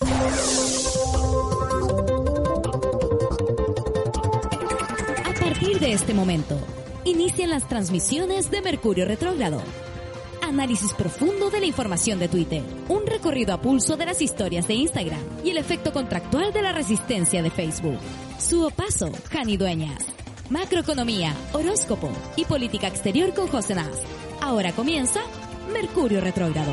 A partir de este momento, inician las transmisiones de Mercurio Retrógrado. Análisis profundo de la información de Twitter, un recorrido a pulso de las historias de Instagram y el efecto contractual de la resistencia de Facebook. Su paso, Jani Dueñas. Macroeconomía, horóscopo y política exterior con José Nas. Ahora comienza Mercurio Retrógrado.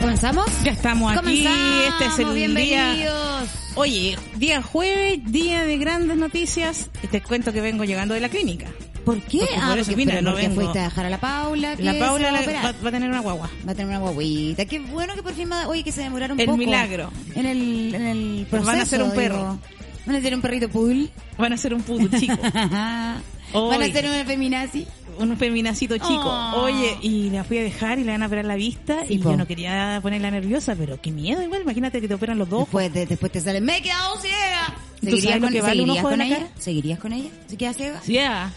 ¿Comenzamos? Ya estamos aquí, Comenzamos, este es el día... bienvenidos. Oye, día jueves, día de grandes noticias. Y Te cuento que vengo llegando de la clínica. ¿Por qué? Porque ah, por eso porque, no porque vengo. fuiste a dejar a la Paula. que La Paula va a la- va, va a tener una guagua. Va a tener una guaguita. Qué bueno que por fin va, oye, que se demoraron un El poco. milagro. En el, en el Pues proceso. van a hacer un perro. digo. Van a hacer un perrito pool. Van a ser un puto chico. van a hacer un feminazi. Un feminacito chico. Oh. Oye, y la fui a dejar y le van a operar la vista. Sí, y po. yo no quería ponerla nerviosa, pero qué miedo igual. Imagínate que te operan los dos. Después, te, después te sale, me he quedado ciega. ¿Tú ¿Seguirías con, vale ¿seguirías de con la ella? cara? ¿Seguirías con ella? ¿Se queda ciega? Yeah.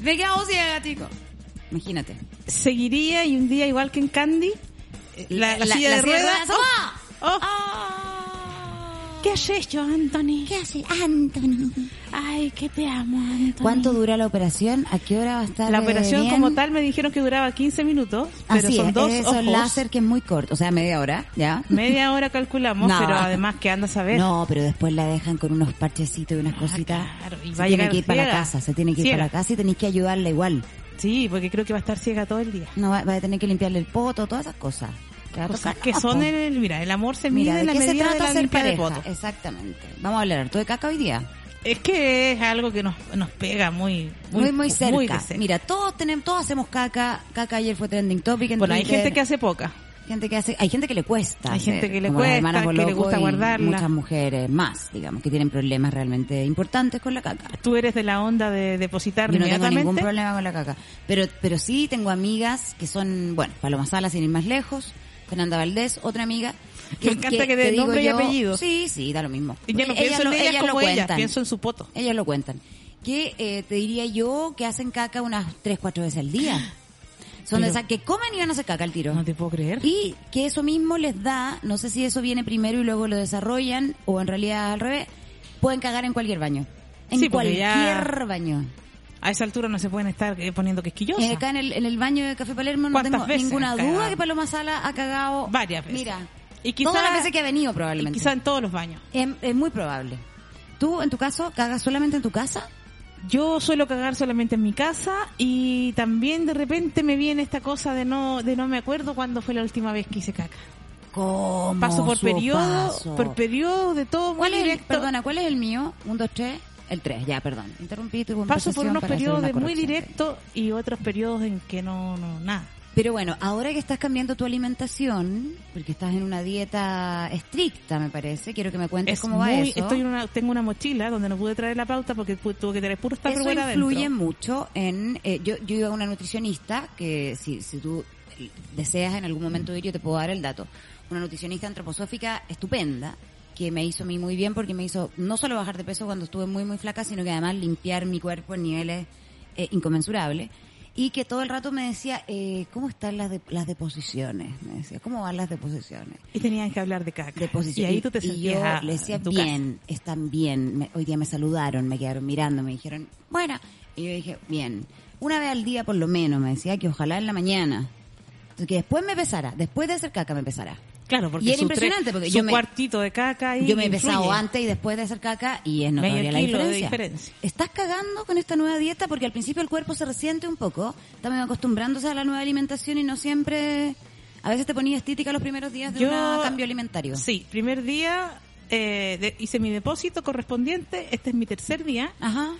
Me he quedado ciega, chico. Imagínate. Seguiría y un día igual que en Candy, eh, la, la silla de ruedas. ¡Ah! Oh. ¡Ah! ¿Qué has hecho, Anthony? ¿Qué hace Anthony? Ay, que te amo, Anthony. ¿Cuánto dura la operación? ¿A qué hora va a estar? La eh, operación bien? como tal me dijeron que duraba 15 minutos, pero Así son es, dos es ojos. un láser que es muy corto, o sea, media hora, ¿ya? Media hora calculamos, No. pero además que andas a ver. No, pero después la dejan con unos parchecitos y unas cositas. Ah, claro, y se va a tiene llegar que ir para la casa, se tiene que ir Ciega. para la casa y tenéis que ayudarla igual. Sí, porque creo que va a estar ciega todo el día. No va, va a tener que limpiarle el poto, todas esas cosas. Cosas que son el, mira, el amor se mide Mira, ¿de en la qué se medida de trata la ser limpieza de pareja? poto. Exactamente. Vamos a hablar harto de caca hoy día. Es que es algo que nos, nos pega muy, Muy, muy, cerca. muy cerca. Mira, todos tenemos, todos hacemos caca. Caca ayer fue trending topic en bueno, hay gente que hace poca. Gente que hace, hay gente que le cuesta. Hay gente que le cuesta, que le gusta guardarla. Muchas mujeres más, digamos, que tienen problemas realmente importantes con la caca. Tú eres de la onda de depositar Yo no tengo ningún problema con la caca. Pero, pero sí tengo amigas que son, bueno, Paloma Sala sin ir más lejos, Fernanda Valdés, otra amiga. Me encanta que dé digo nombre y yo- apellido. Sí, sí, da lo mismo. Y ya no pienso lo- en ellas, como pienso en su poto. Ellas lo cuentan. Que eh, te diría yo que hacen caca unas tres, cuatro veces al día. Son de esas que comen y van a hacer caca al tiro. No te puedo creer. Y que eso mismo les da, no sé si eso viene primero y luego lo desarrollan, o en realidad al revés, pueden cagar en cualquier baño. En Sí, cualquier ya- baño. A esa altura no se pueden estar eh, poniendo quisquillosa. Eh, acá en el, en el baño de Café Palermo no ¿Cuántas tengo ninguna duda cagado? que Paloma Sala ha cagado. Varias veces. Mira, Y quizá- todas las veces que ha venido Y probablemente. quizá en todos los baños. Es, es muy probable. ¿Tú, en tu caso, cagas solamente en tu casa? Yo suelo cagar solamente en mi casa y también de repente me viene esta cosa de no de no me acuerdo cuándo fue la última vez que hice caca. ¿Cómo? Paso por periodo, paso. por periodo de todo muy ¿Cuál es el, directo. perdona, ¿cuál es el mío? ¿Un, dos, tres? El tres, ya, perdón. Interrumpí tu Paso por unos periodos de muy directo y otros periodos en que no no nada. Pero bueno, ahora que estás cambiando tu alimentación, porque estás en una dieta estricta, me parece, quiero que me cuentes Es cómo va muy- eso. Estoy en una, tengo una mochila donde no pude traer la pauta porque tuve que tener puro Eso influye adentro. mucho en... eh, yo, yo iba a una nutricionista, que si, si tú deseas en algún momento ir, yo te puedo dar el dato. Una nutricionista antroposófica estupenda, que me hizo a mí muy bien porque me hizo no solo bajar de peso cuando estuve muy, muy flaca, sino que además limpiar mi cuerpo en niveles eh, inconmensurables. Y que todo el rato me decía, eh, ¿cómo están las, de- las deposiciones? Me decía, ¿cómo van las deposiciones? Y tenían que hablar de caca. Deposición. Y ahí tú te Y sentías yo ah, le decía, bien, están bien. Me- hoy día me saludaron, me quedaron mirando, me dijeron, bueno. Y yo dije, bien. Una vez al día por lo menos, me decía que ojalá en la mañana. Que después me pesara, después de hacer caca me pesara. Claro, porque Y era impresionante, porque yo me- cuartito de caca ahí Yo me he pesado antes y después de hacer caca y es notoria la kilo de diferencia. diferencia. ¿Estás cagando con esta nueva dieta? Porque al principio el cuerpo se resiente un poco. Estamos acostumbrándose a la nueva alimentación y no siempre... A veces te ponía estítica los primeros días de un cambio alimentario. Sí, primer día eh, de- hice mi depósito correspondiente. Este es mi tercer día. Ajá.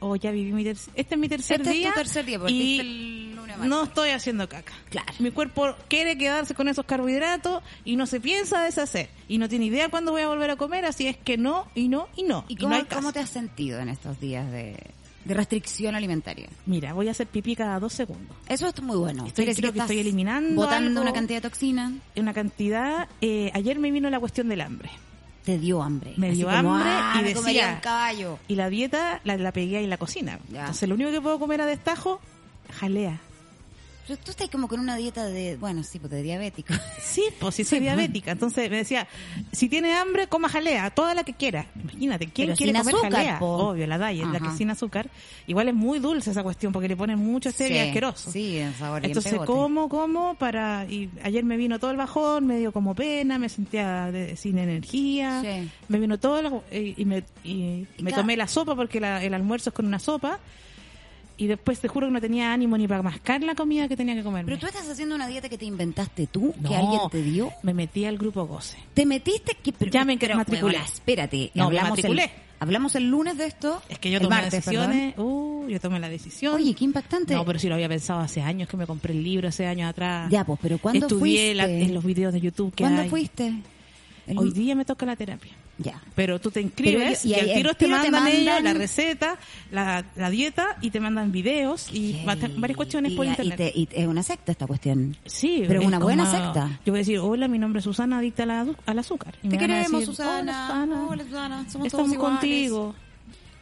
O ya viví mi tercer... Este es mi tercer Este es tu día. tercer día, porque y el no estoy haciendo caca. Claro. Mi cuerpo quiere quedarse con esos carbohidratos y no se piensa deshacer. Y no tiene idea cuándo voy a volver a comer, así es que no, y no, y no. ¿Y Y, cómo, no hay caso. cómo te has sentido en estos días de, de restricción alimentaria? Mira, voy a hacer pipí cada dos segundos. Eso es muy bueno. Estoy- creo que estás estoy eliminando Botando algo. una cantidad de toxina. Una cantidad... eh, ayer me vino la cuestión del hambre. Te dio hambre. Me Así dio como, hambre "Ah, y me comería decía- un caballo. Y la dieta la, la pegué ahí en la cocina. Ya. Entonces lo único que puedo comer a destajo, jalea. Pero tú estás como con una dieta de, bueno, sí, pues de diabético. Sí, pues si soy diabética. Entonces me decía, si tiene hambre, coma jalea, toda la que quiera. Imagínate, ¿quién Pero quiere sin comer azúcar, jalea? po. Obvio, la diet, la que Ajá. sin azúcar. Igual es muy dulce esa cuestión porque le ponen mucho stevia Sí, asqueroso. Sí, el sabor Entonces, como, como para... Y ayer me vino todo el bajón, me dio como pena, me sentía de- sin energía. Sí. Me vino todo la- y, y me, y Y me tomé la sopa porque la- el almuerzo es con una sopa. Y después te juro que no tenía ánimo ni para mascar la comida que tenía que comer. Pero tú estás haciendo una dieta que te inventaste tú, que alguien te dio. Me metí al grupo Goce. ¿Te metiste? que pero, Ya me pero, matriculé. huevona, espérate, No, me hablamos, el, matriculé. hablamos el lunes de esto. Es que yo el tomé martes, decisiones. Uh, yo tomé la decisión. Oye, qué impactante. No, pero si lo había pensado hace años que me compré el libro, hace años atrás. Ya, pues, pero ¿cuándo Estudié fuiste? la- en los videos de YouTube que ¿Cuándo hay. fuiste? El- Hoy día me toca la terapia. Ya. Pero tú te inscribes ellos- y, y al tiro te tiro te mandan, ellos mandan- la receta, la, la dieta y te mandan videos y varias cuestiones Y- por y internet. te- y es una secta esta cuestión. Sí, Pero es una buena como- secta. Yo voy a decir, hola, mi nombre es Susana, adicta al azúcar. Y Te queremos, decir, Susana. Hola, Susana. Hola, Susana. Somos Estamos todos contigo.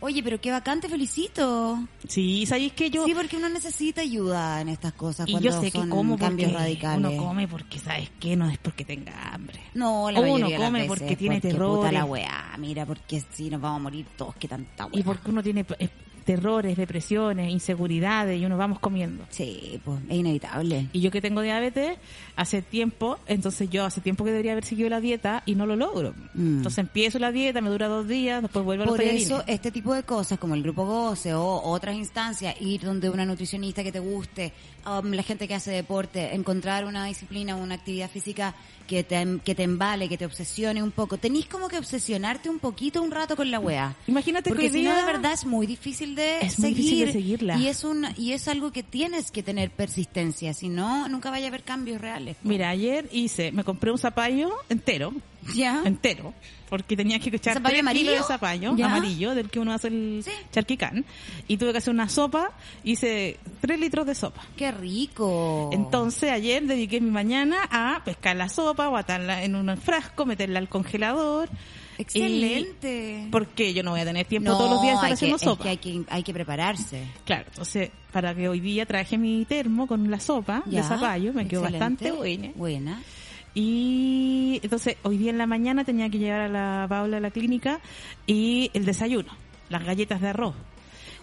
Oye, pero qué bacán, te felicito. Sí, ¿sabéis que yo? Sí, porque uno necesita ayuda en estas cosas y cuando yo sé que son como cambios radicales. uno come porque, ¿sabes qué? No es porque tenga hambre. No, la Uno de las come veces porque tiene porque terrores. Puta la weá, mira, porque si nos vamos a morir todos, que tanta weá. Y porque uno tiene eh, terrores, depresiones, inseguridades y uno vamos comiendo. Sí, pues es inevitable. Y yo que tengo diabetes hace tiempo, entonces yo hace tiempo que debería haber seguido la dieta y no lo logro. Mm. Entonces empiezo la dieta, me dura dos días, después vuelvo a los Por eso, este tipo de cosas, como el grupo Goce o otras instancias, ir donde una nutricionista que te guste, um, la gente que hace deporte, encontrar una disciplina, una actividad física que te, que te embale, que te obsesione un poco. Tenís como que obsesionarte un poquito un rato con la weá. Imagínate Porque que hoy si no, día- de verdad es muy difícil de Es muy difícil de seguirla. Y es, un, y es algo que tienes que tener persistencia, si no, nunca vaya a haber cambios reales. Mira, ayer hice, me compré un zapallo entero, ¿Ya? entero, porque tenía que echar ¿Zapallo amarillo? de zapallo ¿Ya? amarillo, del que uno hace el Sí. charquicán, y tuve que hacer una sopa, hice tres litros de sopa. ¡Qué rico! Entonces ayer dediqué mi mañana a pescar la sopa, botarla en un frasco, meterla al congelador. Excelente. Y- porque yo no voy a tener tiempo todos los días de estar haciendo que, sopa. Es que hay que, hay que prepararse. Claro, entonces para que hoy día traje mi termo con la sopa Ya, de zapallo, me quedó bastante buena. Buena. Y entonces hoy día en la mañana tenía que llevar a la Paula a la clínica y el desayuno, las galletas de arroz.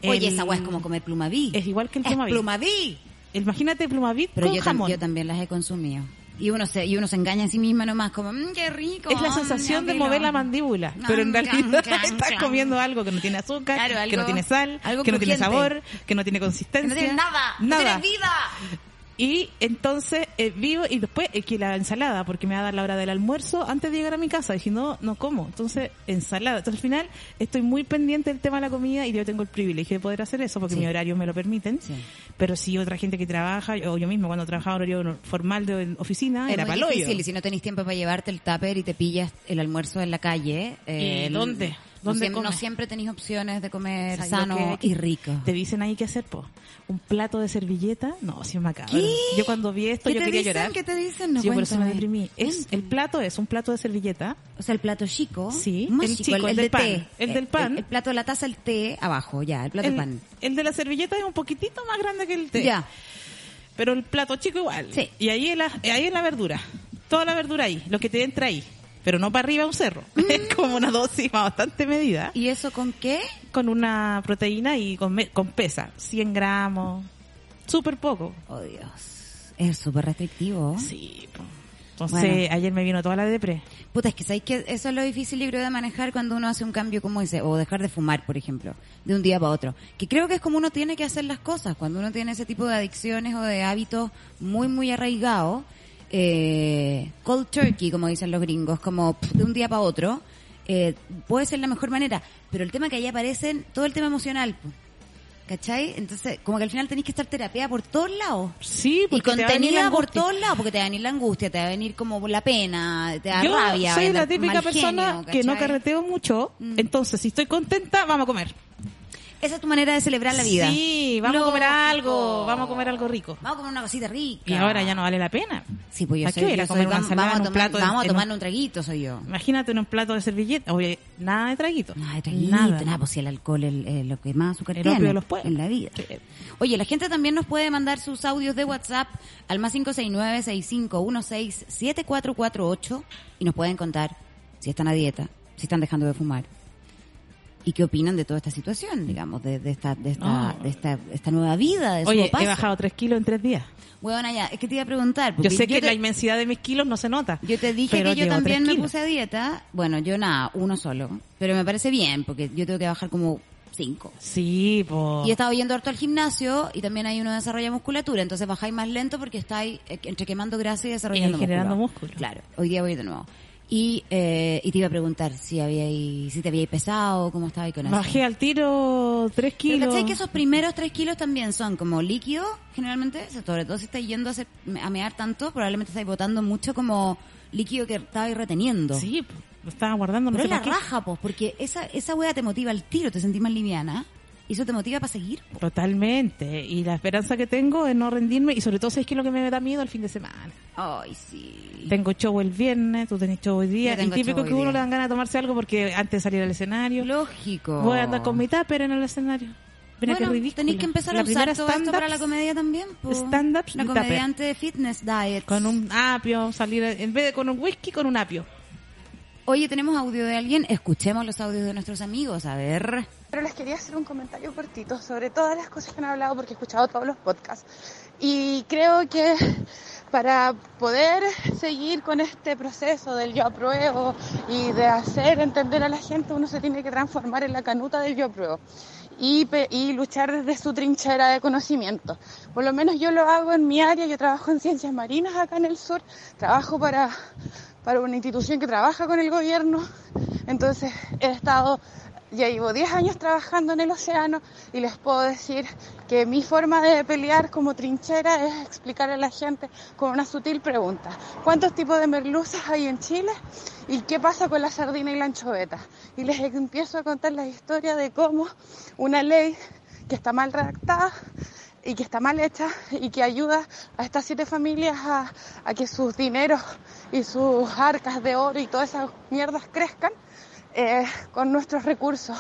Oye, El- esa weá es como comer plumaví. Es igual que el Es plumaví. plumaví. Imagínate plumavit Pero con yo, tam- jamón. yo también las he consumido. Y uno se, y uno se engaña a sí misma nomás, como, mmm, qué rico. Es la sensación de filo". mover la mandíbula, pero en realidad estás comiendo algo que no tiene azúcar, Claro, que no tiene sal, algo que no tiene sabor, que no tiene Que consistencia. No tiene nada. Nada. No tiene vida. Y entonces eh, vivo y después es que la ensalada, porque me va a dar la hora del almuerzo antes de llegar a mi casa y si no, no como. Entonces, ensalada. Entonces al final estoy muy pendiente del tema de la comida y yo tengo el privilegio de poder hacer eso porque Sí. mi horario me lo permiten. Sí. Pero si otra gente que trabaja, o yo mismo cuando trabajaba horario formal de oficina, Es era muy difícil y si no tenéis tiempo para llevarte el tupper y te pillas el almuerzo en la calle. eh, ¿Y el- dónde? No, ¿Dónde siem- no comes? siempre tenéis opciones de comer ¿Sabes lo sano que hay que- y rico. Te dicen ahí qué hacer, po. Un plato de servilleta. No, si es macabro. Yo cuando vi esto ¿Qué yo quería dicen? llorar. ¿Qué te dicen? No, Sí, por eso me deprimí. Es, el plato es un plato de servilleta. O sea, el plato chico. Sí, más el chico, el de del pan, té. el Eh, del pan. El, el plato de la taza, el té abajo, ya, el plato de pan. el de la servilleta es un poquitito más grande que el té. Ya. Pero el plato chico igual. Sí. Y ahí es la, ahí es la verdura. Toda la verdura ahí, lo que te entra ahí. Pero no para arriba un cerro. Mm. Es como una dosis bastante medida. ¿Y eso con qué? Con una proteína y con, con pesa. 100 gramos. Súper poco. Oh, Dios. Es súper restrictivo. Sí. Entonces, Bueno. ayer me vino toda la depre. Puta, es que sabéis que eso es lo difícil y creo de manejar cuando uno hace un cambio como ese, o dejar de fumar, por ejemplo, de un día para otro. Que creo que es como uno tiene que hacer las cosas, cuando uno tiene ese tipo de adicciones o de hábitos muy, muy arraigados, eh, cold turkey, como dicen los gringos, como pf, de un día para otro, eh, puede ser la mejor manera. Pero el tema que ahí aparecen, todo el tema emocional. ¿cachai? Entonces, como que al final tenéis que estar terapia por todos lados. Sí, Y porque contenida por todos lados, porque te va a venir la angustia, te va a venir como la pena, te da Yo rabia. soy la típica persona genio, que no carreteo mucho. Mm. Entonces, si estoy contenta, vamos a comer. Esa es tu manera de celebrar la vida. Sí, vamos a comer algo, vamos a comer algo rico. Vamos a comer una cosita rica. Y ahora ya no vale la pena. Sí, pues yo ¿A soy, qué ir a yo comer soy- una vamos, vamos a tomar, vamos a un- tomar un traguito, soy yo. Imagínate en un plato de servilleta. Oye, nada de traguito. Nada de traguito, Nada. nada, pues si el alcohol es lo que más azúcar El tiene de los en la vida. Sí. Oye, la gente también nos puede mandar sus audios de WhatsApp al más 569-6516-7448 y nos pueden contar si están a dieta, si están dejando de fumar y qué opinan de toda esta situación, digamos, de, de esta, de esta, de esta, esta nueva vida, de Oye, he bajado tres kilos en tres días. Huevona, ya, es que te iba a preguntar. Yo porque sé que te- la inmensidad de mis kilos no se nota. Yo te dije que yo también me puse a dieta. Bueno, yo nada, uno solo. Pero me parece bien, porque yo tengo que bajar como cinco. Sí, pues. Y he estado yendo harto al gimnasio y también ahí uno desarrolla musculatura. Entonces bajáis más lento porque estáis eh, entre quemando grasa y desarrollando Y generando músculo. Claro, hoy día voy de nuevo. Y, eh, y te iba a preguntar si habíais, si te habíais pesado, cómo estabais con eso. Bajé al tiro tres kilos. ¿cachai que esos primeros tres kilos también son como líquidos, generalmente? Sobre todo si estáis yendo a, hacer, a mear tanto, probablemente estáis botando mucho como líquido que estabais reteniendo. Sí, lo estaba guardando, no Pero sé es la qué. raja, pues, porque esa, esa wea te motiva al tiro, te sentís más liviana. Y eso te motiva para seguir. po. Totalmente. Y la esperanza que tengo es no rendirme y sobre todo es que lo que me da miedo el fin de semana. Ay, sí. Tengo show el viernes, tú tenés show hoy día. Y típico que uno le dan ganas de tomarse algo porque antes de salir al escenario. Lógico. Voy a andar con mi tupper en el escenario. Mira bueno, qué tenéis que empezar la a usar primera todo esto para la comedia también. Stand-ups tupper. comediante de fitness diet. Con un apio, salir en vez de con un whisky, con un apio. Oye, tenemos audio de alguien. Escuchemos los audios de nuestros amigos. A ver. Pero les quería hacer un comentario cortito sobre todas las cosas que han hablado porque he escuchado todos los podcasts. Y creo que para poder seguir con este proceso del yo apruebo y de hacer entender a la gente, uno se tiene que transformar en la canuta del yo apruebo. Y, y luchar desde su trinchera de conocimiento. Por lo menos yo lo hago en mi área, yo trabajo en ciencias marinas acá en el sur, trabajo para, para una institución que trabaja con el gobierno, entonces he estado ya llevo 10 años trabajando en el océano y les puedo decir que mi forma de pelear como trinchera es explicar a la gente con una sutil pregunta. ¿Cuántos tipos de merluzas hay en Chile? ¿Y qué pasa con la sardina y la anchoveta? Y les empiezo a contar la historia de cómo una ley que está mal redactada y que está mal hecha y que ayuda a estas siete familias a, a que sus dineros y sus arcas de oro y todas esas mierdas crezcan eh, con nuestros recursos.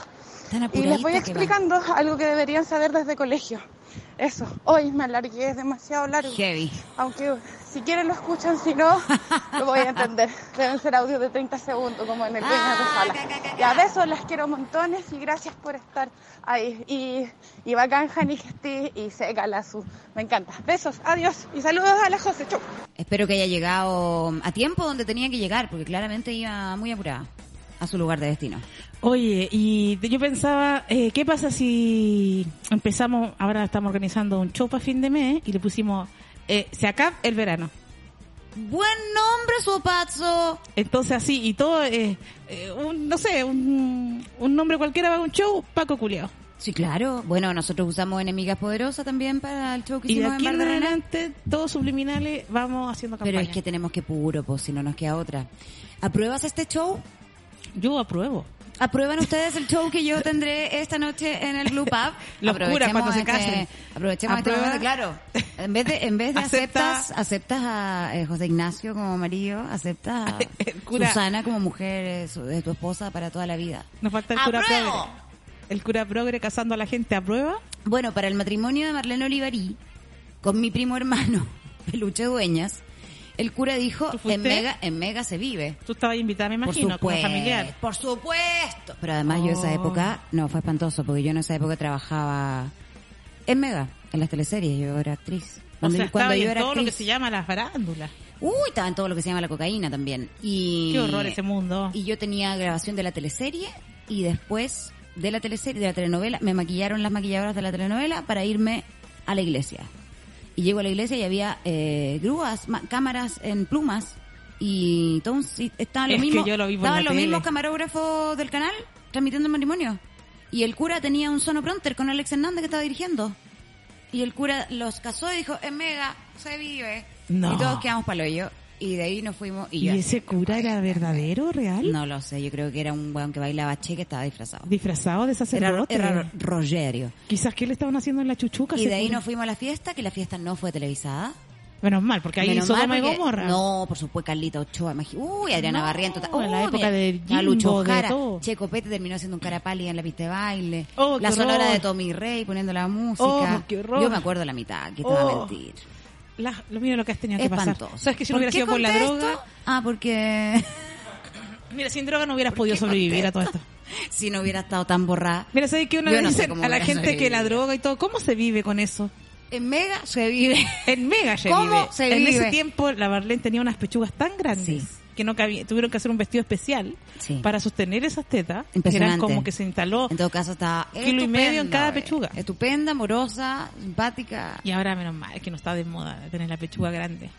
Y les voy que explicando algo que deberían saber desde colegio. Eso, hoy me alargué, es demasiado largo. Heavy. Aunque si quieren lo escuchan, si no, lo voy a entender. Deben ser audios de 30 segundos, como en el Peña de Ah, Sala. Ya, ca. besos, las quiero montones y gracias por estar ahí. Y, y bacán, Jani, que esté y seca la su. Me encanta. Besos, adiós y saludos a la José. Chau. Espero que haya llegado a tiempo donde tenía que llegar, porque claramente iba muy apurada a su lugar de destino. Oye, y yo pensaba, eh, ¿qué pasa si empezamos, ahora estamos organizando un show para fin de mes y le pusimos, eh, se acaba el verano? Buen nombre, Sopazzo. Entonces así, y todo, eh, eh, un, no sé, un, un nombre cualquiera va a un show, Paco Culeado. Sí, claro. Bueno, nosotros usamos Enemigas Poderosas también para el show que Y de hicimos aquí en de adelante, todos subliminales, vamos haciendo campaña. Pero es que tenemos que puro, pues si no nos queda otra. ¿Apruebas este show? Yo apruebo. ¿Aprueban ustedes el show que yo tendré esta noche en el Blue Pub? Los curas cuando se este- casen. Aprovechemos este ¿Aprueba? momento, claro. En vez de, en vez de Acepta- aceptas, aceptas a eh, José Ignacio como marido, aceptas a El cura. Susana como mujer eh, su- de tu esposa para toda la vida. Nos falta el cura progre. El cura progre casando a la gente, ¿aprueba? Bueno, para el matrimonio de Marlene Olivarí, con mi primo hermano, Peluche Dueñas, el cura dijo, ¿Tú en? Mega, en Mega se vive. Tú estabas invitada, me imagino, como familiar. por supuesto. Pero además yo esa Oh. época, no, fue espantoso, porque yo en esa época trabajaba en Mega, en las teleseries, yo era actriz. O Cuando, sea, cuando estaba yo en era todo lo que se llama la farándula. Uy, estaba en todo lo que se llama la cocaína también. Y, Qué horror ese mundo. Y yo tenía grabación de la teleserie y después de la teleserie, de la telenovela, me maquillaron las maquilladoras de la telenovela para irme a la iglesia. Y llego a la iglesia y había eh, grúas, ma- cámaras en plumas y si- estaban los Es mismos, lo estaban los mismos camarógrafos del canal transmitiendo el matrimonio. Y el cura tenía un sonopronter con Alex Hernández que estaba dirigiendo. Y el cura los casó y dijo, en Mega, se vive. No. Y todos quedamos para hoyo. Y de ahí nos fuimos. Y, ¿Y yo ese cura era verdadero, real? No lo sé, yo creo que era un weón que bailaba che que estaba disfrazado. Disfrazado de Era, sacerdote. era Rogerio. Quizás que le estaban haciendo en la chuchuca. Y de ahí cura. nos fuimos a la fiesta, que la fiesta no fue televisada. Menos mal, porque ahí Menos Sodoma mal y porque- Gomorra. No, por supuesto, Carlita Ochoa. Uy, Adriana No, Barrientos. en la época de Jimbo, de Jara. todo. Checo Pete terminó haciendo un cara pálida en la pista de baile. Oh, la sonora horror. de Tommy Rey poniendo la música. Oh, qué horror. Yo me acuerdo la mitad, que te va a Oh. mentir. La- lo mío lo que has tenido que pasar. ¿Sabes que si no ¿Por hubiera sido por la droga? Ah, porque Mira, sin droga no hubieras podido sobrevivir a todo esto. si no hubiera estado tan borrada. Mira, ¿sabes que una vez no dicen a la gente que la droga y todo, ¿cómo se vive con eso? En Mega se vive. En Mega se ¿Cómo vive. se en vive? ese tiempo la Marlene tenía unas pechugas tan grandes Sí. Que no cabía, tuvieron que hacer un vestido especial Sí. para sostener esas tetas. que. Eran como que se instaló. En todo caso está Kilo y medio en cada estupenda, pechuga. eh. Estupenda, amorosa, simpática. Y ahora menos mal, es que no está de moda tener la pechuga grande.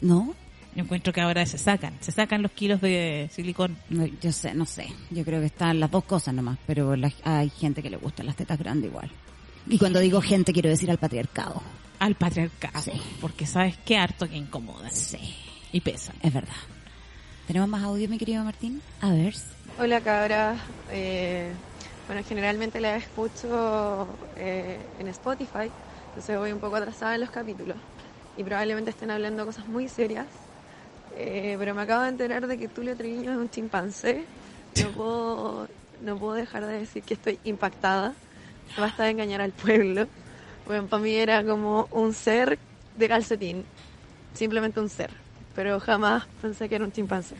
¿No? Yo encuentro que ahora se sacan, se sacan los kilos de silicón. No, yo sé, no sé. Yo creo que están las dos cosas nomás, pero la- hay gente que le gustan las tetas grandes igual. Y cuando digo gente quiero decir al patriarcado. al patriarcado. Sí. Porque sabes qué harto que incomodan Sí, y pesan. es verdad. ¿Tenemos más audio, mi querido Martín? A ver. Hola cabras, Eh, bueno generalmente la escucho eh, en Spotify, entonces voy un poco atrasada en los capítulos y probablemente estén hablando cosas muy serias, Eh, pero me acabo de enterar de que Tulio Treviño es un chimpancé, no puedo, no puedo dejar de decir que estoy impactada, basta de engañar al pueblo, bueno, para mí era como un ser de calcetín, simplemente un ser, pero jamás pensé que era un chimpancé,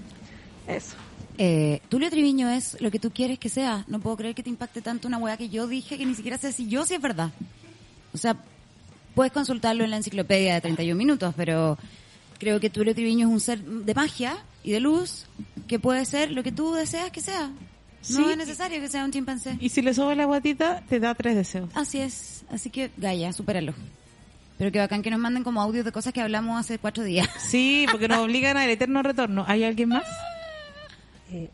eso. Eh, Tulio Triviño es lo que tú quieres que sea. No puedo creer que te impacte tanto una weá que yo dije que ni siquiera sé si yo si es verdad. O sea, puedes consultarlo en la enciclopedia de 31 minutos, pero creo que Tulio Triviño es un ser de magia y de luz que puede ser lo que tú deseas que sea. No Sí. es necesario que sea un chimpancé. Y si le sobra la guatita, te da tres deseos. Así es. Así que, Gaia, supéralo. Pero que bacán que nos manden como audios de cosas que hablamos hace cuatro días. Sí, porque nos obligan al eterno retorno. ¿Hay alguien más? Eh,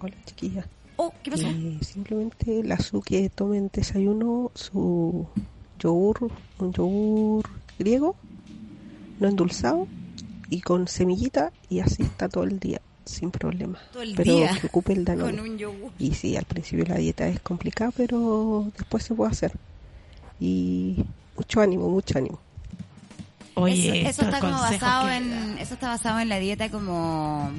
hola chiquillas. Oh, ¿qué pasó? Eh, simplemente la su que tomen desayuno su yogur, un yogur griego, no endulzado y con semillita y así está todo el día sin problema. Todo el pero día que ocupe el Con danone. un yogur. Y sí, al principio la dieta es complicada, pero después se puede hacer. Y mucho ánimo, mucho ánimo. Oye, eso, está como basado que- en eso está basado en la dieta como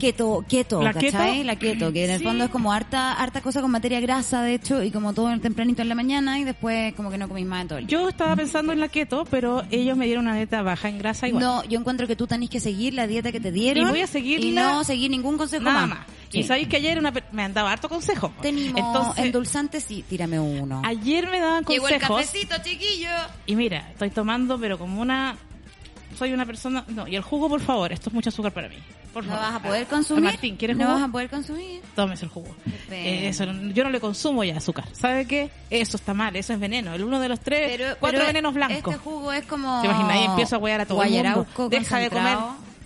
keto keto ¿La ¿cachai? keto? la keto que en el Sí. fondo es como harta harta cosa con materia grasa de hecho y como todo tempranito en la mañana y después como que no comís más en todo el día Yo estaba pensando en la keto, pero ellos me dieron una dieta baja en grasa igual. no yo encuentro que tú tenés que seguir la dieta que te dieron Y voy a seguirla- y no seguir ningún consejo Nada más, más. Sí. Y sabéis que ayer una, me han dado harto consejo. tenemos Entonces, endulzantes sí tírame uno ayer me daban llegó el consejos. cafecito chiquillo Y mira, estoy tomando, pero como una. Soy una persona. No, y el jugo, por favor, esto es mucho azúcar para mí. Por no favor. vas a poder consumir Martín, ¿quieres no jugo? vas a poder consumir Tómese el jugo. Eh, eso, no- yo no le consumo ya azúcar. ¿Sabe qué? Eso está mal, eso es veneno. El uno de los tres, pero, cuatro pero venenos blancos. este jugo es como ¿Te imaginas? Ahí empiezo a huear a todo el mundo. Deja de comer.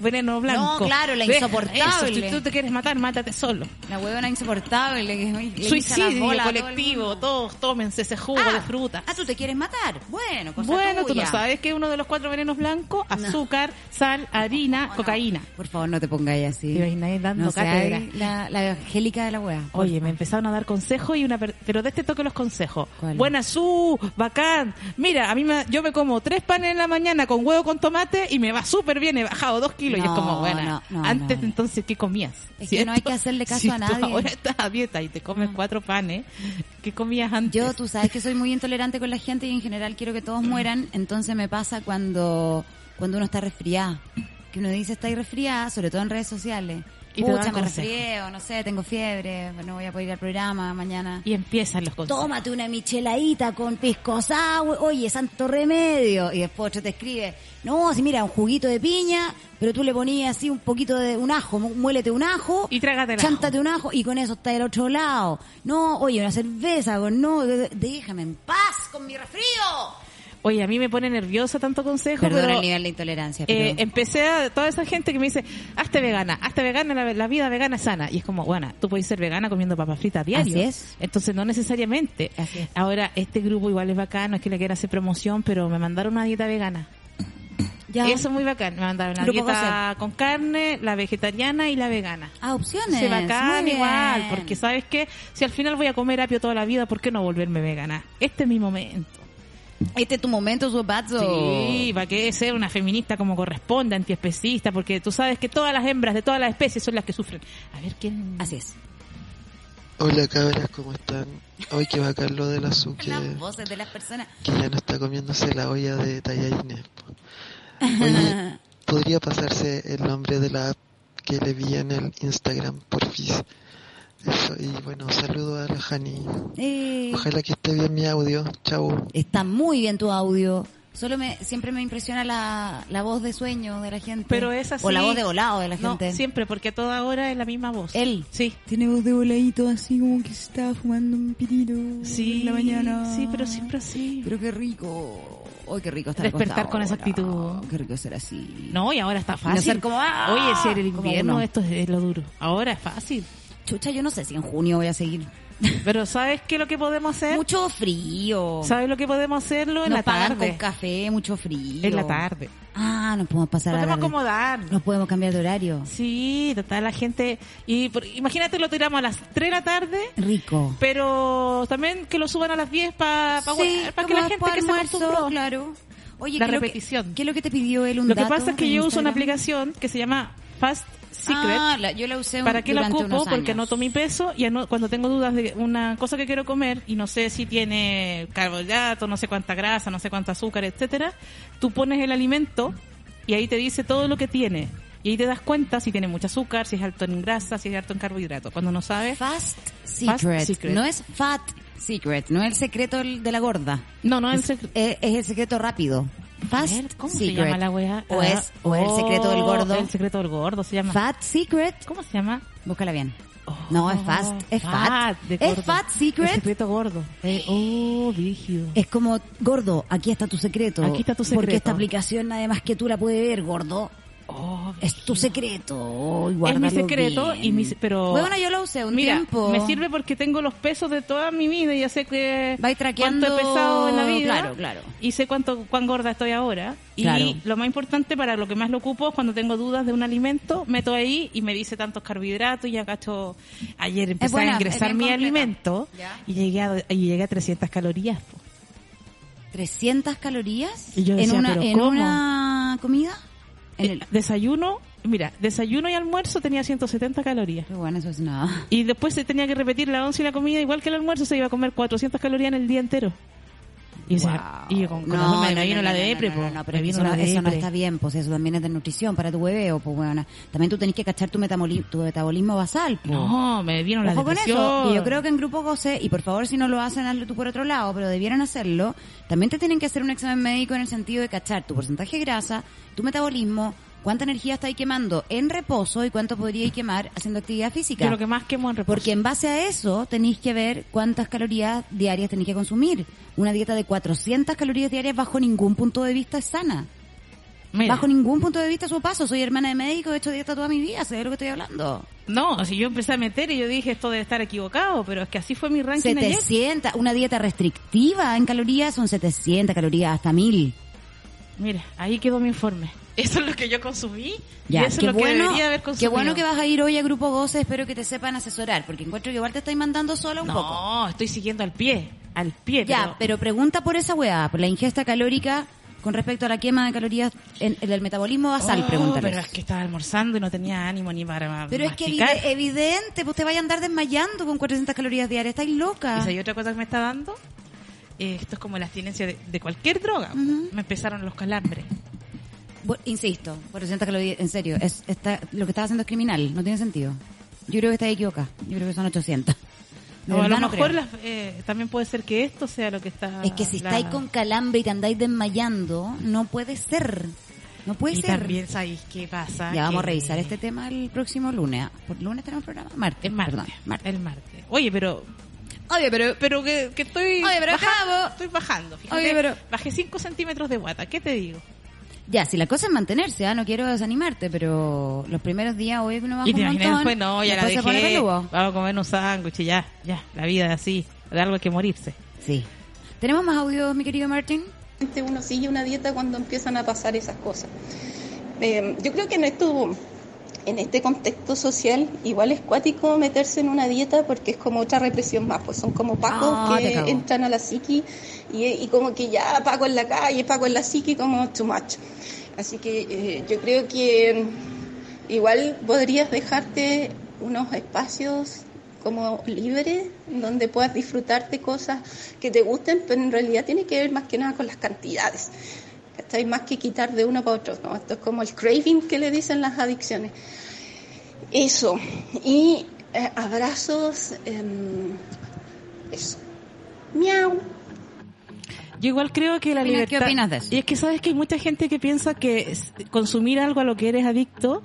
Veneno blanco. No, claro, la insoportable. Eso, si tú te quieres matar, mátate solo. La huevona insoportable que le Suicidio bolas a todo el colectivo, todos tómense ese jugo Ah, de fruta. Ah, tú te quieres matar. Bueno, cosa Bueno, tú no sabes que uno de los cuatro venenos blancos, azúcar, sal, harina, cocaína. Por favor, no te pongáis así. Te dando cátedra. la, la angélica de la wea. Oye, me empezaron a dar consejos y una per- pero de este toque los consejos. ¿Cuál? Buena su, bacán. Mira, a mí me, yo me como tres panes en la mañana con huevo con tomate y me va súper bien, he bajado dos kilos y es No, como, bueno, no, no, antes no. entonces, ¿qué comías? Es que no hay que hacerle caso Si a tú nadie. ahora estás a dieta y te comes cuatro panes, ¿qué comías antes? Yo, tú sabes que soy muy intolerante con la gente y en general quiero que todos mueran, entonces me pasa cuando, cuando uno está resfriada. Que uno dice, está ahí resfriada, sobre todo en redes sociales. Y Pucha, me consejos. resfrié, o no sé, tengo fiebre, no voy a poder ir al programa mañana. Y empiezan los consejos. Tómate una micheladita con pisco sour, oye, santo remedio. Y después otro te escribe, no, si mira, un juguito de piña, pero tú le ponías así un poquito de un ajo, mu- muélete un ajo. Y trágate el ajo. Chántate un ajo y con eso está del otro lado. No, oye, una cerveza, no, déjame en paz con mi resfrío. Oye, a mí me pone nerviosa tanto consejo, Perdón pero el nivel de intolerancia, eh, empecé a toda esa gente que me dice, hazte vegana, hazte vegana, la, la vida vegana es sana. Y es como, bueno, tú puedes ser vegana comiendo papas fritas a diario. Así es. Entonces no necesariamente. Así es. Ahora, este grupo igual es bacano, es que le quiero hacer promoción, pero me mandaron una dieta vegana. ya. Eso es muy bacán. Me mandaron la dieta con carne, la vegetariana y la vegana. Ah, opciones. Sí, bacán igual, porque sabes que si al final voy a comer apio toda la vida, ¿por qué no volverme vegana? Este es mi momento. Este es tu momento, Sopazo. Sí, ¿para qué ser una feminista como corresponde, antiespecista? Porque tú sabes que todas las hembras de todas las especies son las que sufren. A ver, ¿quién...? Así es. Hola cabras, ¿cómo están? Hoy que bacán lo del azúcar, Las voces de las personas. que ya no está comiéndose la olla de tallarines. Oye, ¿podría pasarse el nombre de la app que le vi en el Instagram, porfis? Eso, y bueno, saludo a la Jani. Eh, Ojalá que esté bien mi audio. Chau. está muy bien tu audio. Solo me siempre me impresiona la, la voz de sueño de la gente. Pero es así. O la voz de volado de la No, gente. siempre, porque a toda hora es la misma voz. Él. Sí. Tiene voz de voladito así como que se estaba fumando un pirito Sí, en la mañana. Sí, pero siempre así. Pero qué rico. Ay, qué rico estar Despertar acostado con esa actitud. Qué rico ser así. No, y ahora está no fácil. ser como, ¡ah! Oye, si era el invierno, esto es, es lo duro. Ahora es fácil. Chucha, yo no sé si en junio voy a seguir. Pero ¿sabes qué es lo que podemos hacer? Mucho frío. ¿Sabes lo que podemos hacerlo en Nos la pagan tarde? con café, mucho frío. En la tarde. Ah, nos podemos pasar a Podemos la acomodar. Nos podemos cambiar de horario. Sí, total, la gente... y por- Imagínate, lo tiramos a las 3 de la tarde, Rico. pero también que lo suban a las 10 para Sí, que la gente que se almuerzo, acostumbró. claro. Oye, La ¿qué es lo que- repetición. ¿Qué es lo que te pidió él? Un Lo que pasa es que yo uso una aplicación que se llama Fast Secret. Ah, la- yo la usé un- ¿Para qué la ocupo? Porque anoto mi peso y cuando tengo dudas de una cosa que quiero comer y no sé si tiene carbohidratos, no sé cuánta grasa, no sé cuánta azúcar, etcétera, tú pones el alimento y ahí te dice todo lo que tiene. Y ahí te das cuenta si tiene mucho azúcar, si es alto en grasa, si es alto en carbohidratos. Cuando no sabes, Fast Secret. Secret. No es Fat Secret, no es el secreto de la gorda. no, no es, es el- es- es el secreto rápido. Fast ver, ¿Cómo Secret. se llama la wea? O es, o es el secreto del oh, gordo. El secreto del gordo se llama. Fat Secret. ¿Cómo se llama? Búscala bien. Oh, No, es fast, es fat. de Es fat secret. El secreto gordo. Eh, oh, rígido. Es como, gordo, aquí está tu secreto. Aquí está tu Porque secreto. esta aplicación, además que tú la puedes ver, gordo. Oh, Es tu secreto. Oh, es mi secreto bien. y mi, pero Bueno, yo lo usé un mira tiempo. me sirve porque tengo los pesos de toda mi vida y ya sé que Vais traqueando- cuánto he pesado en la vida Claro, claro. y sé cuánto cuán gorda estoy ahora Claro. y lo más importante para lo que más lo ocupo es cuando tengo dudas de un alimento meto ahí y me dice tantos carbohidratos y ya cacho ayer empecé buena, a ingresar mi completa. alimento Ya. y llegué a, y llegué a 300 calorías po. 300 calorías Y yo en decía, una ¿pero en cómo? una comida. En el- desayuno mira desayuno y almuerzo tenía 170 calorías bueno, eso es nada. Y después se tenía que repetir la once y la comida, igual que el almuerzo, se iba a comer 400 calorías en el día entero. Y, o sea, y con, con razón me, me vino la depre, no, no, no, pero eso, no, eso no está bien, pues eso también es de nutrición para tu hueveo, pues bueno. También tú tenés que cachar tu, metaboli- tu metabolismo basal, pues. No, me vino la con eso. Y yo creo que en Grupo Goce, y por favor si no lo hacen, hazlo tú por otro lado, pero debieran hacerlo, también te tienen que hacer un examen médico en el sentido de cachar tu porcentaje de grasa, tu metabolismo, cuánta energía estáis quemando en reposo y cuánto podríais quemar haciendo actividad física. Yo lo que más quemo en reposo. Porque en base a eso tenéis que ver cuántas calorías diarias tenéis que consumir. Una dieta de 400 calorías diarias bajo ningún punto de vista es sana. Mira, Bajo ningún punto de vista su paso. Soy hermana de médico, he hecho dieta toda mi vida, sé de lo que estoy hablando. No, si yo empecé a meter y yo dije esto debe estar equivocado, pero es que así fue mi ranking ayer. 700, una dieta restrictiva en calorías son 700 calorías hasta 1000. Mira, ahí quedó mi informe. Eso es lo que yo consumí Ya, y eso qué es lo que bueno, debería haber qué consumido. bueno que vas a ir hoy a Grupo Goce, espero que te sepan asesorar, porque encuentro que igual te estáis mandando sola un no, poco. estoy siguiendo al pie, al pie. Ya, pero- pero pregunta por esa weá, por la ingesta calórica con respecto a la quema de calorías en, en el metabolismo basal, Oh. Pero es que estaba almorzando y no tenía ánimo ni para Pero es que masticar. evide- evidente, pues te vaya a andar desmayando con 400 calorías diarias, estáis loca. ¿Y si hay otra cosa que me está dando? Eh, esto es como la abstinencia de, de cualquier droga. Me empezaron los calambres. Insisto, 400 calorías, en serio, es, está, lo que estás haciendo es criminal, no tiene sentido. Yo creo que estás equivocada, yo creo que son 800. De O a lo no mejor las- eh, también puede ser que esto sea lo que está... Es que si la- estáis con calambre y te andáis desmayando, no puede ser. No puede Y ser. también sabéis qué pasa. ya vamos a que- revisar este tema el próximo lunes. ¿Por lunes tenemos programa? Martes. El martes. Perdón, martes. El martes. Oye, pero... Oye, pero... Pero que, que estoy Oye, pero bajando. acabo. Estoy bajando. Fíjate, Oye, pero- Bajé 5 centímetros de guata. ¿Qué te digo? Ya, si la cosa es mantenerse, ¿ah? no quiero desanimarte, pero los primeros días hoy uno baja Y te un imaginas montón, después, no, ya la después dejé. Vamos a comer un sándwich y ya, ya. La vida es así. De algo hay que morirse. Sí. ¿Tenemos más audios, mi querido Martín? uno sigue una dieta cuando empiezan a pasar esas cosas. Eh, yo creo que en esto en este contexto social igual es cuático meterse en una dieta porque es como otra represión más, pues son como pacos Ah, que entran a la psiqui y, y como que ya paco en la calle, paco en la psiqui como too much. Así que eh, yo creo que mm, igual podrías dejarte unos espacios como libres donde puedas disfrutar de cosas que te gusten, pero en realidad tiene que ver más que nada con las cantidades. ¿Cachai? Más que quitar de uno para otro, ¿no? Esto es como el craving que le dicen las adicciones. Eso. Y eh, abrazos. em, eso. Miau. Yo igual creo que la libertad... ¿qué opinas de eso? Y es que sabes que hay mucha gente que piensa que consumir algo a lo que eres adicto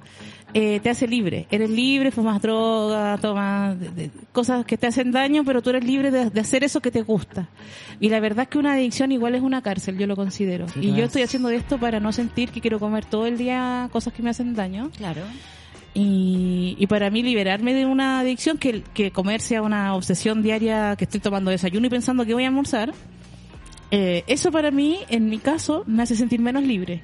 eh, te hace libre. Eres libre, fumas droga, tomas de- de- cosas que te hacen daño, pero tú eres libre de, de hacer eso que te gusta. Y la verdad es que una adicción igual es una cárcel, yo lo considero. Sí, y yo es. estoy haciendo esto para no sentir que quiero comer todo el día cosas que me hacen daño. Claro. Y, y para mí liberarme de una adicción, que, que comer sea una obsesión diaria, que estoy tomando desayuno y pensando que voy a almorzar, eh, eso para mí, en mi caso, me hace sentir menos libre.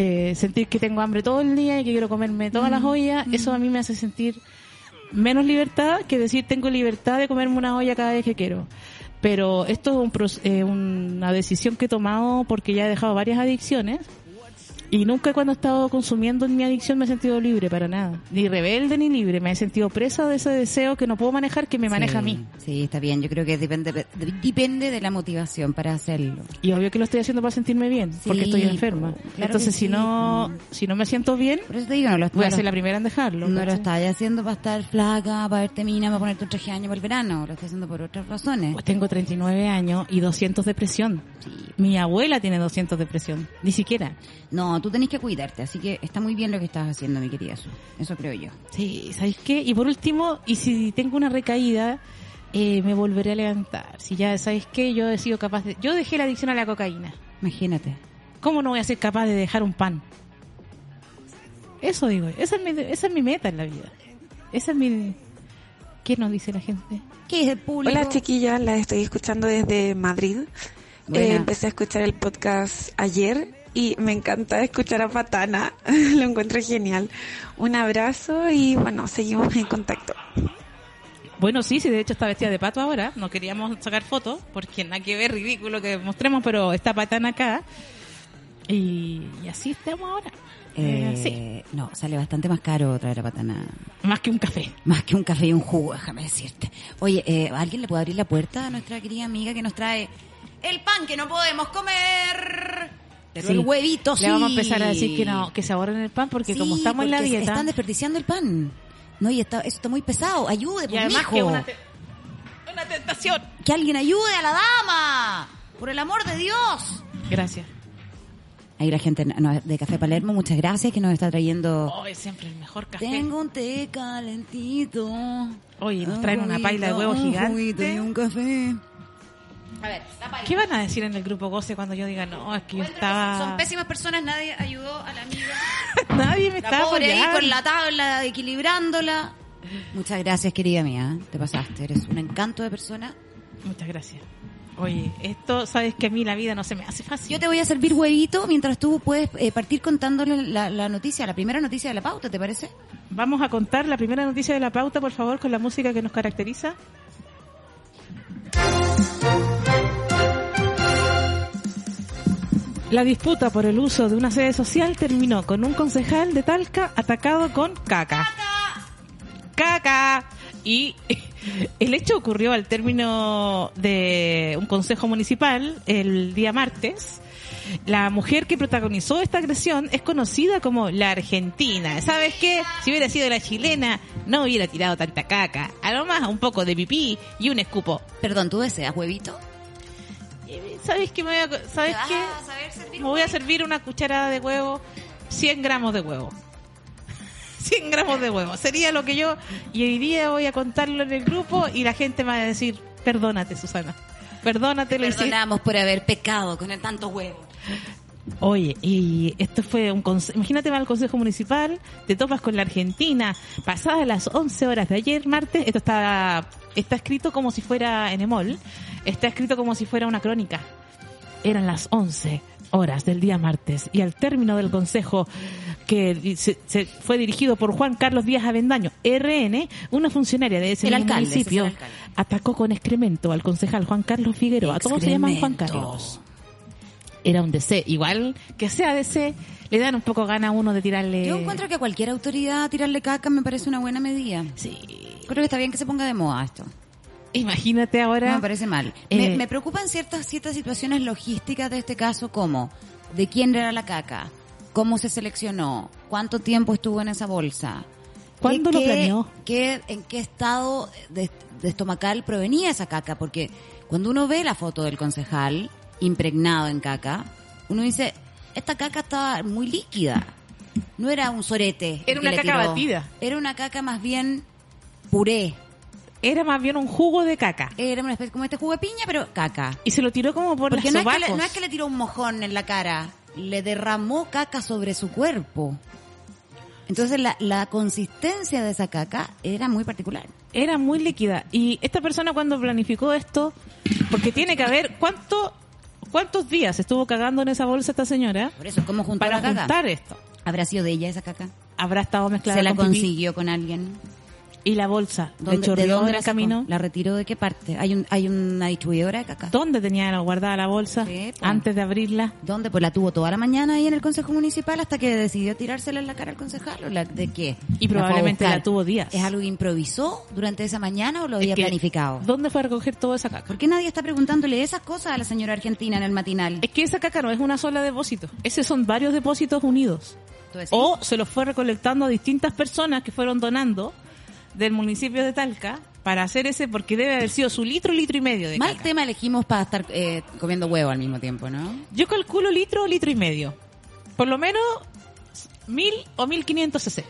Eh, sentir que tengo hambre todo el día y que quiero comerme todas las ollas, eso a mí me hace sentir menos libertad que decir tengo libertad de comerme una olla cada vez que quiero. Pero esto es un eh, una decisión que he tomado porque ya he dejado varias adicciones y nunca cuando he estado consumiendo en mi adicción me he sentido libre para nada. Ni rebelde ni libre. Me he sentido presa de ese deseo que no puedo manejar que me maneja Sí, a mí. Sí, está bien. Yo creo que depende, de- depende de la motivación para hacerlo. Y obvio que lo estoy haciendo para sentirme bien, porque estoy enferma. claro Entonces si no, si no me siento bien, Por eso te digo, no lo, voy a ser la primera en dejarlo. no lo estás haciendo para estar flaca, para verte mina, para ponerte un traje de año para el verano. Lo estás haciendo por otras razones. Pues tengo 39 años y 200 depresión. Sí. Mi abuela tiene 200 depresión. Ni siquiera. No, tú tenés que cuidarte, así que está muy bien lo que estás haciendo, mi querida Su. Eso creo yo. Sí, ¿sabéis qué? Y por último, y si tengo una recaída, eh, me volveré a levantar. Si ya, ¿sabéis qué? Yo he sido capaz de... Yo dejé la adicción a la cocaína. Imagínate. ¿Cómo no voy a ser capaz de dejar un pan? Eso digo, esa es mi, esa es mi meta en la vida. Esa es mi... ¿Qué nos dice la gente? ¿Qué es el público? Hola chiquillas, las estoy escuchando desde Madrid. Eh, empecé a escuchar el podcast ayer y me encanta escuchar a Patana. Lo encuentro genial. Un abrazo y bueno, seguimos en contacto. Bueno, sí, sí, de hecho está vestida de pato ahora. No queríamos sacar fotos porque nada que ver, ridículo que mostremos, pero está patana acá. Y, y así estamos ahora. Eh, sí, Eh, No, sale bastante más caro traer a patana. más que un café. Más que un café y un jugo, déjame decirte. Oye, eh, ¿alguien le puede abrir la puerta a nuestra querida amiga que nos trae el pan que no podemos comer? Pero Sí. el huevito sí. Le vamos a empezar a decir que no, que se ahorren el pan porque Sí, como estamos en la porque dieta. Están desperdiciando el pan. No, y está, eso está muy pesado. Ayude, y pues, además mijo. que una, te- una tentación. Que alguien ayude a la dama. Por el amor de Dios. Gracias. Ahí la gente de Café Palermo, muchas gracias que nos está trayendo. Oh, es siempre el mejor café. Tengo un té calentito. Oye, nos un traen una paila de huevo juguito, un juguito gigante. y un café. A ver, la. ¿Qué van a decir en el grupo Goce cuando yo diga, no, es que yo estaba... Son pésimas personas, nadie ayudó a la amiga. Nadie me La está pobre ahí apoyando. con la tabla, equilibrándola. Muchas gracias, querida mía. Te pasaste. Eres un encanto de persona. Muchas gracias. Oye, esto, sabes que a mí la vida no se me hace fácil. Yo te voy a servir huevito mientras tú puedes eh, partir contándole la, la noticia, la primera noticia de la pauta, ¿te parece? Vamos a contar la primera noticia de la pauta, por favor, con la música que nos caracteriza. La disputa por el uso de una sede social terminó con un concejal de Talca atacado con caca. ¡Caca! Y el hecho ocurrió al término de un consejo municipal el día martes. La mujer que protagonizó esta agresión es conocida como la Argentina. ¿Sabes qué? Si hubiera sido la chilena, no hubiera tirado tanta caca. A lo más un poco de pipí y un escupo. Perdón, ¿tú deseas huevito? ¿Sabes qué? Me voy a, ¿Sabes ¿Te vas qué? a saber servir Me voy a huevito? servir una cucharada de huevo, 100 gramos de huevo. 100 gramos de huevo. Sería lo que yo, y hoy día voy a contarlo en el grupo y la gente me va a decir, perdónate, Susana. Perdónate, lo hiciste. Perdonamos por haber pecado con el tanto huevo. Oye, y esto fue un conse- imagínate va al Consejo Municipal, te topas con la Argentina, pasadas las 11 horas de ayer, martes, esto está, está escrito como si fuera en Emol, está escrito como si fuera una crónica. Eran las 11, horas del día martes y al término del consejo que se, se fue dirigido por Juan Carlos Díaz Avendaño, RN, una funcionaria de ese El mismo alcalde, ese es el municipio atacó con excremento al concejal Juan Carlos Figueroa. Todos se llaman Juan Excremento. Carlos. Era un DC. Igual que sea DC, le dan un poco gana a uno de tirarle... Yo encuentro que a cualquier autoridad tirarle caca me parece una buena medida. Sí. Creo que está bien que se ponga de moda esto. Imagínate ahora... No me parece mal. Eh, me, me preocupan ciertas, ciertas situaciones logísticas de este caso, como de quién era la caca, cómo se seleccionó, cuánto tiempo estuvo en esa bolsa. ¿Cuándo lo planeó? qué- ¿En qué estado de, de estomacal provenía esa caca? Porque cuando uno ve la foto del concejal impregnado en caca, uno dice, esta caca estaba muy líquida. No era un sorete. Era una caca tiró. batida. Era una caca más bien puré. Era más bien un jugo de caca. Era una especie como este jugo de piña, pero caca. Y se lo tiró como por Porque las no es, que le, no es que le tiró un mojón en la cara, le derramó caca sobre su cuerpo. Entonces la, la consistencia de esa caca era muy particular. Era muy líquida. Y esta persona cuando planificó esto, porque tiene que haber cuánto, cuántos días estuvo cagando en esa bolsa esta señora Por eso, ¿cómo juntó para la caca? juntar esto. ¿Habrá sido de ella esa caca? Habrá estado mezclada ¿Se la con pipí. consiguió con alguien? Y la bolsa, ¿le ¿Dónde- ¿De dónde en la camino? ¿La retiró de qué parte? ¿Hay, un, hay una distribuidora de caca? ¿Dónde tenía guardada la bolsa Sí, pues. antes de abrirla? ¿Dónde? Pues la tuvo toda la mañana ahí en el Consejo Municipal hasta que decidió tirársela en la cara al concejal. ¿o la- ¿De qué? Y probablemente la tuvo días. ¿Es algo que improvisó durante esa mañana o lo Es había que, planificado? ¿Dónde fue a recoger toda esa caca? ¿Por qué nadie está preguntándole esas cosas a la señora argentina en el matinal? Es que esa caca no es una sola depósito. Esos son varios depósitos unidos. O se los fue recolectando a distintas personas que fueron donando del municipio de Talca para hacer ese, porque debe haber sido su litro, litro y medio de Mal caca. tema elegimos para estar eh, comiendo huevo al mismo tiempo, ¿no? Yo calculo litro, litro y medio. Por lo menos mil o mil quinientos cc.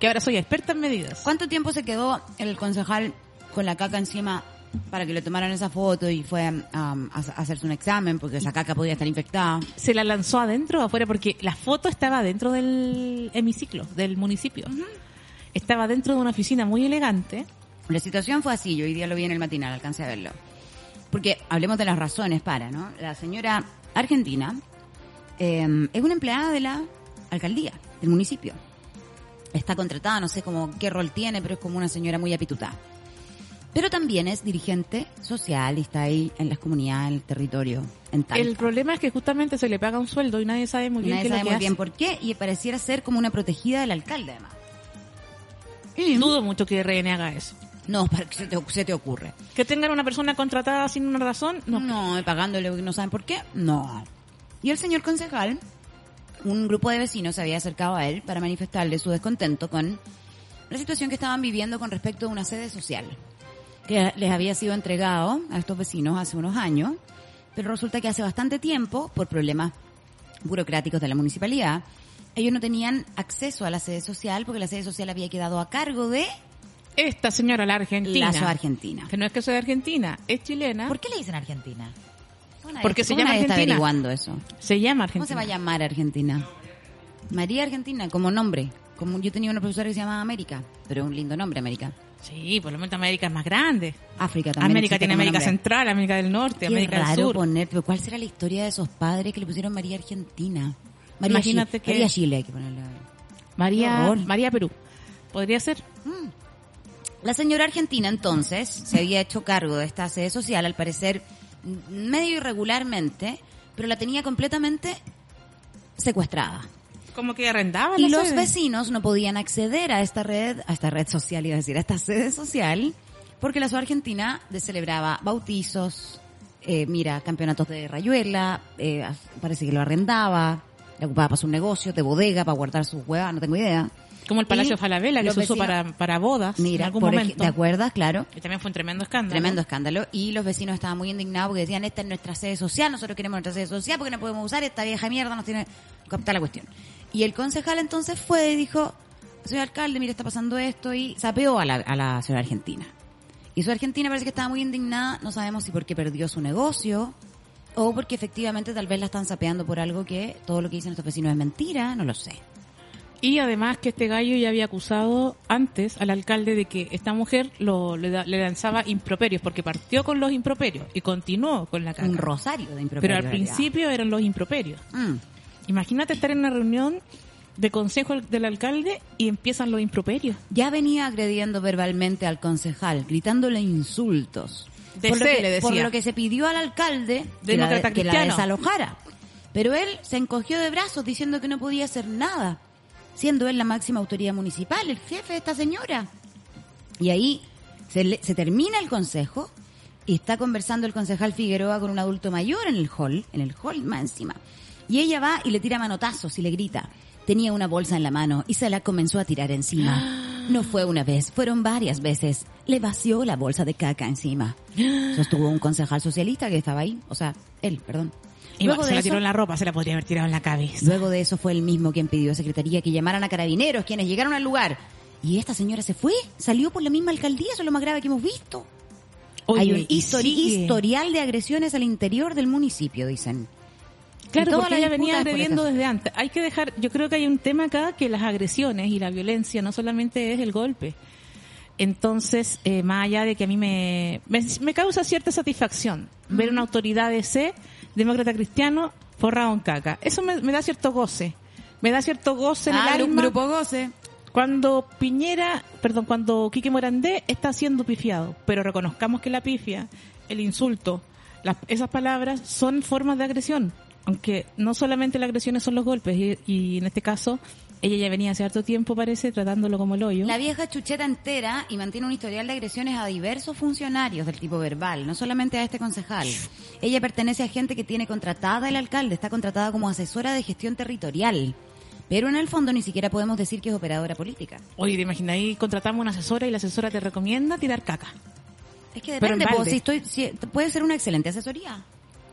Que ahora soy experta en medidas. ¿Cuánto tiempo se quedó el concejal con la caca encima para que le tomaran esa foto y fue um, a, a hacerse un examen porque esa caca podía estar infectada? Se la lanzó adentro o afuera porque la foto estaba dentro del hemiciclo, del municipio. Estaba dentro de una oficina muy elegante. La situación fue así, yo hoy día lo vi en el matinal, alcancé a verlo. Porque hablemos de las razones para, ¿no? La señora argentina eh, es una empleada de la alcaldía, del municipio. Está contratada, no sé cómo qué rol tiene, pero es como una señora muy apitutada. Pero también es dirigente social y está ahí en las comunidades, en el territorio, en tal. El problema es que justamente se le paga un sueldo y nadie sabe muy bien Nadie qué es sabe lo que muy hace. bien por qué y pareciera ser como una protegida del alcalde, además. Dudo mucho que RN haga eso. no, para que se te, se te ocurre. Que tengan una persona contratada sin una razón, no. No, y pagándole porque no saben por qué. No. Y el señor concejal, un grupo de vecinos se había acercado a él para manifestarle su descontento con la situación que estaban viviendo con respecto a una sede social que les había sido entregado a estos vecinos hace unos años, pero resulta que hace bastante tiempo, por problemas burocráticos de la municipalidad, ellos no tenían acceso a la sede social porque la sede social había quedado a cargo de Esta señora, la argentina. la Argentina. Que no es que sea de Argentina, es chilena. ¿Por qué le dicen Argentina? Porque se ¿Cómo llama nadie está Argentina. averiguando eso? Se llama ¿Cómo Argentina. se va a llamar Argentina? María Argentina, como nombre. Como yo tenía una profesora que se llamaba América, pero un lindo nombre, América. Sí, por lo menos América es más grande. África también. América tiene América nombre. Central, América del Norte, Qué América raro del Sur. poner, pero ¿cuál será la historia de esos padres que le pusieron María Argentina? María Imagínate Chi- que- María Chile hay que ponerle. María. María Perú. Podría ser. La señora argentina entonces se había hecho cargo de esta sede social, al parecer medio irregularmente, pero la tenía completamente secuestrada. Como que arrendaba Y la los sede. vecinos no podían acceder a esta red, a esta red social, iba a decir, a esta sede social, porque la SUA Argentina celebraba bautizos, eh, mira, campeonatos de rayuela, eh, parece que lo arrendaba, la ocupaba para su negocio, de bodega, para guardar sus huevas, no tengo idea. Como el Palacio Falabella, que se usó para, para bodas Mira, en algún por momento. ¿te acuerdas? Claro. Y también fue un tremendo escándalo. Tremendo escándalo. Y los vecinos estaban muy indignados porque decían, esta es nuestra sede social, nosotros queremos nuestra sede social porque no podemos usar esta vieja mierda, nos tiene que captar la cuestión. Y el concejal entonces fue y dijo, señor alcalde, mire, está pasando esto, y sapeó a la, a la ciudad argentina. Y su argentina parece que estaba muy indignada, no sabemos si porque perdió su negocio o porque efectivamente tal vez la están sapeando por algo que todo lo que dicen estos vecinos es mentira, no lo sé. Y además que este gallo ya había acusado antes al alcalde de que esta mujer lo, le, da- le lanzaba improperios, porque partió con los improperios y continuó con la caca. Un rosario de Pero improperios. al en realidad. principio eran los improperios. Mm. Imagínate estar en una reunión de consejo del alcalde y empiezan los improperios. Ya venía agrediendo verbalmente al concejal, gritándole insultos. De por, lo que, le decía. por lo que se pidió al alcalde que la, que la desalojara. Pero él se encogió de brazos diciendo que no podía hacer nada, siendo él la máxima autoridad municipal, el jefe de esta señora. Y ahí se, le- se termina el consejo y está conversando el concejal Figueroa con un adulto mayor en el hall, en el hall más encima. Y ella va y le tira manotazos y le grita. Tenía una bolsa en la mano y se la comenzó a tirar encima. No fue una vez, fueron varias veces. Le vació la bolsa de caca encima. Sostuvo un concejal socialista que estaba ahí, o sea, él, perdón. Y Luego se la eso- tiró en la ropa, se la podría haber tirado en la cabeza. Luego de eso fue el mismo quien pidió a Secretaría que llamaran a carabineros, quienes llegaron al lugar. Y esta señora se fue, salió por la misma alcaldía, eso es lo más grave que hemos visto. Oye, Hay un y histori- sigue. historial de agresiones al interior del municipio, dicen. Claro, porque la ella venía eso. desde antes. Hay que dejar, yo creo que hay un tema acá que las agresiones y la violencia no solamente es el golpe. Entonces, eh, más allá de que a mí me, me, me causa cierta satisfacción ver una autoridad de C, demócrata cristiano, forrado en caca. Eso me, me da cierto goce. Me da cierto goce en Ah, el alma grupo goce. cuando Piñera, perdón, cuando Quique Morandé está siendo pifiado. Pero reconozcamos que la pifia, el insulto, las- esas palabras son formas de agresión. Aunque no solamente las agresiones son los golpes, y, y en este caso ella ya venía hace harto tiempo, parece, tratándolo como el hoyo. La vieja chucheta entera y mantiene un historial de agresiones a diversos funcionarios del tipo verbal, no solamente a este concejal. Ella pertenece a gente que tiene contratada el alcalde, está contratada como asesora de gestión territorial. Pero en el fondo ni siquiera podemos decir que es operadora política. Oye, te imaginas, ahí contratamos una asesora y la asesora te recomienda tirar caca. Es que depende, si estoy, si- puede ser una excelente asesoría.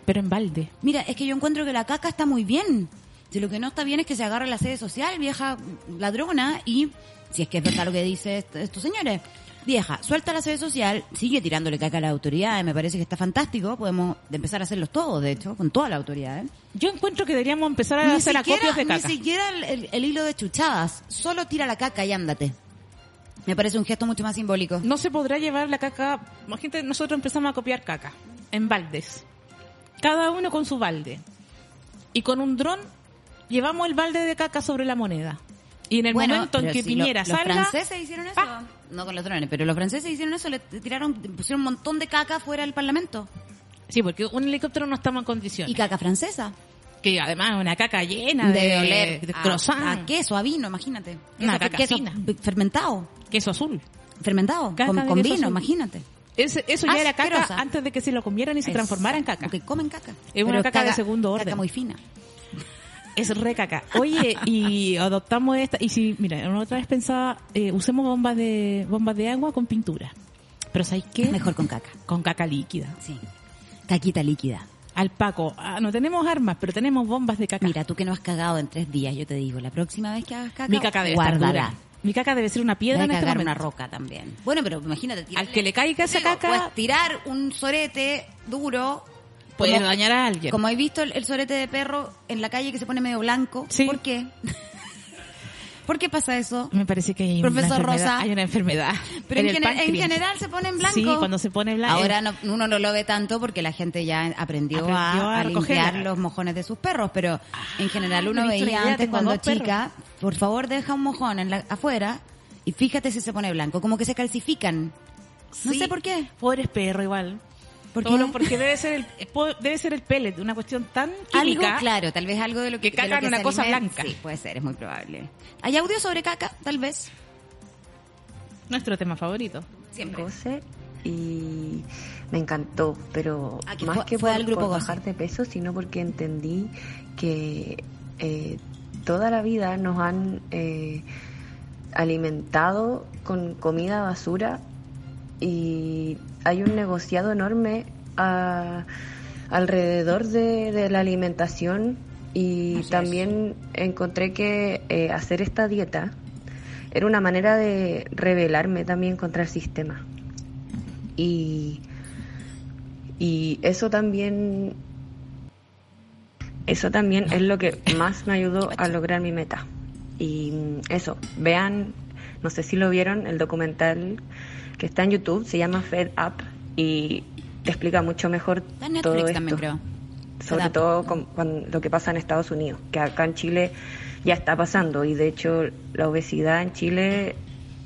Pero en balde. Mira, es que yo encuentro que la caca está muy bien. Si lo que no está bien es que se agarre la sede social, vieja ladrona, y si es que es verdad lo que dice est- estos señores. Vieja, suelta la sede social, sigue tirándole caca a las autoridades, me parece que está fantástico, podemos empezar a hacerlos todos, de hecho, con toda la autoridad. ¿eh? Yo encuentro que deberíamos empezar a Ni hacer siquiera, acopios de ni caca. siquiera el, el- el hilo de chuchadas, solo tira la caca y ándate. Me parece un gesto mucho más simbólico. No se podrá llevar la caca. Imagínate, nosotros empezamos a copiar caca en baldes. Cada uno con su balde. Y con un dron llevamos el balde de caca sobre la moneda. Y en el Bueno, momento en que si Piñera lo- los salga. franceses hicieron eso. No con los drones, pero los franceses hicieron eso, le tiraron, pusieron un montón de caca fuera del parlamento. Sí, porque un helicóptero no estamos en condiciones. Y caca francesa. que además es una caca llena de, de oler de a- croissant, a, queso, a vino, imagínate. Una Queso, caca queso fermentado. queso azul. Fermentado, Caca con, con queso vino, azul. imagínate. Eso ya era caca antes de que se lo comieran y se transformara en caca. Porque comen caca. Es una caca de segundo orden. Caca muy fina. Es re caca. Oye, y adoptamos esta. Y si, mira, una otra vez pensaba, eh, usemos bombas de bombas de agua con pintura. Pero ¿sabéis qué? Mejor con caca. Con caca líquida. Sí. Caquita líquida. Al Paco, ah, no tenemos armas, pero tenemos bombas de caca. Mira, tú que no has cagado en tres días, yo te digo, la próxima vez que hagas caca, Mi caca debe estar dura. Mi caca debe ser una piedra Debe en este momento. una roca también. Bueno, pero imagínate. tirarle- Al que le caiga esa Digo, caca- Pues tirar un sorete duro. Puede dañar a alguien. Como he visto el, el sorete de perro en la calle que se pone medio blanco. Sí. ¿Por qué? ¿Por qué pasa eso? Me parece que hay Profesor una enfermedad. Rosa. Hay una enfermedad. Pero en, gener- general se pone en blanco. Sí, cuando se pone blanco. Ahora no- uno no lo ve tanto porque la gente ya aprendió, Aprendió a, a a limpiar los mojones de sus perros, pero en general uno visto veía antes cuando perros. chica, por favor deja un mojón en la- afuera y fíjate si se pone blanco, como que se calcifican. No Sí, sé por qué. Pobres perro igual. ¿Por Todo qué? lo- porque debe ser el eh, debe ser el pellet, una cuestión tan química. Algo, claro, tal vez algo de lo que, lo cagan una cosa alimenta. blanca. Sí, puede ser, es muy probable. ¿Hay audio sobre caca? Tal vez. Nuestro tema favorito. Siempre. Goce y me encantó, pero Ah, más fue- que fue por, al grupo por Goce. bajar de peso, sino porque entendí que eh, toda la vida nos han eh, alimentado con comida basura y hay un negociado enorme a- alrededor de, de la alimentación y también encontré que eh, hacer esta dieta era una manera de rebelarme también contra el sistema. Y, y eso también eso también es lo que más me ayudó a lograr mi meta. Y mm, eso, vean, no sé si lo vieron, el documental que está en YouTube, se llama Fed Up y te explica mucho mejor todo Netflix esto. también, creo. Sobre Fed todo con, con lo que pasa en Estados Unidos, que acá en Chile ya está pasando y de hecho la obesidad en Chile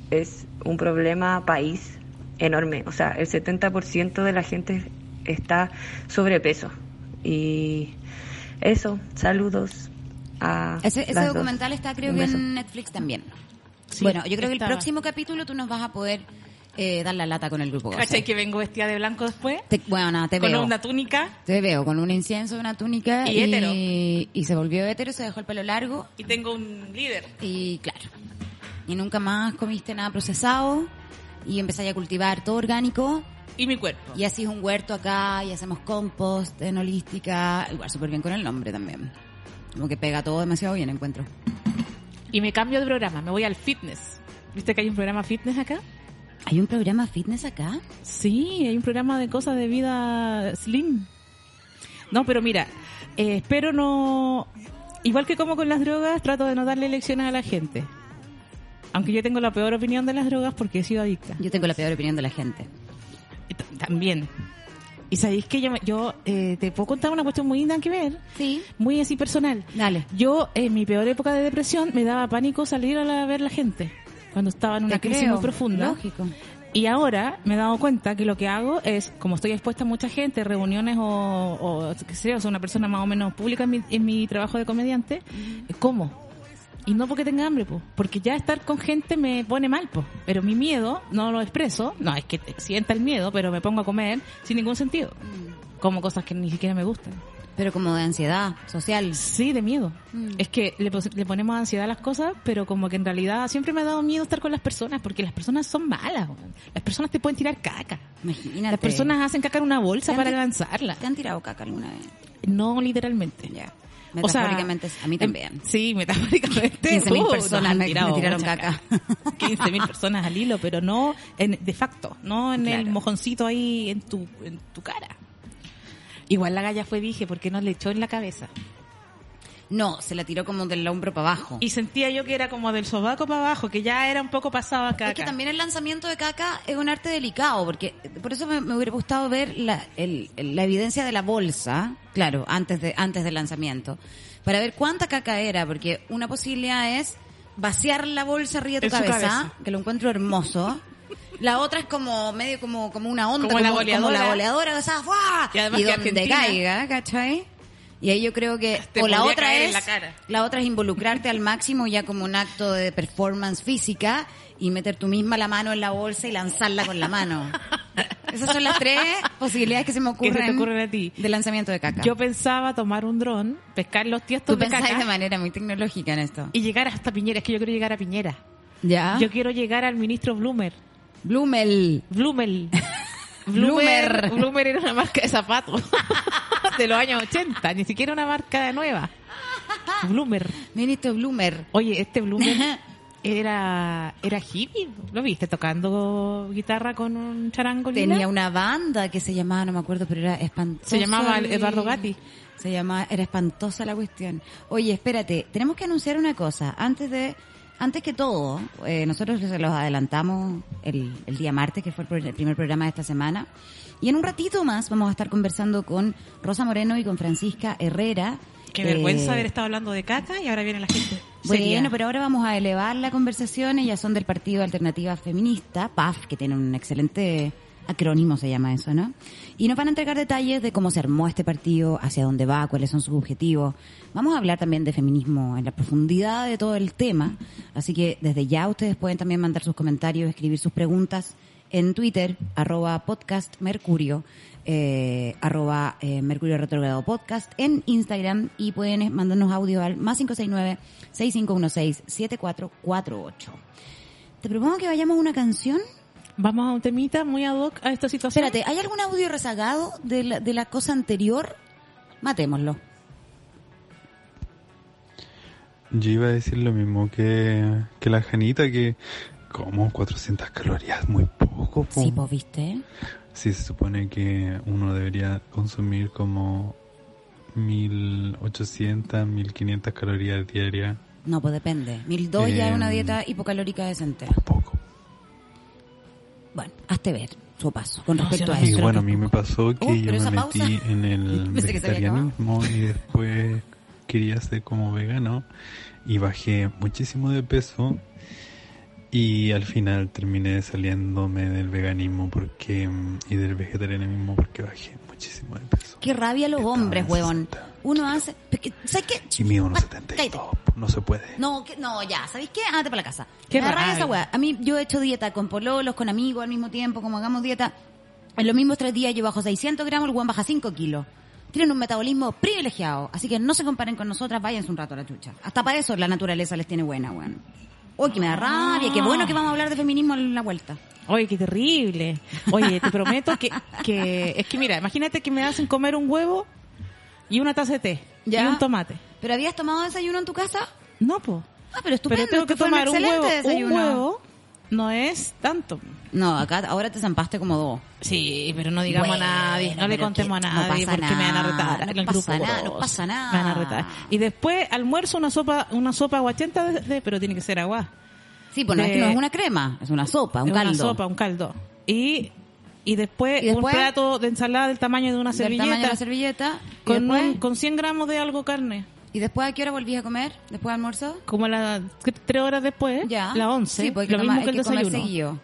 es un problema país enorme. O sea, el 70% de la gente está sobrepeso. Y eso, saludos a Ese, ese las dos. documental está creo que en Netflix también. Sí, bueno, yo creo que el próximo capítulo tú nos vas a poder eh, dar la lata con el grupo. ¿Cachai que vengo vestida de blanco después? Te- bueno, nada, te con veo. una túnica Te veo con un incienso, una túnica Y hétero. y se volvió hétero, se dejó el pelo largo y tengo un líder. y claro. Y nunca más comiste nada procesado y empezáis a cultivar todo orgánico Y mi cuerpo. y así es un huerto acá y hacemos compost en holística, igual súper bien con el nombre también. Como que pega todo demasiado bien, encuentro. Y me cambio de programa, me voy al fitness. ¿Viste que hay un programa fitness acá? ¿Hay un programa fitness acá? Sí, hay un programa de cosas de vida slim. No, pero mira, eh, espero no... Igual que como con las drogas, trato de no darle lecciones a la gente. Aunque yo tengo la peor opinión de las drogas porque he sido adicta. Yo tengo la peor opinión de la gente. También. Y sabéis que yo, eh, te puedo contar una cuestión muy linda que ver, Sí, muy así personal. dale. Yo, en mi peor época de depresión, me daba pánico salir a la- ver la gente. Cuando estaba en una Te crisis creo. muy profunda. Lógico. Y ahora me he dado cuenta que lo que hago es, como estoy expuesta a mucha gente, reuniones o, o qué sé yo, soy una persona más o menos pública en mi, en mi trabajo de comediante, como. Y no porque tenga hambre, po, porque ya estar con gente me pone mal, po. pero mi miedo no lo expreso, no, es que sienta el miedo, pero me pongo a comer sin ningún sentido. Como cosas que ni siquiera me gustan. Pero como de ansiedad social. Sí, de miedo. Mm. Es que le, ponemos ansiedad a las cosas, pero como que en realidad siempre me ha dado miedo estar con las personas, porque las personas son malas. Las personas te pueden tirar caca. Imagínate. Las personas hacen caca en una bolsa ¿Te han para lanzarla. ¿Te han tirado caca alguna vez? No literalmente. Ya. O sea, Metafóricamente, a mí también. em, Sí, metafóricamente. 15.000 uh, personas me- tirado me tiraron caca. 15.000 personas al hilo, pero no en, de facto, no en el mojoncito ahí en tu, en tu cara. Igual la galla fue, dije, porque nos le echó en la cabeza. No, se la tiró como del hombro para abajo. Y sentía yo que era como del sobaco para abajo, que ya era un poco pasado acá. Es que también el lanzamiento de caca es un arte delicado, porque por eso me, me hubiera gustado ver la, el- la evidencia de la bolsa, claro, antes, de, antes del lanzamiento, para ver cuánta caca era, porque una posibilidad es vaciar la bolsa arriba de tu cabeza. que lo encuentro hermoso. La otra es como medio como, como una onda, Como como, la como goleadora. la goleadora, o sea, ¡fua! Y además y donde Argentina- caiga, ¿cachai? Y ahí yo creo que, Te o la otra es, la cara. la otra es involucrarte al máximo ya como un acto de performance física y meter tú misma la mano en la bolsa y lanzarla con la mano. Esas son las tres posibilidades que se me ¿Qué ocurren, se te ocurren a ti? de lanzamiento de caca. Yo pensaba tomar un dron, pescar los tiestos de caca de manera muy tecnológica en esto. y llegar hasta Piñera. Es que yo quiero llegar a Piñera. ¿Ya? Yo quiero llegar al ministro Blumer. Blumel. Blumel. Bloomer. Bloomer era una marca de zapatos de los años 80, ni siquiera una marca nueva. Bloomer. Ministro Blumer. Oye, este Bloomer era era hippie. ¿Lo viste tocando guitarra con un charango? Tenía una banda que se llamaba, no me acuerdo, pero era espantosa. Se llamaba Eduardo Gatti. Se llamaba, era espantosa la cuestión. Oye, espérate, tenemos que anunciar una cosa. Antes de, antes que todo, eh, nosotros se los adelantamos el, el día martes, que fue el, pro- el primer programa de esta semana. Y en un ratito más vamos a estar conversando con Rosa Moreno y con Francisca Herrera. Qué vergüenza Eh, haber estado hablando de caca y ahora viene la gente. bueno, seria. pero ahora vamos a elevar la conversación. Ellas son del Partido Alternativa Feminista, PAF, que tiene un excelente acrónimo, se llama eso, ¿no? Y nos van a entregar detalles de cómo se armó este partido, hacia dónde va, cuáles son sus objetivos. Vamos a hablar también de feminismo en la profundidad de todo el tema. Así que desde ya ustedes pueden también mandar sus comentarios, escribir sus preguntas en Twitter, arroba podcast mercurio, eh, arroba eh, mercurio retrogrado podcast, en Instagram y pueden eh, mandarnos audio al más 569-6516-7448. Te propongo que vayamos a una canción. Vamos a un temita muy ad hoc a esta situación. Espérate, ¿hay algún audio rezagado de la, de la cosa anterior? Matémoslo. Yo iba a decir lo mismo que, que la Janita, que como 400 calorías, muy poco. po. Sí, pues viste. Sí, se supone que uno debería consumir como 1800, 1500 calorías diarias No, pues depende. 1002 ya es una Eh, dieta hipocalórica decente. Bueno, hazte ver su paso con respecto a Y eso. bueno, a mí me pasó que Oh, yo pero me metí pausa. en el que vegetarianismo y después quería ser como vegano y bajé muchísimo de peso y al final terminé saliéndome del veganismo porque y del vegetarianismo porque bajé muchísimo de peso. Qué rabia los hombres, huevón. Uno hace... ¿Sabes qué? Y mío unos Ah, 70 cállate. no se puede. No, que, no, ya, ¿sabéis qué? Ándate para la casa. Qué Me rabia esa weá. A mí, yo he hecho dieta con pololos, con amigos al mismo tiempo, como hagamos dieta. En los mismos tres días yo bajo 600 gramos, el weón baja 5 kilos. Tienen un metabolismo privilegiado, así que no se comparen con nosotras, váyanse un rato a la chucha. Hasta para eso la naturaleza les tiene buena, weón. Uy, que me da rabia, qué bueno que vamos a hablar de feminismo en la vuelta. Oye, qué terrible. Oye, te prometo que, que es que mira, imagínate que me hacen comer un huevo y una taza de té ¿Ya? y un tomate. ¿Pero habías tomado desayuno en tu casa? No, po. Ah, pero estupendo. Pero tengo que tomar un huevo no es tanto. No, acá ahora te zampaste como dos. Sí, pero no digamos Bueno, a nadie, no le contemos a no nadie porque me van a retar. no pasa nada, no pasa nada. Me van a retar. Y después almuerzo una sopa, una sopa aguachenta, de, de- pero tiene que ser agua. Sí, pues no, es que no es una crema, es una sopa, un Es caldo. Una sopa, un caldo. Y, y, después, ¿Y después? un plato de ensalada del tamaño de una Del servilleta. tamaño de la servilleta. ¿Y con, después? un- con 100 gramos de algo carne. ¿Y después a qué hora volvías a comer? ¿Después de almuerzo? Como a las tres horas después, Ya. las 11, Sí, pues hay que lo mismo que el que desayuno. seguido.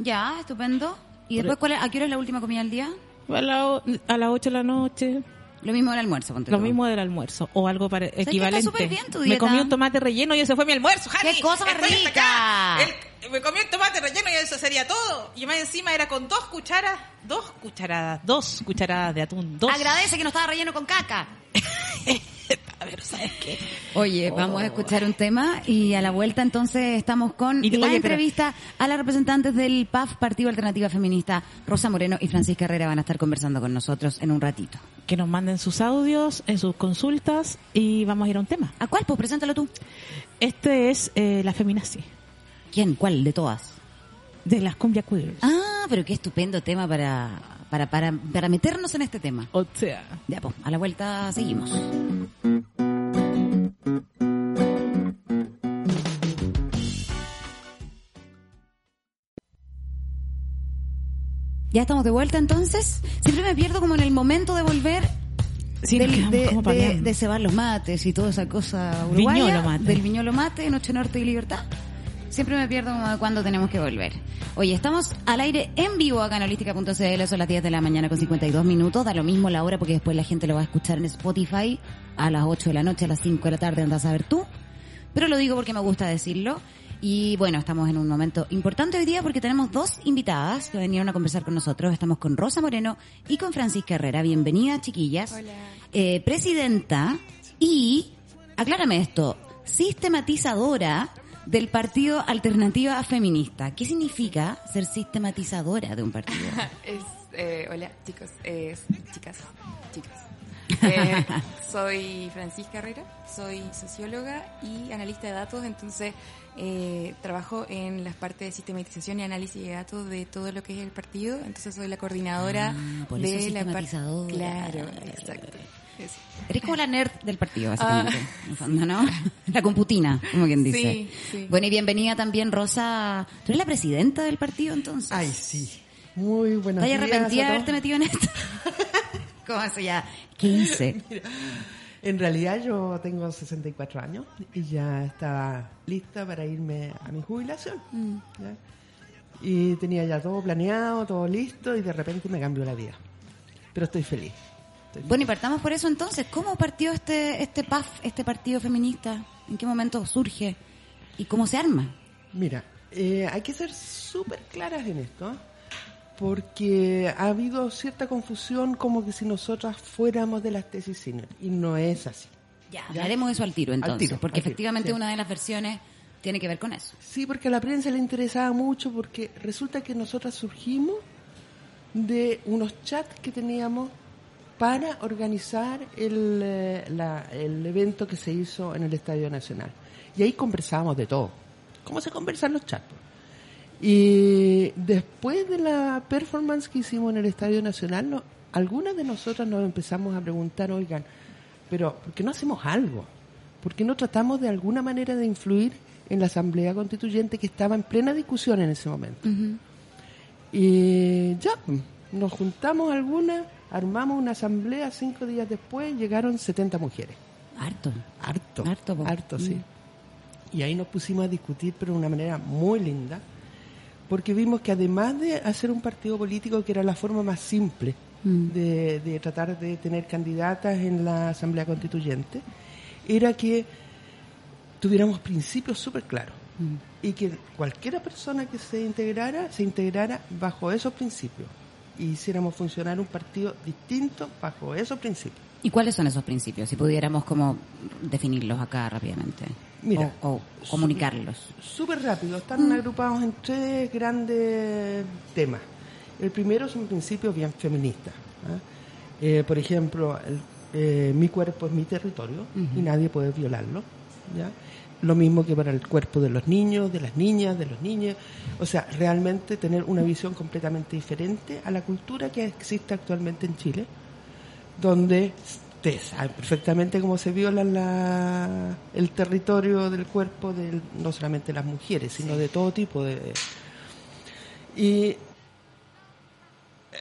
Ya, estupendo. ¿Y después cuál es- a qué hora es la última comida del día? A, la las 8 de la noche. Lo mismo del almuerzo, Lo mismo del almuerzo o algo para, está equivalente. súper bien tu Me comí un tomate relleno y ese fue mi almuerzo, Jani. ¡Qué cosa más rica! El- me comí un tomate relleno y eso sería todo. Y más encima era con dos cucharas, dos cucharadas, dos cucharadas de atún, dos. Agradece que no estaba relleno con caca. A ver, ¿sabes qué? Oye, vamos a escuchar un tema y a la vuelta entonces estamos con Y- la oye, pero- entrevista a las representantes del PAF, Partido Alternativa Feminista, Rosa Moreno y Francisca Herrera van a estar conversando con nosotros en un ratito. Que nos manden sus audios, en sus consultas y vamos a ir a un tema. ¿A cuál? Pues preséntalo tú. Este es eh, la feminazi, ¿Quién? ¿Cuál de todas? de las cumbia queers. Ah, pero qué estupendo tema para, para, para, para meternos en este tema. O sea, Ya, pues, a la vuelta seguimos. Ya estamos de vuelta entonces. Siempre me pierdo como en el momento de volver Sí, del- de, de cebar los mates y toda esa cosa uruguaya, Viñolo mate. del viñolo mate, Noche Norte y Libertad. Siempre me pierdo como de cuándo tenemos que volver. Oye, estamos al aire en vivo acá en holística.cl, son las 10 de la mañana con 52 minutos, da lo mismo la hora porque después la gente lo va a escuchar en Spotify a las 8 de la noche, a las 5 de la tarde, andas a ver tú. Pero lo digo porque me gusta decirlo. Y bueno, estamos en un momento importante hoy día porque tenemos dos invitadas que vinieron a conversar con nosotros. Estamos con Rosa Moreno y con Francisca Herrera. Bienvenidas, chiquillas. Eh, presidenta y, aclárame esto, sistematizadora del Partido Alternativa Feminista. ¿Qué significa ser sistematizadora de un partido? Es, eh, hola, chicos, eh, chicas, chicas. Eh, soy Francisca Herrera, soy socióloga y analista de datos, entonces eh, trabajo en las partes de sistematización y análisis de datos de todo lo que es el partido, entonces soy la coordinadora Ah, por eso de la parte... Claro, exacto. Eso. Eres como la nerd del partido, básicamente. en el fondo, ¿no? La computina, como quien dice. Sí, sí. Bueno, y bienvenida también, Rosa. ¿Tú eres la presidenta del partido, entonces? Ay, sí. Muy buenos ¿Estás arrepentida de haberte metido en esto? ¿Cómo eso ya? ¿Qué hice? En realidad yo tengo 64 años y ya estaba lista para irme a mi jubilación. Mm. ¿ya? Y tenía ya todo planeado, todo listo y de repente me cambió la vida. Pero estoy feliz. Bueno, y partamos por eso entonces. ¿Cómo partió este, este PAF, este partido feminista? ¿En qué momento surge? ¿Y cómo se arma? Mira, eh, hay que ser súper claras en esto, porque ha habido cierta confusión como que si nosotras fuéramos de las tesis senior, y no es así. Ya, haremos eso al tiro entonces, tiro, porque al tiro, efectivamente sí. una de las versiones tiene que ver con eso. Sí, porque a la prensa le interesaba mucho, porque resulta que nosotras surgimos de unos chats que teníamos para organizar el, eh, la- el evento que se hizo en el Estadio Nacional. Y ahí conversábamos de todo. ¿Cómo se conversan los chats? Y después de la performance que hicimos en el Estadio Nacional, no- algunas de nosotras nos empezamos a preguntar, oigan, pero ¿por qué no hacemos algo? ¿Por qué no tratamos de alguna manera de influir en la Asamblea Constituyente que estaba en plena discusión en ese momento? Y ya, nos juntamos algunas, armamos una asamblea, cinco días después llegaron 70 mujeres. Harto. Harto. Harto, po. Harto, sí. Mm. Y ahí nos pusimos a discutir, pero de una manera muy linda, porque vimos que además de hacer un partido político, que era la forma más simple Mm. de, de tratar de tener candidatas en la Asamblea Constituyente, era que tuviéramos principios súper claros Mm. y que cualquiera persona que se integrara, se integrara bajo esos principios y hiciéramos funcionar un partido distinto bajo esos principios. ¿Y cuáles son esos principios? Si pudiéramos como definirlos acá rápidamente. Mira, o, o comunicarlos. Súper rápido, están agrupados en tres grandes temas. El primero es un principio bien feminista. ¿ah? Eh, por ejemplo, el- eh, mi cuerpo es mi territorio y nadie puede violarlo. ¿ya? Lo mismo que para el cuerpo de los niños, de las niñas, de los niños. O sea, realmente tener una visión completamente diferente a la cultura que existe actualmente en Chile, donde ustedes saben perfectamente cómo se viola la- el territorio del cuerpo de no solamente las mujeres, sino de todo tipo de... Y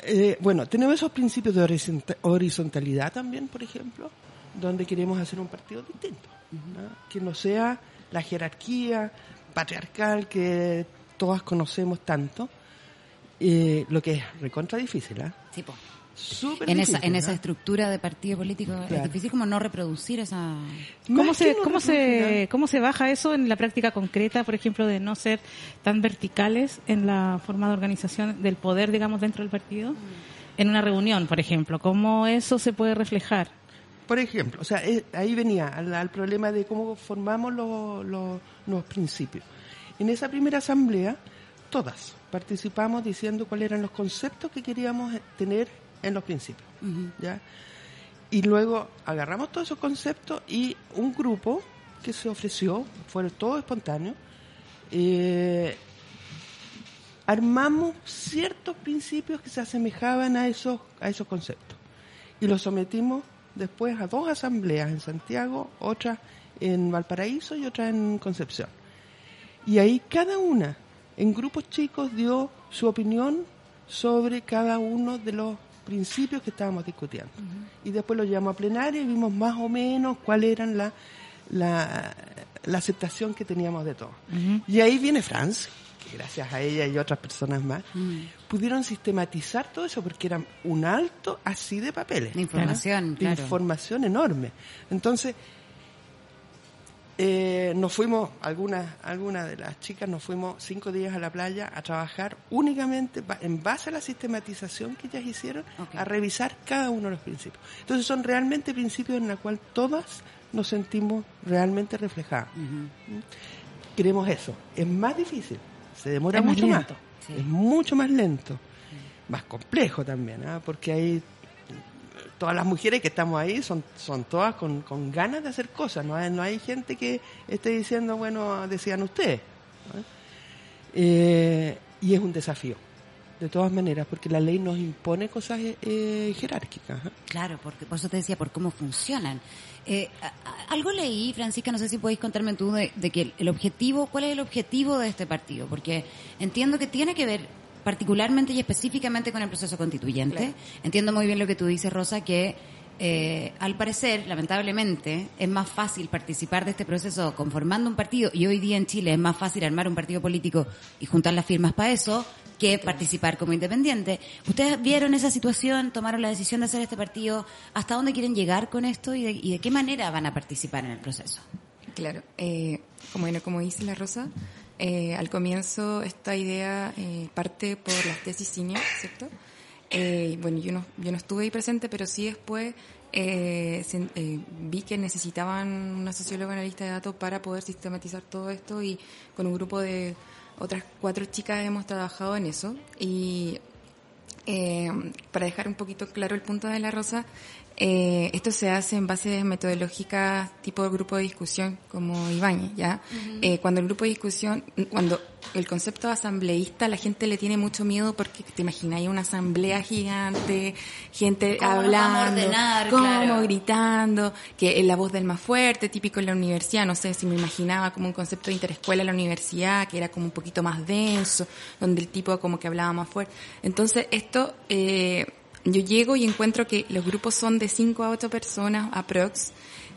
eh, bueno, tenemos esos principios de horizonta- horizontalidad también, por ejemplo, donde queremos hacer un partido distinto, ¿no? que no sea la jerarquía patriarcal que todas conocemos tanto, eh, lo que es recontra difícil, ¿ah? Sí, po. Súper En esa, difícil, en esa ¿ah? estructura de partido político es difícil como no reproducir esa... ¿Cómo se, no cómo, se, ¿Cómo se baja eso en la práctica concreta, por ejemplo, de no ser tan verticales en la forma de organización del poder, digamos, dentro del partido? En una reunión, por ejemplo, ¿cómo eso se puede reflejar? Por ejemplo, o sea, eh, ahí venía al, al problema de cómo formamos los, los, los principios. En esa primera asamblea, todas participamos diciendo cuáles eran los conceptos que queríamos tener en los principios. ¿ya? Y luego agarramos todos esos conceptos y un grupo que se ofreció, fueron todos espontáneos, eh, armamos ciertos principios que se asemejaban a esos, a esos conceptos y los sometimos después a dos asambleas en Santiago, otra en Valparaíso y otra en Concepción. Y ahí cada una, en grupos chicos, dio su opinión sobre cada uno de los principios que estábamos discutiendo. Y después lo llevamos a plenaria y vimos más o menos cuál era la, la, la aceptación que teníamos de todo. Y ahí viene Franz, gracias a ella y otras personas más, pudieron sistematizar todo eso porque era un alto así de papeles. De información, claro. información enorme. Entonces, eh, nos fuimos, algunas algunas de las chicas nos fuimos cinco días a la playa a trabajar únicamente en base a la sistematización que ellas hicieron, a revisar cada uno de los principios. Entonces son realmente principios en los cuales todas nos sentimos realmente reflejadas. ¿Mm? Queremos eso. Es más difícil, se demora Es mucho más, es mucho más lento, más complejo también, ¿ah? porque hay todas las mujeres que estamos ahí son, son todas con, con ganas de hacer cosas. No hay, no hay gente que esté diciendo, bueno, decían ustedes. ¿no? Eh, y es un desafío, de todas maneras, porque la ley nos impone cosas eh, jerárquicas. ¿ah? Claro, porque por eso te decía, por cómo funcionan. Eh, algo leí, Francisca, no sé si podéis contarme tú, de, de que el, el objetivo, ¿cuál es el objetivo de este partido? Porque entiendo que tiene que ver particularmente y específicamente con el proceso constituyente. Entiendo muy bien lo que tú dices, Rosa, que eh, al parecer, lamentablemente, es más fácil participar de este proceso conformando un partido, y hoy día en Chile es más fácil armar un partido político y juntar las firmas para eso, que participar como independiente. ¿Ustedes vieron esa situación, tomaron la decisión de hacer este partido? ¿Hasta dónde quieren llegar con esto y de, y de qué manera van a participar en el proceso? Claro, eh, como, bueno, como dice la Rosa, eh, al comienzo esta idea eh, parte por las tesis cine, ¿cierto? Eh, bueno, yo no, yo no estuve ahí presente, pero sí después eh, se- eh, vi que necesitaban una socióloga analista de datos para poder sistematizar todo esto y con un grupo de otras cuatro chicas hemos trabajado en eso. Y eh, para dejar un poquito claro el punto de la rosa, eh, esto se hace en bases metodológicas tipo grupo de discusión como Ibañez, ¿ya? Eh, cuando el grupo de discusión, cuando el concepto asambleísta, la gente le tiene mucho miedo porque te imagináis una asamblea gigante, gente ¿Cómo hablando, ordenar? como Claro. gritando, que es la voz del más fuerte, típico en la universidad, no sé si me imaginaba como un concepto de interescuela en la universidad, que era como un poquito más denso, donde el tipo como que hablaba más fuerte. Entonces, esto, eh, yo llego y encuentro que los grupos son de 5 a 8 personas aprox,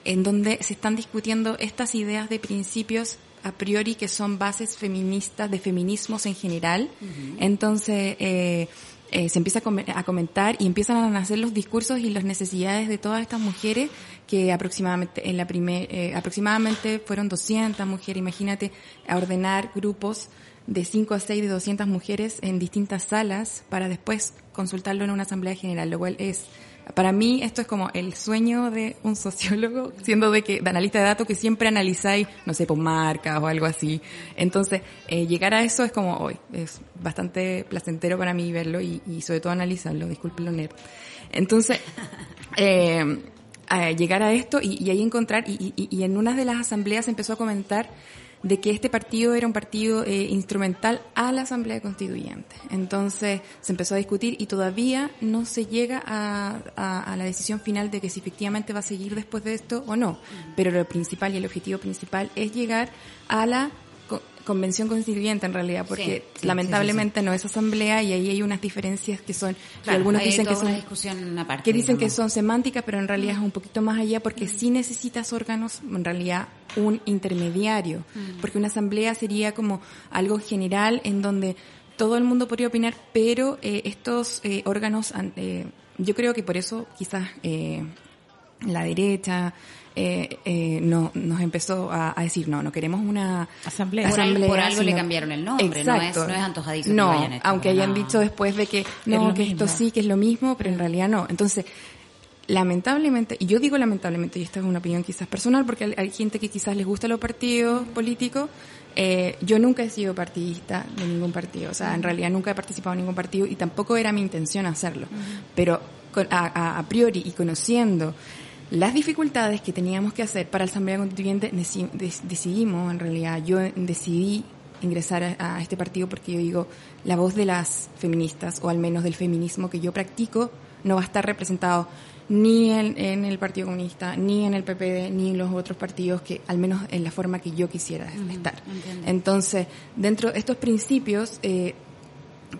en donde se están discutiendo estas ideas de principios a priori que son bases feministas, de feminismos en general. Entonces, eh, eh, se empieza a, come- a comentar y empiezan a nacer los discursos y las necesidades de todas estas mujeres que aproximadamente en la primer, eh, aproximadamente fueron 200 mujeres, imagínate, a ordenar grupos de 5 a 6 de 200 mujeres en distintas salas para después consultarlo en una asamblea general, lo cual es para mí esto es como el sueño de un sociólogo, siendo de que de analista de datos que siempre analizáis, no sé, por marcas o algo así. Entonces, eh, llegar a eso es como hoy, es bastante placentero para mí verlo y, sobre todo analizarlo, disculpen lo nerd. Entonces, eh, llegar a esto y, ahí encontrar, y, y- y en una de las asambleas empezó a comentar de que este partido era un partido eh, instrumental a la Asamblea Constituyente. Entonces se empezó a discutir y todavía no se llega a, a- a la decisión final de que si efectivamente va a seguir después de esto o no. Pero lo principal y el objetivo principal es llegar a la convención constituyente en realidad, porque Sí, sí, lamentablemente no es asamblea y ahí hay unas diferencias que son, que algunos dicen que son una discusión aparte, que dicen que son semánticas, pero en realidad es un poquito más allá porque sí necesitas órganos, en realidad un intermediario, Mm. porque una asamblea sería como algo general en donde todo el mundo podría opinar, pero eh, estos eh, órganos, an- eh, yo creo que por eso quizás eh, la derecha eh, eh, no, nos empezó a, a decir, no, no queremos una asamblea. Por al- por algo le cambiaron el nombre, no es- Exacto. no es antojadizo que No, hayan hecho, aunque hayan no. dicho después de que Es no, lo que esto sí, que es lo mismo, pero en realidad no. Entonces, lamentablemente, y yo digo lamentablemente, y esta es una opinión quizás personal, porque hay, hay gente que quizás les gusta los partidos políticos, eh, yo nunca he sido partidista de ningún partido, o sea, en realidad nunca he participado en ningún partido y tampoco era mi intención hacerlo. Pero a- a priori y conociendo las dificultades que teníamos que hacer para la Asamblea Constituyente, deci- dec- decidimos, en realidad, yo decidí ingresar a, este partido porque yo digo, la voz de las feministas, o al menos del feminismo que yo practico, no va a estar representado ni en, en el Partido Comunista, ni en el PPD, ni en los otros partidos que, al menos en la forma que yo quisiera estar. entiendo. Entonces, dentro de estos principios eh,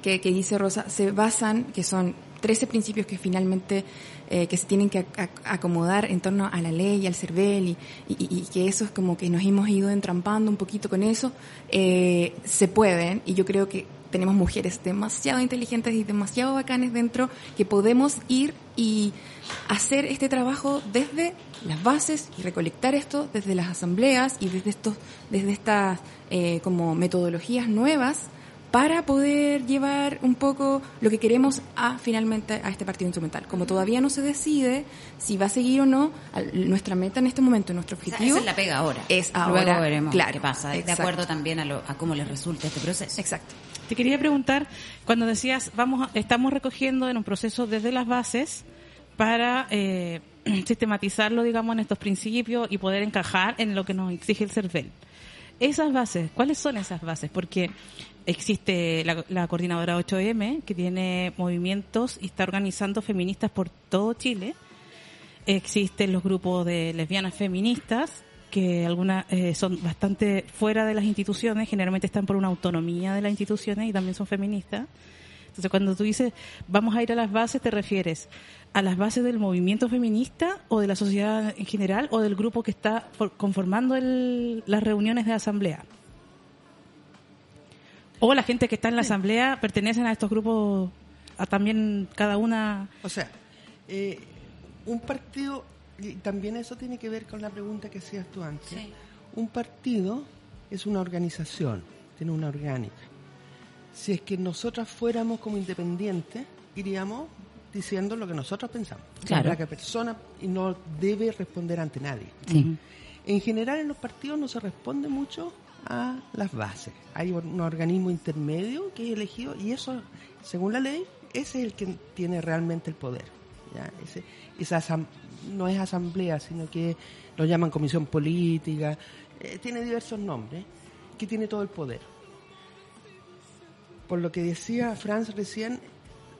que, que dice Rosa, se basan, que son 13 principios que finalmente eh, que se tienen que ac- ac- acomodar en torno a la ley y al CERVEL y, y- y que eso es como que nos hemos ido entrampando un poquito con eso, eh, se pueden y yo creo que tenemos mujeres demasiado inteligentes y demasiado bacanes dentro que podemos ir y hacer este trabajo desde las bases y recolectar esto desde las asambleas y desde estos desde estas eh, como metodologías nuevas para poder llevar un poco lo que queremos a finalmente a este partido instrumental. Como todavía no se decide si va a seguir o no, al- nuestra meta en este momento, nuestro O sea, objetivo esa es la pega ahora. es ahora. Luego veremos claro, qué pasa, de exacto. acuerdo también a, lo, a cómo les resulta este proceso. Exacto. Te quería preguntar, cuando decías, vamos, a- estamos recogiendo en un proceso desde las bases para eh, sistematizarlo, digamos, en estos principios y poder encajar en lo que nos exige el CERVEL. Esas bases, ¿cuáles son esas bases? Porque existe la, la coordinadora 8M, que tiene movimientos y está organizando feministas por todo Chile. Existen los grupos de lesbianas feministas, que algunas eh, son bastante fuera de las instituciones, generalmente están por una autonomía de las instituciones y también son feministas. Entonces, cuando tú dices vamos a ir a las bases, ¿te refieres a las bases del movimiento feminista o de la sociedad en general o del grupo que está conformando el- las reuniones de asamblea? O la gente que está en la asamblea pertenecen a estos grupos, a también cada una... O sea, eh, un partido, y también eso tiene que ver con la pregunta que hacías tú antes. Un partido es una organización, tiene una orgánica. Si es que nosotras fuéramos como independientes, iríamos diciendo lo que nosotros pensamos. Claro. La que persona no debe responder ante nadie. Sí. En general en los partidos no se responde mucho a las bases. Hay un organismo intermedio que es elegido y eso, según la ley, ese es el que tiene realmente el poder. esa no es asamblea, sino que lo llaman comisión política, eh, tiene diversos nombres, que tiene todo el poder. Por lo que decía Franz recién,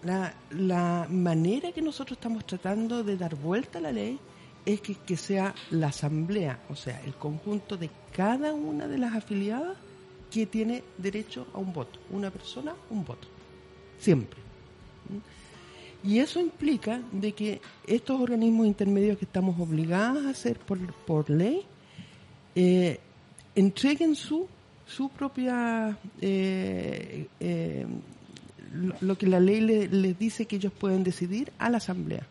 la, la manera que nosotros estamos tratando de dar vuelta a la ley es que, que sea la asamblea, o sea, el conjunto de cada una de las afiliadas que tiene derecho a un voto. Una persona, un voto. Siempre. ¿Mm? Y eso implica de que estos organismos intermedios que estamos obligados a hacer por, por ley eh, entreguen su, su propia, eh, eh, lo, que la ley le- les dice que ellos pueden decidir a la asamblea.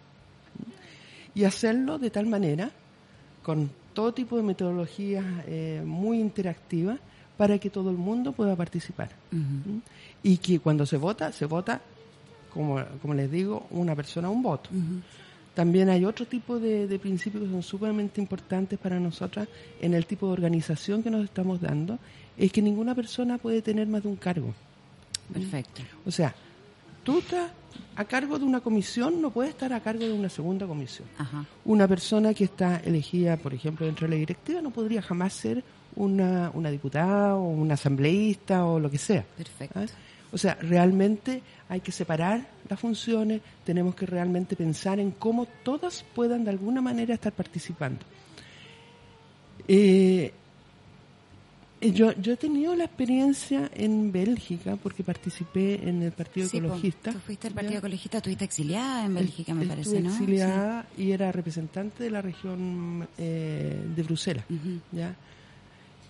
Y hacerlo de tal manera, con todo tipo de metodologías eh, muy interactivas, para que todo el mundo pueda participar. ¿Mm? Y que cuando se vota, se vota, como, como les digo, una persona, un voto. También hay otro tipo de, de principios que son sumamente importantes para nosotras en el tipo de organización que nos estamos dando, es que ninguna persona puede tener más de un cargo. Perfecto. O sea, tú estás a cargo de una comisión, no puedes estar a cargo de una segunda comisión. Ajá. Una persona que está elegida, por ejemplo, dentro de la directiva no podría jamás ser una, una diputada o una asambleísta o lo que sea. Perfecto. ¿Ah? O sea, realmente hay que separar las funciones, tenemos que realmente pensar en cómo todas puedan de alguna manera estar participando. Eh, yo, yo he tenido la experiencia en Bélgica porque participé en el Partido Sí, Ecologista. tú fuiste al Partido. Ecologista, estuviste exiliada en Bélgica, me Estuve parece, ¿no? exiliada y era representante de la región eh, de Bruselas. ¿ya?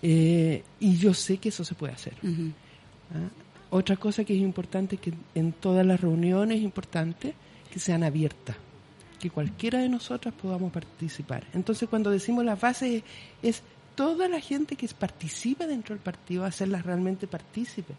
Eh, y yo sé que eso se puede hacer. ¿ah? Otra cosa que es importante es que en todas las reuniones es importante que sean abiertas, que cualquiera de nosotras podamos participar. Entonces, cuando decimos las bases, es toda la gente que participa dentro del partido, hacerlas realmente partícipes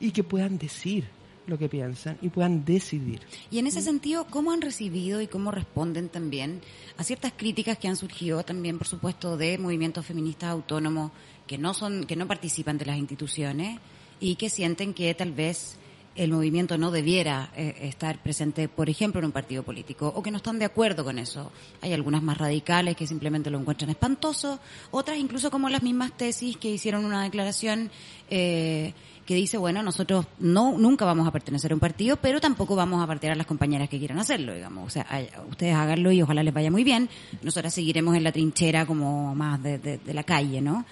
y que puedan decir lo que piensan y puedan decidir. Y en ese sentido, ¿cómo han recibido y cómo responden también a ciertas críticas que han surgido también, por supuesto, de movimientos feministas autónomos que no son, que no participan de las instituciones y que sienten que tal vez el movimiento no debiera eh, estar presente, por ejemplo, en un partido político, o que no están de acuerdo con eso. Hay algunas más radicales que simplemente lo encuentran espantoso, otras incluso como las mismas tesis que hicieron una declaración eh, que dice, bueno, nosotros no nunca vamos a pertenecer a un partido, pero tampoco vamos a partir a las compañeras que quieran hacerlo, digamos. O sea, ay- ustedes háganlo y ojalá les vaya muy bien. Nosotras seguiremos en la trinchera como más de- de la calle, ¿no?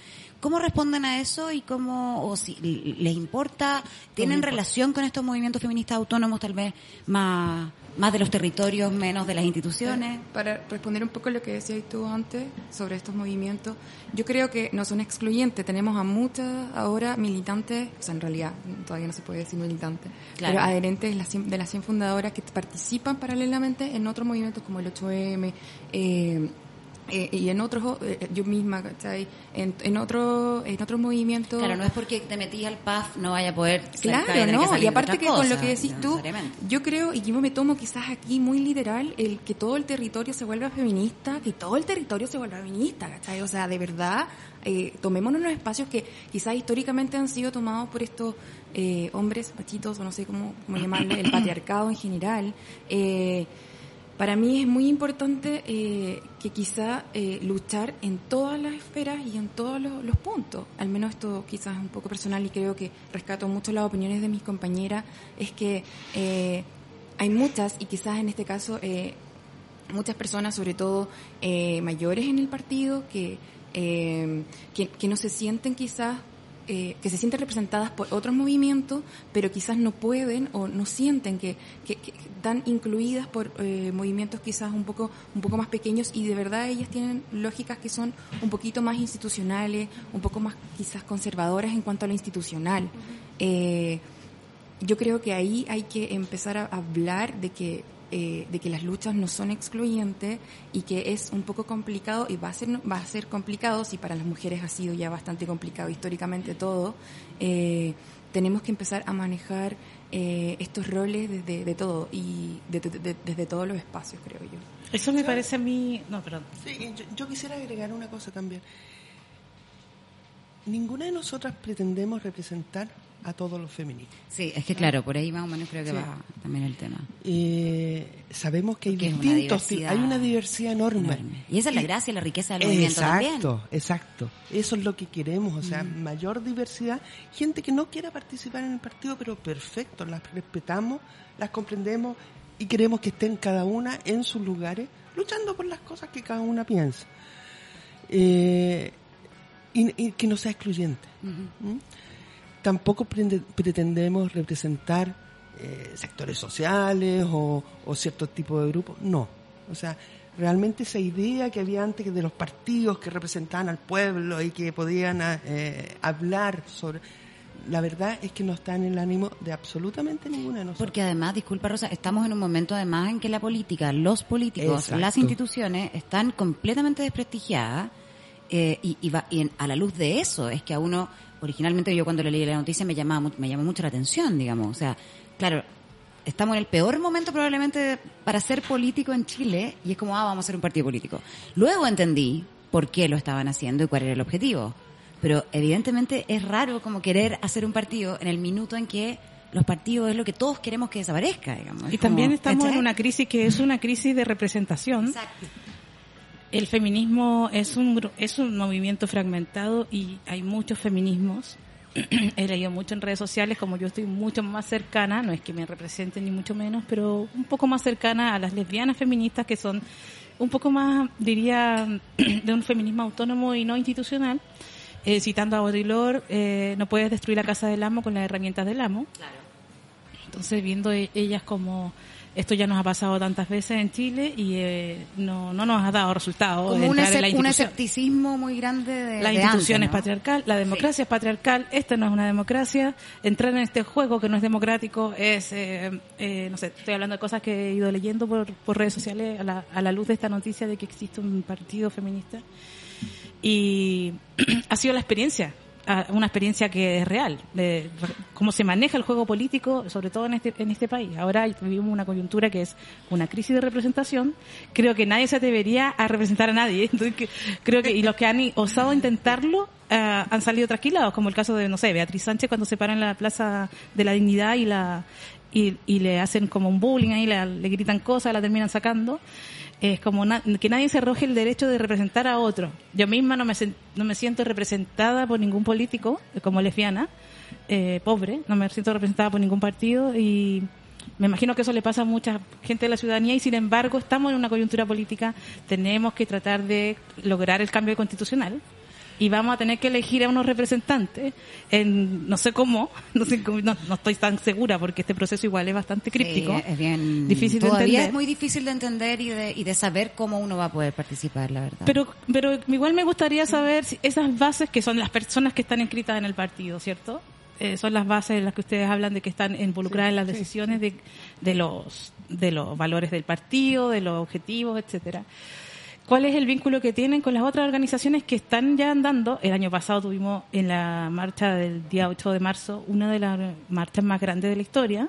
¿Cómo responden a eso y cómo, o si les importa, tienen importa. relación con estos movimientos feministas autónomos tal vez más, más de los territorios, menos de las instituciones? Para responder un poco lo que decías tú antes sobre estos movimientos, yo creo que no son excluyentes. Tenemos a muchas ahora militantes, o sea, en realidad todavía no se puede decir militantes, Claro. pero adherentes de las 100 de las 100 fundadoras que participan paralelamente en otros movimientos como el 8M, eh, eh, y en otros, eh, yo misma, ¿cachai? En, en, otro, en otros movimientos. Claro, no es porque te metís al PAF no vaya a poder Claro, que ¿no? Y aparte que con lo que decís tú, yo creo, y yo me tomo quizás aquí muy literal, el que todo el territorio se vuelva feminista, que todo el territorio se vuelva feminista, ¿cachai? O sea, de verdad, eh, tomémonos los espacios que quizás históricamente han sido tomados por estos eh, hombres, machitos, o no sé cómo, cómo llamarle, el patriarcado en general. Eh, para mí es muy importante eh, que quizá eh, luchar en todas las esferas y en todos los, puntos. Al menos esto quizás es un poco personal y creo que rescato mucho las opiniones de mis compañeras. Es que eh, hay muchas y quizás en este caso eh, muchas personas, sobre todo eh, mayores en el partido, que, eh, que, que no se sienten quizás eh, que se sienten representadas por otros movimientos, pero quizás no pueden o no sienten que, que, que están incluidas por eh, movimientos quizás un poco, un poco más pequeños y de verdad ellas tienen lógicas que son un poquito más institucionales, un poco más quizás conservadoras en cuanto a lo institucional. Eh, yo creo que ahí hay que empezar a hablar de que eh, de que las luchas no son excluyentes y que es un poco complicado y va a ser va a ser complicado si para las mujeres ha sido ya bastante complicado históricamente todo eh, tenemos que empezar a manejar eh, estos roles desde de todo y de- de- de- desde todos los espacios creo yo Eso me parece a mí... No, perdón. Sí, yo, yo quisiera agregar una cosa también. Ninguna de nosotras pretendemos representar a todos los feminismos. Sí, es que claro, por ahí más o menos creo que Sí. va también el tema. Eh, sabemos que hay Porque es una distintos, hay una diversidad enorme. Y esa es la gracia y la riqueza del movimiento exacto, también. exacto. Eso es lo que queremos, o sea, Mm. mayor diversidad. Gente que no quiera participar en el partido, pero perfecto, las respetamos, las comprendemos y queremos que estén cada una en sus lugares, luchando por las cosas que cada una piensa. Eh, y, y que no sea excluyente. ¿Mm? Tampoco pretendemos representar eh, sectores sociales o, o cierto tipo de grupos. No. O sea, realmente esa idea que había antes de los partidos que representaban al pueblo y que podían eh, hablar sobre... La verdad es que no está en el ánimo de absolutamente ninguna de nosotros. Porque además, disculpa Rosa, estamos en un momento además en que la política, los políticos, Exacto. las instituciones están completamente desprestigiadas eh, y, y va- y en- a la luz de eso es que a uno, originalmente yo cuando le leí la noticia me llamaba me llamó mucho la atención, digamos, o sea, claro, estamos en el peor momento probablemente para ser político en Chile y es como, ah, vamos a ser un partido político. Luego entendí por qué lo estaban haciendo y cuál era el objetivo. Pero evidentemente es raro como querer hacer un partido en el minuto en que los partidos es lo que todos queremos que desaparezca, digamos. Y como, también estamos en una crisis que es una crisis de representación. El feminismo es un es un movimiento fragmentado y hay muchos feminismos. He leído mucho en redes sociales, como yo estoy mucho más cercana, no es que me representen ni mucho menos, pero un poco más cercana a las lesbianas feministas que son un poco más, diría, de un feminismo autónomo y no institucional. Eh, citando a Baudrillard, eh, no puedes destruir la casa del amo con las herramientas del amo. Entonces, viendo e- ellas como esto ya nos ha pasado tantas veces en Chile y eh, no, no nos ha dado resultados. como un, escepticismo muy grande de La de institución antes, es ¿no? patriarcal, la democracia es patriarcal, esta no es una democracia. Entrar en este juego que no es democrático es, eh, eh, no sé, estoy hablando de cosas que he ido leyendo por, por redes sociales a la, a la luz de esta noticia de que existe un partido feminista. Y ha sido la experiencia, ah, una experiencia que es real, de cómo se maneja el juego político, sobre todo en este, en este país. Ahora vivimos una coyuntura que es una crisis de representación. Creo que nadie se atrevería a representar a nadie. Entonces, creo que, y los que han osado intentarlo, ah, han salido trasquilados, como el caso de, no sé, Beatriz Sánchez cuando se para en la Plaza de la Dignidad y la, y, y le hacen como un bullying ahí, le gritan cosas, la terminan sacando. Es como na- que nadie se arroje el derecho de representar a otro. Yo misma no me, no me siento representada por ningún político, eh, como lesbiana, eh, pobre, no me siento representada por ningún partido y me imagino que eso le pasa a mucha gente de la ciudadanía y sin embargo estamos en una coyuntura política, tenemos que tratar de lograr el cambio constitucional y vamos a tener que elegir a unos representantes en no sé cómo, no sé cómo- no, no estoy tan segura porque este proceso igual es bastante críptico. Sí, es bien difícil de todavía entender. es muy difícil de entender y de, y de saber cómo uno va a poder participar, la verdad. Pero, pero igual me gustaría saber si esas bases que son las personas que están inscritas en el partido, ¿cierto? Eh, son las bases en las que ustedes hablan de que están involucradas en las decisiones de, de los de los valores del partido, de los objetivos, etcétera. ¿Cuál es el vínculo que tienen con las otras organizaciones que están ya andando? El año pasado tuvimos en la marcha del día 8 de marzo una de las marchas más grandes de la historia.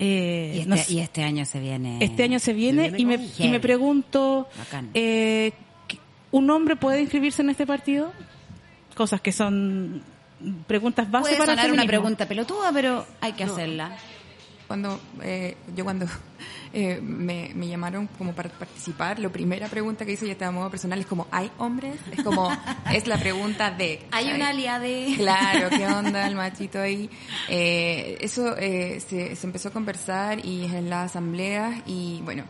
Eh, y, este, no sé- y este año se viene. este año se viene, viene y, me, y me pregunto, eh, ¿qué- ¿un hombre puede inscribirse en este partido? Cosas que son preguntas base Puede para sonar una pregunta pelotuda, pero hay que hacerla. Cuando eh, yo cuando eh, me, me llamaron como para participar, la primera pregunta que hice ya estaba a modo personal es como, ¿hay hombres? Es como, es la pregunta de... Hay una aliada de... Claro, ¿qué onda el machito ahí? Eh, eso eh, se, se empezó a conversar y en las asambleas y bueno,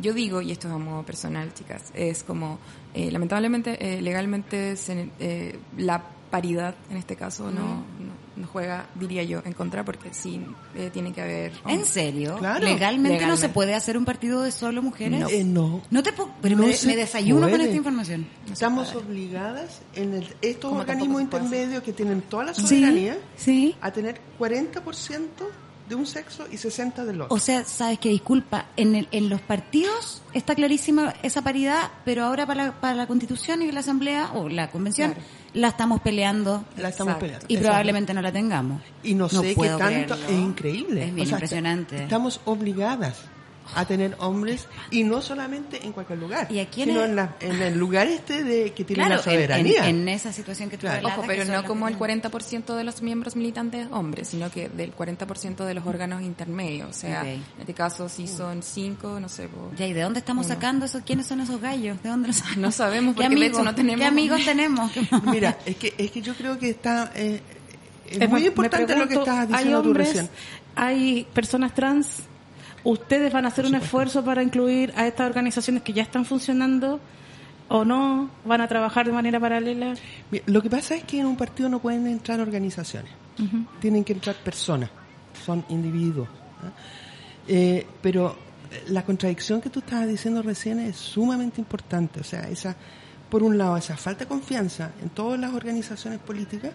yo digo, y esto es a modo personal, chicas, es como, eh, lamentablemente, eh, legalmente, se- eh, la paridad en este caso no, no, no juega, diría yo, en contra porque sí eh, tiene que haber... ¿En serio? Claro. ¿Legalmente, no Legalmente. se puede hacer un partido de solo mujeres? Eh, no. No te puedo... Pero No me, me desayuno con puede. esta información. Estamos obligadas en el- estos Como organismos intermedios que tienen toda la Sí, soberanía sí. a tener 40% de un sexo y 60% del otro. O sea, sabes que disculpa, en, el- en los partidos está clarísima esa paridad, pero ahora para la, para la constitución y la asamblea o la convención Claro. La estamos peleando la estamos Exacto. peleando. y Exacto. probablemente no la tengamos. Y no sé qué tanto, creerlo. es increíble. Es bien O sea, impresionante. Estamos obligadas. A tener hombres y no solamente en cualquier lugar, ¿Y a quién sino en, la- en el lugar este de que tiene Claro, la soberanía. En, en esa situación que tú Claro. relatas, Ojo, pero no como el 40% de los miembros militantes hombres, sino que del 40% de los órganos intermedios. O sea, en este caso si son cinco, no sé. Ya, ¿y de dónde estamos uno. sacando eso? ¿Quiénes son esos gallos? ¿De dónde los No sabemos ¿Qué porque de amigos, hecho no tenemos. ¿Qué amigos tenemos? Mira, es que es que yo creo que está eh, es muy importante lo que ¿Hay diciendo tú hombres, recién. hay personas trans? ¿Ustedes van a hacer un esfuerzo para incluir a estas organizaciones que ya están funcionando o no? ¿Van a trabajar de manera paralela? Lo que pasa es que en un partido no pueden entrar organizaciones, tienen que entrar personas, son individuos. ¿ah? Eh, pero la contradicción que tú estabas diciendo recién es sumamente importante. O sea, esa, por un lado, esa falta de confianza en todas las organizaciones políticas,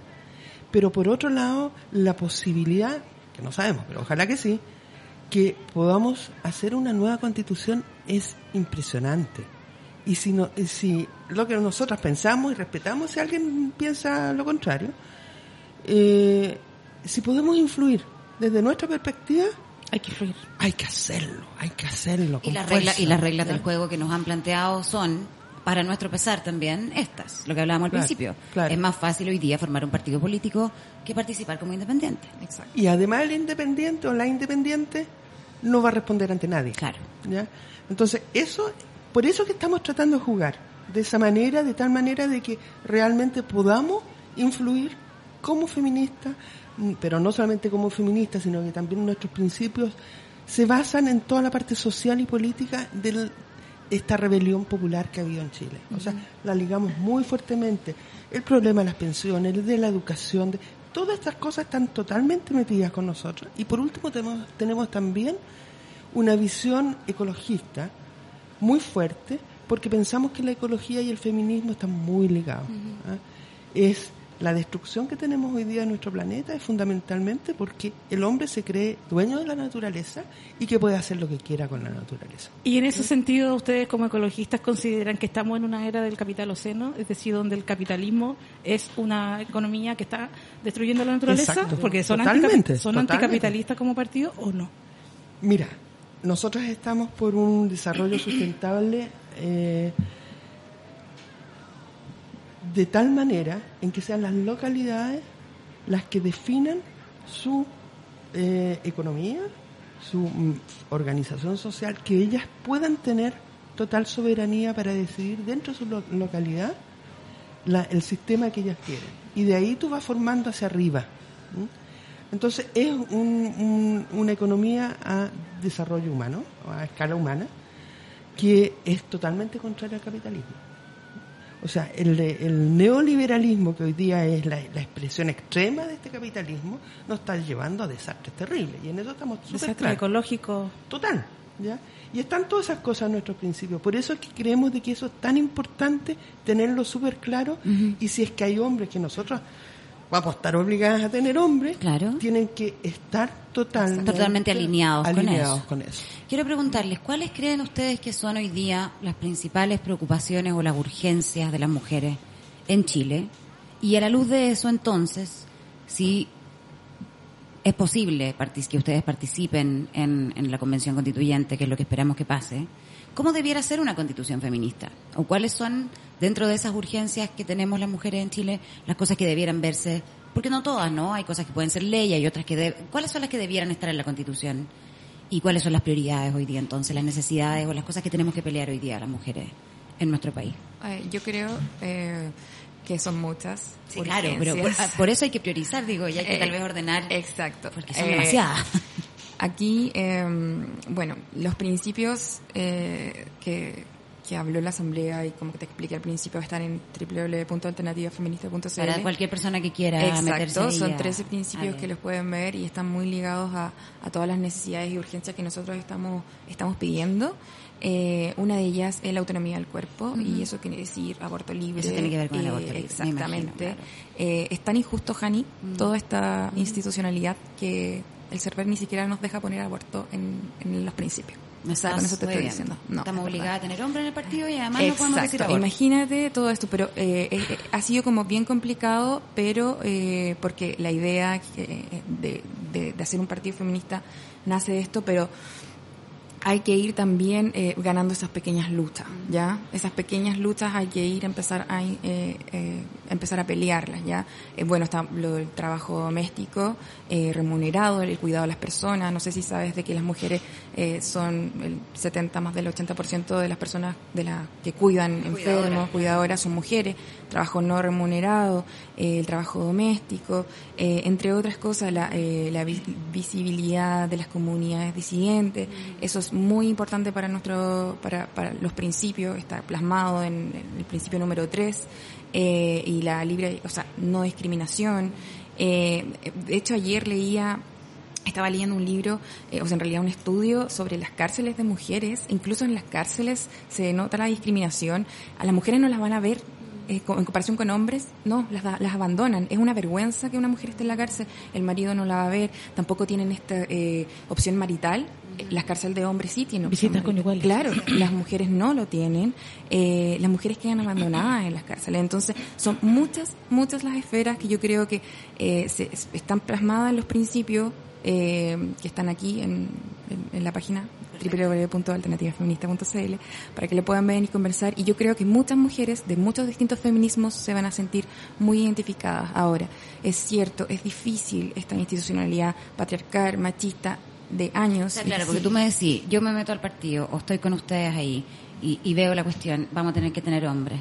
pero por otro lado, la posibilidad, que no sabemos, pero ojalá que sí, que podamos hacer una nueva constitución es impresionante. Y si, no, si lo que nosotros pensamos y respetamos, si alguien piensa lo contrario, eh, si podemos influir desde nuestra perspectiva, hay que influir. Hay que hacerlo, hay que hacerlo. Y con las reglas, y las reglas del juego que nos han planteado son, para nuestro pesar también, estas, lo que hablábamos al principio. claro. Es más fácil hoy día formar un partido político que participar como independiente. Exacto. Y además el independiente o la independiente no va a responder ante nadie. Claro. ¿ya? Entonces, eso, por eso que estamos tratando de jugar, de esa manera, de tal manera de que realmente podamos influir como feministas, mm, pero no solamente como feministas, sino que también nuestros principios se basan en toda la parte social y política de esta rebelión popular que ha habido en Chile. O sea, la ligamos muy fuertemente. El problema de las pensiones, el de la educación, de, todas estas cosas están totalmente metidas con nosotros. Y por último tenemos, tenemos también una visión ecologista muy fuerte, porque pensamos que la ecología y el feminismo están muy ligados. Es la destrucción que tenemos hoy día de nuestro planeta es fundamentalmente porque el hombre se cree dueño de la naturaleza y que puede hacer lo que quiera con la naturaleza. Y en ese sentido, ustedes como ecologistas consideran que estamos en una era del capitaloceno, es decir, donde el capitalismo es una economía que está destruyendo la naturaleza, Exacto. porque son, Totalmente, anticapi- son anticapitalistas como partido o no. Mira, nosotros estamos por un desarrollo sustentable eh, de tal manera en que sean las localidades las que definan su eh, economía, su mm, organización social, que ellas puedan tener total soberanía para decidir dentro de su lo- localidad el sistema que ellas quieren. Y de ahí tú vas formando hacia arriba. Entonces es un- un- una economía a desarrollo humano, a escala humana, que es totalmente contraria al capitalismo. O sea, el, el neoliberalismo, que hoy día es la, la expresión extrema de este capitalismo, nos está llevando a desastres terribles. Y en eso estamos súper Desastre claros. ecológico. Total. ¿ya? Y están todas esas cosas en nuestros principios. Por eso es que creemos de que eso es tan importante tenerlo súper claro. Y si es que hay hombres que nosotros vamos a estar obligadas a tener hombres, tienen que estar totalmente, Totalmente alineados, alineados con, eso. Quiero preguntarles, ¿cuáles creen ustedes que son hoy día las principales preocupaciones o las urgencias de las mujeres en Chile? Y a la luz de eso, entonces, si es posible que ustedes participen en, en la convención constituyente, que es lo que esperamos que pase, ¿cómo debiera ser una constitución feminista? ¿O cuáles son, dentro de esas urgencias que tenemos las mujeres en Chile, las cosas que debieran verse? Porque no todas, ¿no? Hay cosas que pueden ser ley, hay otras que... de- ¿Cuáles son las que debieran estar en la constitución? ¿Y cuáles son las prioridades hoy día entonces, las necesidades o las cosas que tenemos que pelear hoy día las mujeres en nuestro país? Eh, yo creo eh, que son muchas. Sí, claro, pero por, eso hay que priorizar, digo, y hay que Eh, tal vez ordenar. Exacto. Porque son Eh, demasiadas. Aquí, eh, bueno, los principios eh, que, que habló la Asamblea y como que te expliqué al principio están en www.alternativafeminista.cl. Para cualquier persona que quiera Exacto, meterse son a- 13 a principios que los pueden ver y están muy ligados a, a todas las necesidades y urgencias que nosotros estamos, estamos pidiendo. Eh, una de ellas es la autonomía del cuerpo y eso quiere decir aborto libre. Eso tiene que ver con el eh, aborto libre, me Exactamente. imagino, Eh, es tan injusto, Jani, Mm. toda esta institucionalidad que el CERVER ni siquiera nos deja poner aborto en, en los principios. Estás Con eso te estoy diciendo. No, Estamos es obligadas a tener hombre en el partido y además no podemos decir Exacto, aborto. imagínate todo esto, pero eh, eh, eh, ha sido como bien complicado, pero eh, porque la idea eh, de, de- de hacer un partido feminista nace de esto, pero hay que ir también eh, ganando esas pequeñas luchas, ¿ya? Esas pequeñas luchas hay que ir a empezar a, eh, eh, empezar a pelearlas, ¿ya? Eh, bueno, está lo del trabajo doméstico, eh, remunerado, el cuidado de las personas. No sé si sabes de que las mujeres eh, son el 70 más del 80% de las personas de la que cuidan enfermos, cuidadoras son mujeres. Trabajo no remunerado, eh, el trabajo doméstico, eh, entre otras cosas, la, eh, la vi- visibilidad de las comunidades disidentes. Eso es muy importante para nuestro, para, para los principios, está plasmado en, el principio número 3, eh, y la libre, o sea, no discriminación. De hecho, ayer leía estaba leyendo un libro, o sea, en realidad un estudio sobre las cárceles de mujeres. Incluso en las cárceles se nota la discriminación. A las mujeres no las van a ver eh, en comparación con hombres, no, las, las abandonan. Es una vergüenza que una mujer esté en la cárcel. El marido no la va a ver. Tampoco tienen esta eh, opción marital. Eh, Las cárceles de hombres sí tienen opción Visitas marital. conyugales. Claro, las mujeres no lo tienen. Eh, las mujeres quedan abandonadas en las cárceles. Entonces, son muchas, muchas las esferas que yo creo que eh, se, están plasmadas en los principios eh, que están aquí en, en- en la página www.alternativafeminista.cl para que le puedan ver y conversar. Y yo creo que muchas mujeres de muchos distintos feminismos se van a sentir muy identificadas ahora. Es cierto, es difícil esta institucionalidad patriarcal, machista de años. Sea, claro, porque tú me decís, yo me meto al partido o estoy con ustedes ahí y, y veo la cuestión, vamos a tener que tener hombres.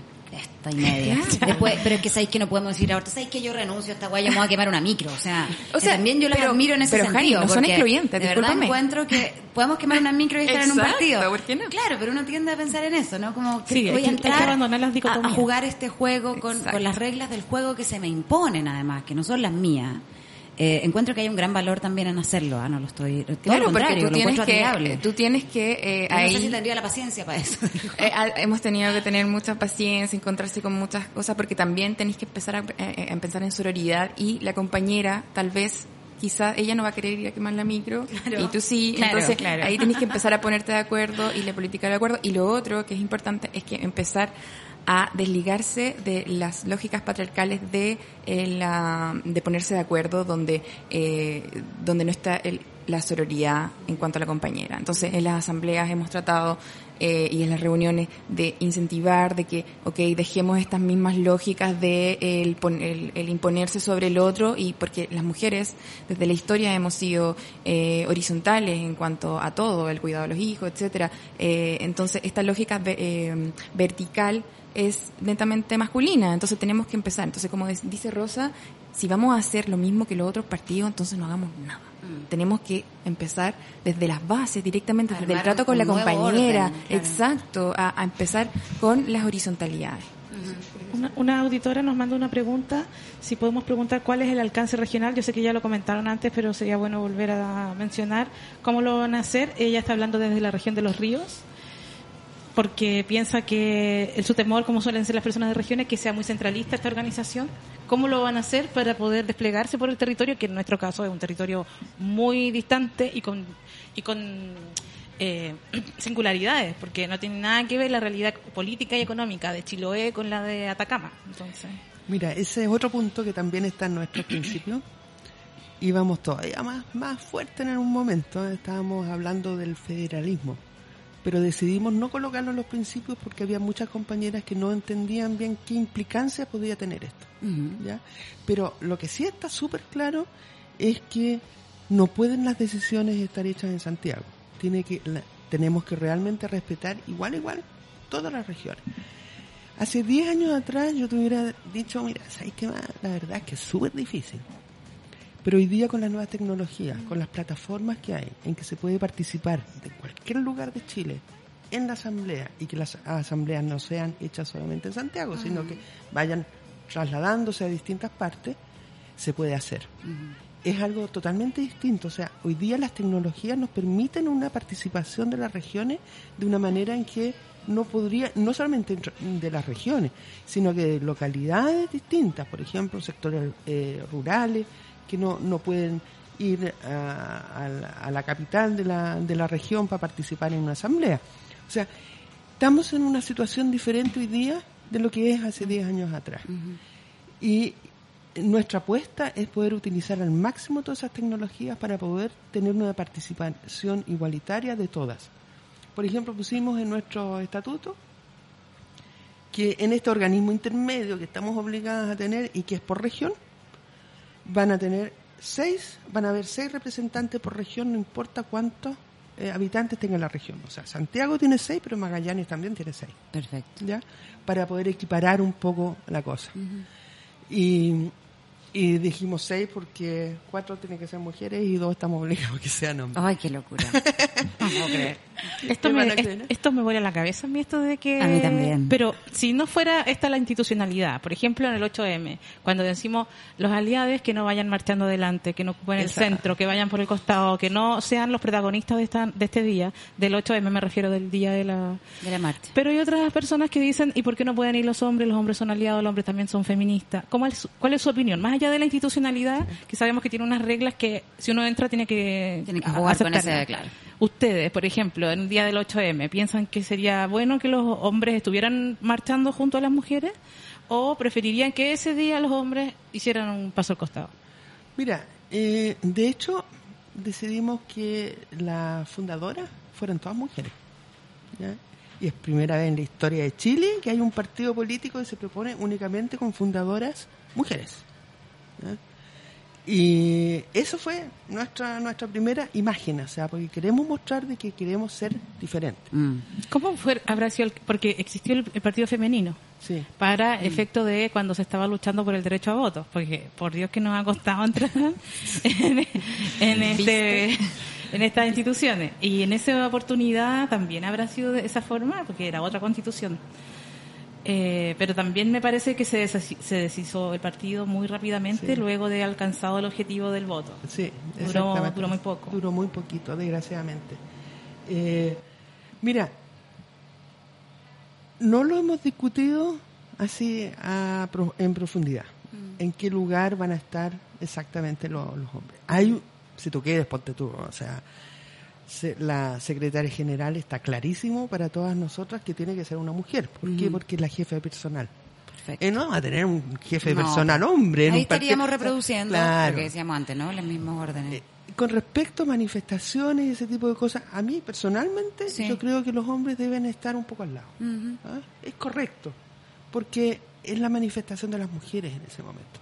Y media. Después, pero es que sabéis que no podemos decir ahora, sabéis que yo renuncio a esta guaya, me voy a quemar una micro. O sea, O sea, también yo las pero- admiro en ese pero, sentido. no son excluyentes, De verdad encuentro que podemos quemar una micro y estar en un partido. ¿por qué no? Claro, pero uno tiende a pensar en eso, ¿no? Como que Sí, hay voy que- a hay que entrar abandonar las a, a jugar este juego con las reglas del juego que se me imponen, además, que no son las mías. Eh, encuentro que hay un gran valor también en hacerlo, ¿ah? no lo estoy... todo Claro, lo porque tú lo tienes, que, tú tienes que eh, no ahí... sé si tendría la paciencia para eso. Eh, hemos tenido que tener mucha paciencia, encontrarse con muchas cosas, porque también tenéis que empezar a, eh, a pensar en sororidad y la compañera, tal vez, quizá ella no va a querer ir a quemar la micro Claro. y tú sí, Claro, entonces claro. ahí tenéis que empezar a ponerte de acuerdo y la política de acuerdo. Y lo otro que es importante es que empezar a desligarse de las lógicas patriarcales de eh, la, de ponerse de acuerdo donde eh, donde no está el- la sororidad en cuanto a la compañera. Entonces, en las asambleas hemos tratado eh, y en las reuniones de incentivar, de que, ok, dejemos estas mismas lógicas de el, el- el imponerse sobre el otro y porque las mujeres desde la historia hemos sido eh, horizontales en cuanto a todo, el cuidado de los hijos, etcétera. Eh, entonces, esta lógica eh, vertical es netamente masculina, entonces tenemos que empezar. Entonces, como dice Rosa, si vamos a hacer lo mismo que los otros partidos, entonces no hagamos nada. Tenemos que empezar desde las bases, directamente, desde el trato con la compañera, orden, claro. exacto, a, a empezar con las horizontalidades. Una, una auditora nos manda una pregunta, si podemos preguntar cuál es el alcance regional, yo sé que ya lo comentaron antes, pero sería bueno volver a mencionar cómo lo van a hacer. Ella está hablando desde la región de los ríos, porque piensa que el su temor, como suelen ser las personas de regiones, que sea muy centralista esta organización. ¿Cómo lo van a hacer para poder desplegarse por el territorio, que en nuestro caso es un territorio muy distante y con, y con eh, singularidades, porque no tiene nada que ver la realidad política y económica de Chiloé con la de Atacama. Entonces, Mira, ese es otro punto que también está en nuestros principios. Íbamos todavía más, más fuerte en un momento, estábamos hablando del federalismo, pero decidimos no colocarlo en los principios porque había muchas compañeras que no entendían bien qué implicancia podía tener esto. ¿ya? Pero lo que sí está súper claro es que no pueden las decisiones estar hechas en Santiago. Tiene que, la- tenemos que realmente respetar igual, igual todas las regiones. Hace 10 años atrás yo te hubiera dicho, mira, ¿sabes qué más? La verdad es que es súper difícil. Pero hoy día con las nuevas tecnologías, con las plataformas que hay, en que se puede participar de cualquier lugar de Chile en la asamblea y que las asambleas no sean hechas solamente en Santiago, sino que vayan trasladándose a distintas partes, se puede hacer. Es algo totalmente distinto. O sea, hoy día las tecnologías nos permiten una participación de las regiones de una manera en que no podría, no solamente de las regiones, sino que de localidades distintas, por ejemplo, sectores eh, rurales que no, no pueden ir a, a la, a la capital de la, de la región para participar en una asamblea. O sea, estamos en una situación diferente hoy día de lo que es hace 10 años atrás. Y nuestra apuesta es poder utilizar al máximo todas esas tecnologías para poder tener una participación igualitaria de todas. Por ejemplo, pusimos en nuestro estatuto que en este organismo intermedio que estamos obligados a tener y que es por región, van a tener seis, van a haber seis representantes por región, no importa cuántos eh, habitantes tenga la región. O sea, Santiago tiene seis, pero Magallanes también tiene seis. Perfecto. ¿Ya? Para poder equiparar un poco la cosa. Y y dijimos seis porque cuatro tienen que ser mujeres y dos estamos obligados a que sean hombres. Ay, qué locura. no puedo creer. Esto ¿Qué me, es- esto me vuela la cabeza a mí esto de que... A mí también. Pero si no fuera esta la institucionalidad, por ejemplo en el 8M, cuando decimos los aliados que no vayan marchando adelante, que no ocupen el Exacto. centro, que vayan por el costado, que no sean los protagonistas de, esta, de este día, del 8M me refiero del día de la... De la marcha. Pero hay otras personas que dicen, ¿y por qué no pueden ir los hombres? Los hombres son aliados, los hombres también son feministas. ¿Cómo es, ¿Cuál es su opinión? Más allá de la institucionalidad, que sabemos que tiene unas reglas que si uno entra tiene que, Tiene que jugar con claro. Ustedes, por ejemplo, el día del 8M, ¿piensan que sería bueno que los hombres estuvieran marchando junto a las mujeres? ¿O preferirían que ese día los hombres hicieran un paso al costado? Mira, eh, de hecho, decidimos que las fundadoras fueran todas mujeres. Y es primera vez en la historia de Chile que hay un partido político que se propone únicamente con fundadoras mujeres. ¿ya? Y eso fue nuestra nuestra primera imagen, o sea, porque queremos mostrar de que queremos ser diferentes. Mm. ¿Cómo fue, habrá sido el- porque existió el, el partido femenino? Sí. Para efecto de cuando se estaba luchando por el derecho a voto, porque por Dios que nos ha costado entrar en, en este en estas instituciones y en esa oportunidad también habrá sido de esa forma porque era otra constitución. Eh, pero también me parece que se, deshaci- se deshizo el partido muy rápidamente Sí. luego de alcanzado el objetivo del voto. Sí, Duró- duró muy poco. Duró muy poquito, desgraciadamente. Eh, mira, no lo hemos discutido así a en profundidad. Mm. ¿En qué lugar van a estar exactamente lo- los hombres? Hay, si tú quieres, ponte tú, o sea, se- la secretaria general está clarísimo para todas nosotras que tiene que ser una mujer. ¿Por qué? Porque es la jefa de personal. Perfecto. Eh, no va a tener un jefe de No. personal hombre. Ahí estaríamos reproduciendo Claro. lo que decíamos antes, ¿no? Los mismos órdenes. Eh, Con respecto a manifestaciones y ese tipo de cosas, a mí personalmente Sí. yo creo que los hombres deben estar un poco al lado. ¿ah? Es correcto, porque es la manifestación de las mujeres en ese momento.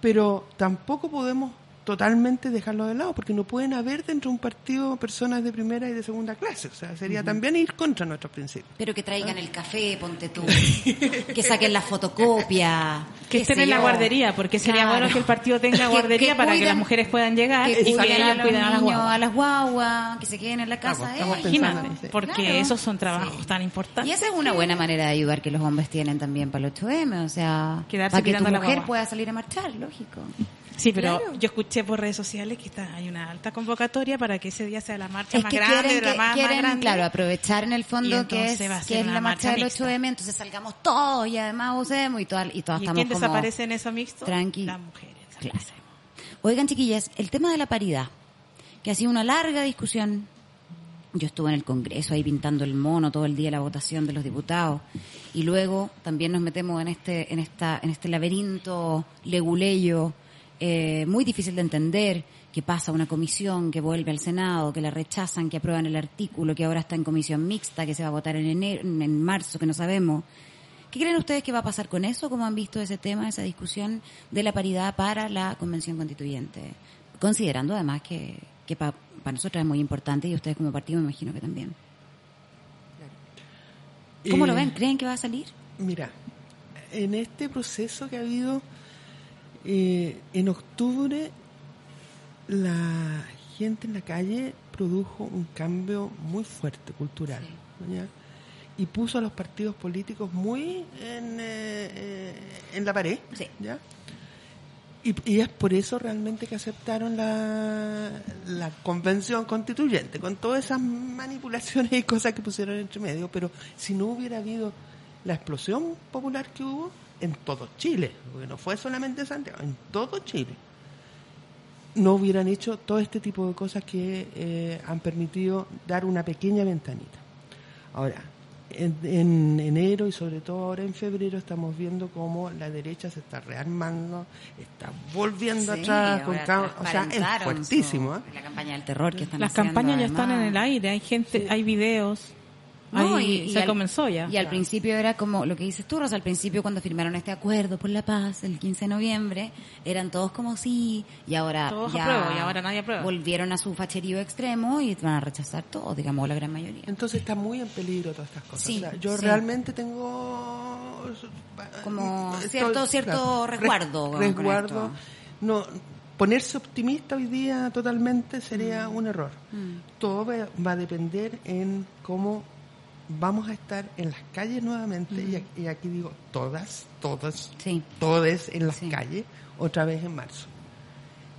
Pero tampoco podemos totalmente dejarlo de lado, porque no pueden haber dentro de un partido personas de primera y de segunda clase. O sea, sería también ir contra nuestros principios. Pero que traigan el café, ponte tú. que saquen la fotocopia. Que estén en la guardería, porque sería bueno que el partido tenga guardería que para que las mujeres puedan llegar Que y que cuiden a ellas los cuiden a las niños, guaguas. a las guaguas, que se queden en la casa. Imagínate, sí. porque Claro. esos son trabajos Sí. tan importantes. Y esa es una buena manera de ayudar que los hombres tienen también para el 8M, o sea, Quedarse para que tu mirando a la mujer guagua. pueda salir a marchar, lógico. Sí, pero Claro. yo escuché por redes sociales que está, hay una alta convocatoria para que ese día sea la marcha Es más que grande, quieren, la que- más, más quieren, grande. claro, aprovechar en el fondo que es, que es la marcha marcha del mixta. 8M, entonces salgamos todos y además usemos y, todas y todas ¿Y estamos quién como desaparece en eso mixto? tranqui. Las mujeres. Claro. Oigan, chiquillas, el tema de la paridad, que ha sido una larga discusión. Yo estuve en el Congreso ahí pintando el mono todo el día la votación de los diputados y luego también nos metemos en este en esta en este laberinto leguleyo eh, muy difícil de entender que pasa una comisión que vuelve al Senado, que la rechazan, que aprueban el artículo, que ahora está en comisión mixta, que se va a votar en enero, en marzo, que no sabemos. ¿Qué creen ustedes que va a pasar con eso? ¿Cómo han visto ese tema, esa discusión de la paridad para la convención constituyente? Considerando además que, que para nosotros es muy importante y ustedes como partido me imagino que también. ¿Cómo Eh, lo ven? ¿Creen que va a salir? Mira, en este proceso que ha habido, eh, en octubre la gente en la calle produjo un cambio muy fuerte cultural ¿ya? y puso a los partidos políticos muy en, eh, en la pared. ¿ya? Y, y es por eso realmente que aceptaron la, la convención constituyente, con todas esas manipulaciones y cosas que pusieron entre medio. Pero si no hubiera habido la explosión popular que hubo en todo Chile, porque no fue solamente en Santiago, en todo Chile, no hubieran hecho todo este tipo de cosas que eh, han permitido dar una pequeña ventanita. Ahora, en, en enero y sobre todo ahora en febrero estamos viendo cómo la derecha se está rearmando, está volviendo Sí, atrás, con o sea, es fuertísimo. su- ¿eh? La campaña del terror que están Las haciendo, campañas ya están en el aire, hay gente, hay videos. No, ahí y, y se al- comenzó ya. Y al principio era como lo que dices tú, Rosa, al principio cuando firmaron este acuerdo por la paz el 15 de noviembre, eran todos como sí, y ahora Todos ya apruebo, y ahora nadie aprueba. volvieron a su facherío extremo y van a rechazar todo, digamos, la gran mayoría. Entonces está muy en peligro todas estas cosas. Sí, O sea, yo sí. realmente tengo Como estoy- cierto- cierto res- resguardo resguardo. No, ponerse optimista hoy día totalmente sería un error. Mm. Todo va, va a depender en cómo vamos a estar en las calles nuevamente y, aquí, y aquí digo todas, todas, todas en las calles otra vez en marzo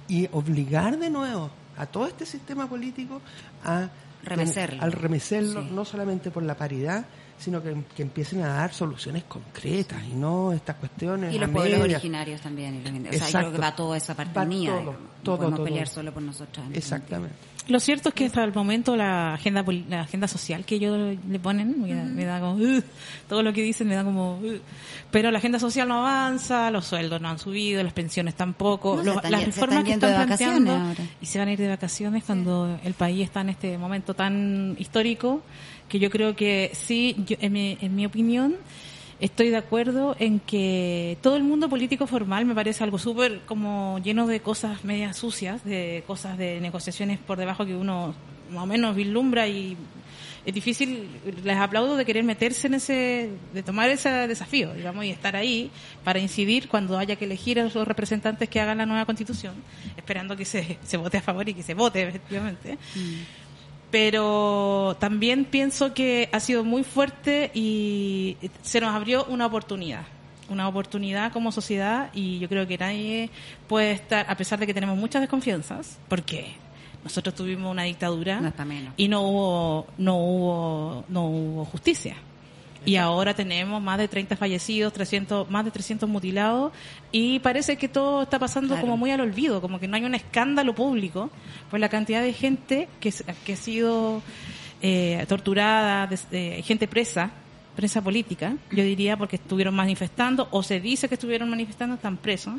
y obligar de nuevo a todo este sistema político a Remecerlo. al remecerlo, Sí. no solamente por la paridad, sino que, que empiecen a dar soluciones concretas y no estas cuestiones Y los pueblos originarios también. y o sea, yo Exacto. creo que va toda esa parte Va mía. todo, digamos. No todo, podemos todo. pelear solo por nosotros. Exactamente. Lo cierto es que hasta el momento la agenda la agenda social que ellos le ponen me da, me da como "Ugh", todo lo que dicen me da como "Ugh". pero la agenda social no avanza, los sueldos no han subido, las pensiones tampoco, No, se los- están las reformas están que están planteando ahora. y se van a ir de vacaciones cuando el país está en este momento tan histórico que yo creo que sí, yo- en, mi, en mi opinión estoy de acuerdo en que todo el mundo político formal me parece algo súper como lleno de cosas medias sucias, de cosas de negociaciones por debajo que uno más o menos vislumbra y es difícil, les aplaudo de querer meterse en ese, de tomar ese desafío, digamos, y estar ahí para incidir cuando haya que elegir a los representantes que hagan la nueva constitución, esperando que se, se vote a favor y que se vote, efectivamente pero también pienso que ha sido muy fuerte y se nos abrió una oportunidad una oportunidad como sociedad y yo creo que nadie puede estar, a pesar de que tenemos muchas desconfianzas, porque nosotros tuvimos una dictadura No y no hubo, no hubo, no hubo justicia. Y ahora tenemos más de 30 fallecidos, 300, más de 300 mutilados y parece que todo está pasando Claro. como muy al olvido, como que no hay un escándalo público por la cantidad de gente que, que ha sido eh, torturada, des- eh, gente presa, presa política, yo diría, porque estuvieron manifestando o se dice que estuvieron manifestando, están presos.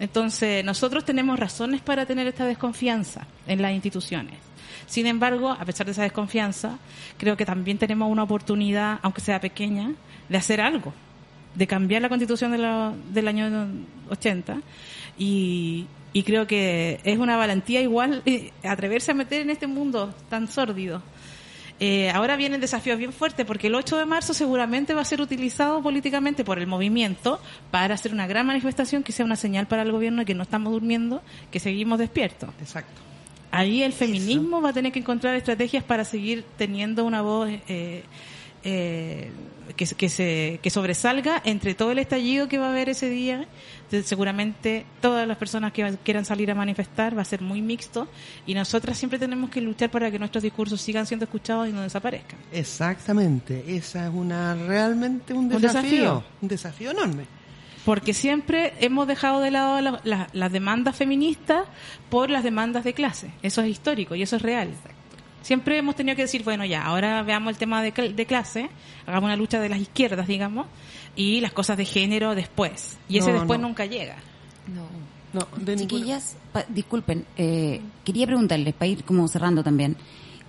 Entonces, nosotros tenemos razones para tener esta desconfianza en las instituciones. Sin embargo, a pesar de esa desconfianza, creo que también tenemos una oportunidad, aunque sea pequeña, de hacer algo, de cambiar la constitución de la- del año 80. Y, y creo que es una valentía igual eh, atreverse a meter en este mundo tan sórdido. Eh, ahora vienen desafíos bien fuertes porque el 8 de marzo seguramente va a ser utilizado políticamente por el movimiento para hacer una gran manifestación que sea una señal para el gobierno de que no estamos durmiendo, que seguimos despiertos. Exacto. Ahí el feminismo va a tener que encontrar estrategias para seguir teniendo una voz eh, eh, que, que, se, que sobresalga entre todo el estallido que va a haber ese día. Entonces, seguramente todas las personas que quieran salir a manifestar va a ser muy mixto y nosotras siempre tenemos que luchar para que nuestros discursos sigan siendo escuchados y no desaparezcan. Exactamente, esa es una realmente un Un desafío, desafío. un desafío enorme. Porque siempre hemos dejado de lado la- la- las demandas feministas por las demandas de clase. Eso es histórico y eso es real. Siempre hemos tenido que decir, bueno, ya, ahora veamos el tema de, cl- de clase, hagamos una lucha de las izquierdas, digamos, y las cosas de género después. Y ese No, después no. nunca llega. No, de ninguna- Chiquillas, pa- disculpen, eh, quería preguntarles, para ir como cerrando también,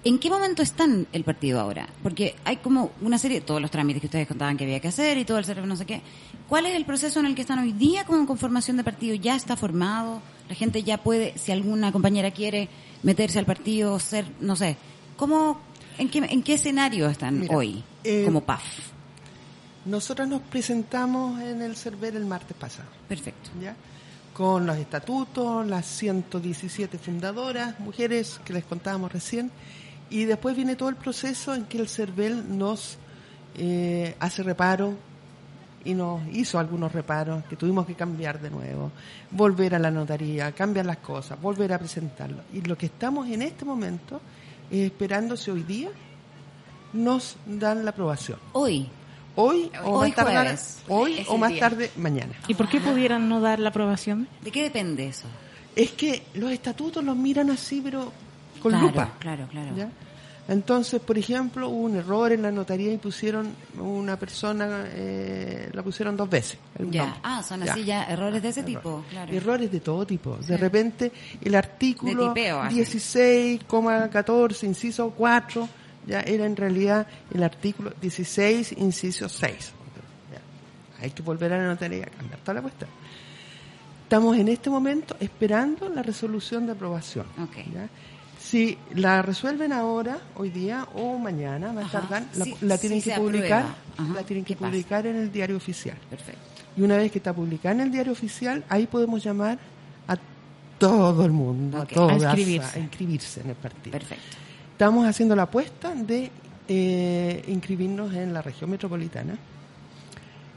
¿en qué momento están el partido ahora? Porque hay como una serie, todos los trámites que ustedes contaban que había que hacer y todo el cerebro no sé qué. ¿Cuál es el proceso en el que están hoy día como conformación de partido? ¿Ya está formado? ¿La gente ya puede, si alguna compañera quiere meterse al partido, ser, no sé, ¿cómo, en qué, en qué escenario están Mira, hoy eh, como PAF? Nosotros nos presentamos en el CERVER el martes pasado. Perfecto. ¿ya? Con los estatutos, las 117 fundadoras, mujeres que les contábamos recién, y después viene todo el proceso en que el CERVEL nos eh, hace reparo y nos hizo algunos reparos que tuvimos que cambiar de nuevo, volver a la notaría, cambiar las cosas, volver a presentarlo. Y lo que estamos en este momento es esperando si hoy día nos dan la aprobación. Hoy. Hoy o Hoy más jueves. hoy Es o más día. tarde mañana. ¿Y por qué pudieran no dar la aprobación? ¿De qué depende eso? Es que los estatutos los miran así, pero con Claro, lupa. claro, claro. ¿ya? Entonces, por ejemplo, hubo un error en la notaría y pusieron una persona, eh, la pusieron dos veces. el Ya. nombre. Ah, son así ya errores de ese tipo, claro. Errores de todo tipo. Sí. De repente, el artículo De tipeo, así. 16,14, inciso 4, ya era en realidad el artículo 16, inciso 6. Ya. Hay que volver a la notaría a cambiar toda la cuestión. Estamos en este momento esperando la resolución de aprobación. ¿ya? Si la resuelven ahora, hoy día o mañana, más Ajá. tardar, la, Sí, la sí tienen que publicar. Ajá. la tienen que publicar en el diario oficial. Perfecto. Y una vez que está publicada en el diario oficial, ahí podemos llamar a todo el mundo, a todas, A inscribirse. a inscribirse en el partido. Perfecto. Estamos haciendo la apuesta de eh, inscribirnos en la región metropolitana,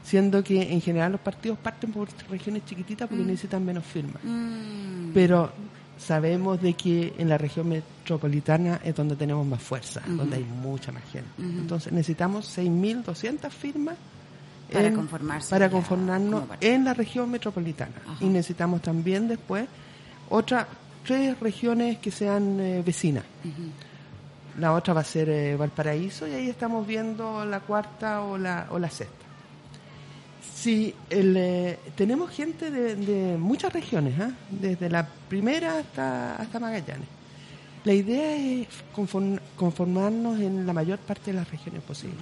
siendo que en general los partidos parten por regiones chiquititas porque Mm. necesitan menos firmas. Mm. Pero sabemos de que en la región metropolitana es donde tenemos más fuerza, donde hay mucha más gente. Entonces necesitamos 6.200 firmas Para en- conformarse para conformarnos en la región metropolitana. Y necesitamos también después otras tres regiones que sean eh, vecinas. La otra va a ser eh, Valparaíso y ahí estamos viendo la cuarta o la, o la sexta. Sí, el, eh, tenemos gente de, de muchas regiones, ¿ah? desde la primera hasta, hasta Magallanes. La idea es conform- conformarnos en la mayor parte de las regiones posibles.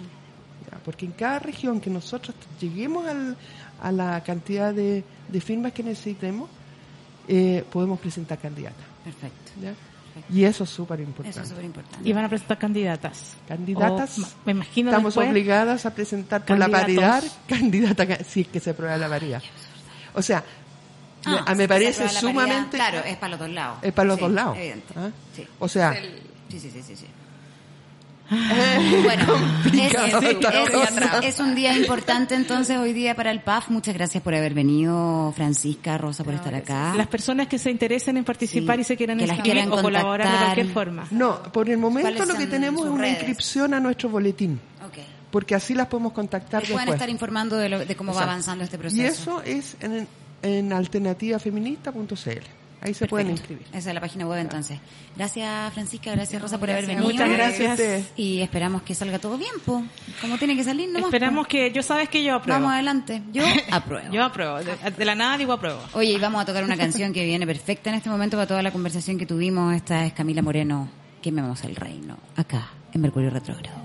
¿ya? Porque en cada región que nosotros lleguemos al- a la cantidad de, de firmas que necesitemos, eh, podemos presentar candidatas. Perfecto. ¿ya? Y eso es súper importante. Eso es súper importante. Y van a presentar candidatas. Candidatas. O, me imagino Estamos después- obligadas a presentar por la paridad candidata ca- si es que se aprueba la paridad. O sea, me- Ah, a- me si parece la paridad, sumamente Claro, es para los dos lados. Es para los Sí, dos lados. Evidente. ¿ah? Sí. O sea, Sí, sí, sí, sí. sí. Bueno, es, un día importante entonces hoy día para el PAF. Muchas gracias por haber venido, Francisca, Rosa, por estar acá. Las personas que se interesen en participar Sí, y se quieran que las inscribir quieran o colaborar de cualquier forma. no, por el momento ¿Cuáles lo que tenemos es una redes? inscripción a nuestro boletín, Ok. porque así las podemos contactar después. estar informando de, lo- de cómo va avanzando este proceso. Y eso es en, en alternativafeminista.cl. Ahí se pueden inscribir. Esa es la página web entonces. Gracias Francisca, gracias Rosa por haber venido. Muchas gracias. Y esperamos que salga todo bien, po. Como tiene que salir nomás. Esperamos po. que yo sabes que yo apruebo. Vamos adelante. Yo apruebo. Yo apruebo. De, de la nada digo apruebo. Oye, y vamos a tocar una canción que viene perfecta en este momento para toda la conversación que tuvimos. Esta es Camila Moreno, Quememos el Reino, acá, en Mercurio Retrógrado.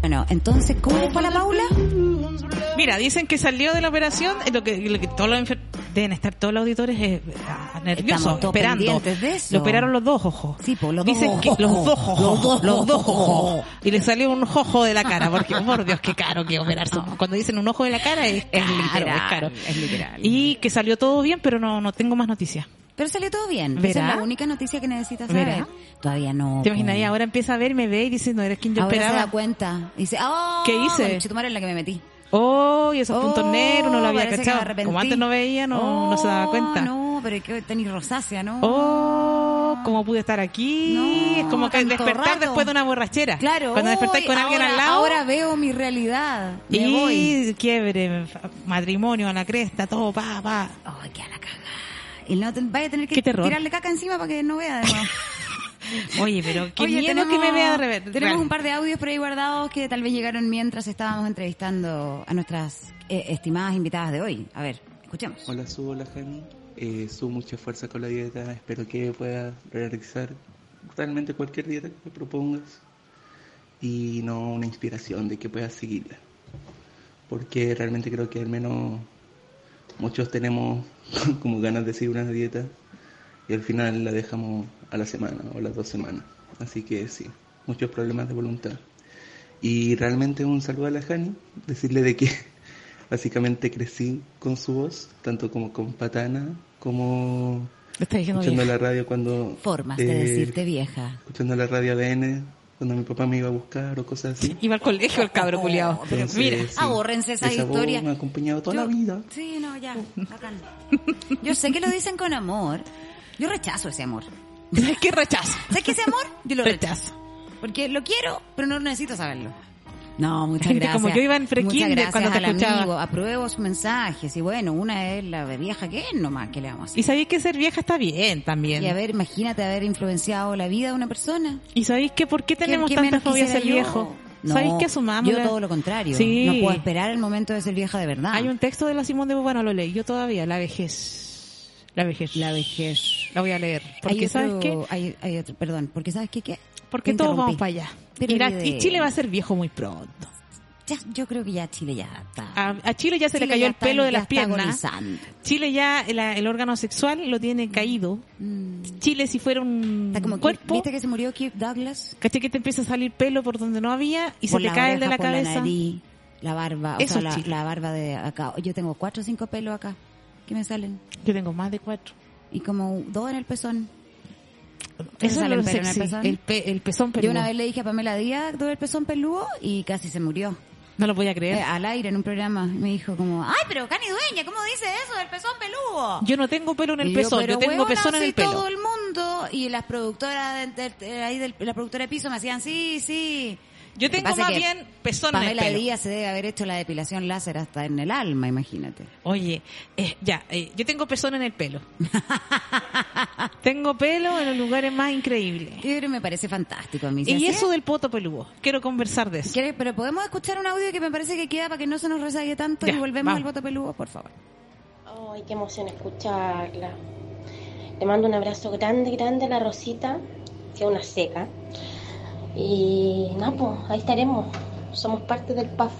Bueno, entonces, ¿cómo fue la Paula? Mira, dicen que salió de la operación, eh, lo que, lo que todos los enfer- deben estar todos los auditores eh, ah, nerviosos, esperando. de eso. Le operaron los dos ojos. Sí, pues los Dicen dos que ojos. los dos ojos, Los dos los dos ojos. ojos. Y le salió un ojo de la cara, porque por Dios, qué caro que operarse. Cuando dicen un ojo de la cara es caro, es, literal, caro. es literal. Y que salió todo bien, pero no, no tengo más noticias. Pero salió todo bien. Esa es la única noticia que necesitas saber. ¿Verá? Todavía no. ¿Te imaginas? Y ahora empieza a ver, me ve y dice, no eres quien yo Ahora se esperaba. da cuenta. Y dice, oh, ¿Qué hice? conchetumare en la que me metí. Oh, y esos Oh, puntos negros no lo había cachado. Como antes no veía, no, no se daba Oh, cuenta. No, pero es que tenis rosácea, ¿no? Oh, ¿cómo pude estar aquí? No, es como que despertar rato. después de una borrachera. Claro. Cuando despertáis con alguien ahora- al lado. Ahora veo mi realidad. Me y voy. quiebre, matrimonio a la cresta, todo, pa, pa. Ay, qué a la caga. Y no te, vaya a tener que tirarle caca encima para que no vea de nuevo. Oye, pero qué Oye, miedo que me vea de revés. Tenemos un par de audios por ahí guardados que tal vez llegaron mientras estábamos entrevistando a nuestras eh, estimadas invitadas de hoy. A ver, escuchemos. Hola Su, hola Jani. Eh, Su, mucha fuerza con la dieta. Espero que puedas realizar realmente cualquier dieta que me propongas y no una inspiración de que puedas seguirla. Porque realmente creo que al menos muchos tenemos como ganas de seguir una dieta y al final la dejamos a la semana o las dos semanas. Así que sí, muchos problemas de voluntad. Y realmente un saludo a la Jani, decirle de que básicamente crecí con su voz, tanto como con Patana, como escuchando vieja. la radio cuando... Formas de eh, decirte vieja. Escuchando la radio ADN, cuando mi papá me iba a buscar o cosas así. Iba al colegio el cabro culiado. Mira, sí, abórrense esas esa historias. me ha acompañado toda Yo- la vida. Sí, no, ya, bacán. Yo sé que lo dicen con amor. Yo rechazo ese amor. ¿Sabes qué rechazo? ¿Sabes qué ese amor? Yo lo rechazo. Porque lo quiero, pero no necesito saberlo. No, muchas Gente gracias. como yo iba en gracias cuando te al escuchaba. amigo. Apruebo sus mensajes. Y bueno, una es la vieja que es nomás, que le vamos a hacer? Y sabéis que ser vieja está bien también. Y a ver, imagínate haber influenciado la vida de una persona. ¿Y sabéis que por qué tenemos ¿Qué- qué tanta fobia a ser yo? viejo? No, ¿Sabéis que asumamos? Yo todo lo contrario. Sí. No puedo esperar el momento de ser vieja de verdad. Hay un texto de la Simón de Beauvoir, no lo leí yo todavía, La vejez. La vejez. La vejez. La voy a leer. Porque otro- ¿sabes qué? Hay, hay otro, perdón, porque ¿sabes qué? qué? Porque todos vamos para allá. Pero Y, Chile va a ser viejo muy pronto. Ya, yo creo que ya Chile ya está. A, a Chile ya se le Chile cayó ya el está- pelo de las piernas. Chile ya, el, el órgano sexual lo tiene caído. Chile si fuera un Mm. Está como cuerpo, ¿Viste que se murió Kirk Douglas? ¿cachai que te empieza a salir pelo por donde no había y Por se te cae el de oreja, la cabeza? La, nariz, la barba, o Eso sea, es la, la barba de acá. Yo tengo cuatro o cinco pelos acá que me salen. Yo tengo más de cuatro. Y como dos en el pezón. ¿Te Eso es lo el pezón? el, pe- el pezón Yo peludo. una vez le dije a Pamela Díaz, tuve el pezón peludo y casi se murió. No lo voy a creer. Eh, al aire en un programa. Me dijo como, ay, pero Cani Dueña, ¿cómo dice eso del pezón peludo? Yo no tengo pelo en el yo, pezón, yo, tengo pezón en el pelo. todo el mundo y las productoras de, de- de- ahí del- la productora de piso me hacían sí sí Yo tengo más bien pezón en el Pamela pelo. Díaz se debe haber hecho la depilación láser hasta en el alma imagínate Oye, eh, ya, eh, yo tengo pezón en el pelo. tengo pelo en los lugares más increíbles. Que me parece fantástico a mí ¿sí? Y eso del poto peludo, quiero conversar de eso. ¿Quieres- pero podemos escuchar un audio que me parece que queda para que no se nos rezague tanto Ya, y volvemos vamos. al voto peludo por favor Ay, qué emoción escucharla. Le mando un abrazo grande, grande a la Rosita, que es una seca. Y nada, pues ahí estaremos. Somos parte del PAF.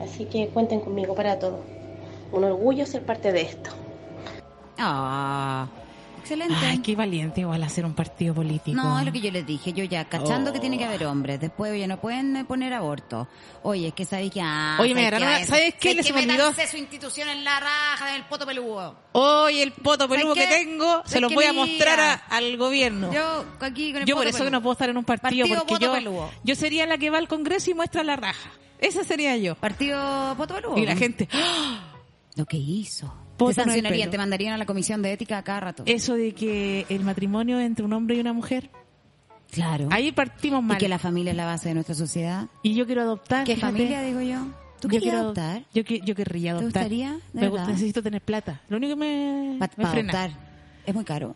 Así que cuenten conmigo para todo. Un orgullo ser parte de esto. ah excelente Ay, qué valiente igual hacer un partido político. No, es lo que yo les dije. Yo ya, cachando Oh. que tiene que haber hombres. Después, ya no pueden eh, poner aborto. Oye, es que sabéis que... Ah, Oye, me ¿sabes veces- qué? Les que me olvidó. su institución en la raja del poto peludo. Hoy el poto peludo que ¿Sabes tengo se ¿Sabes lo qué, voy a mostrar a- al gobierno. Yo aquí con el Yo por poto eso que no puedo estar en un partido, Partido porque yo, peludo. yo sería la que va al Congreso y muestra la raja. Esa sería yo. Partido poto peludo. Y la gente, ¡ah! Lo que hizo. Te sancionarían, te mandarían a la comisión de ética a cada rato. eso de que el matrimonio entre un hombre y una mujer, Claro. ahí partimos y mal. que la familia es la base de nuestra sociedad. Y yo quiero adoptar. ¿Qué fíjate. familia, digo yo? ¿Tú Yo quiero adoptar? Yo, que- yo querría ¿Te adoptar. gustaría? ¿De Me gusta- necesito tener plata. Lo único que me, Para me frena. adoptar. Es muy caro.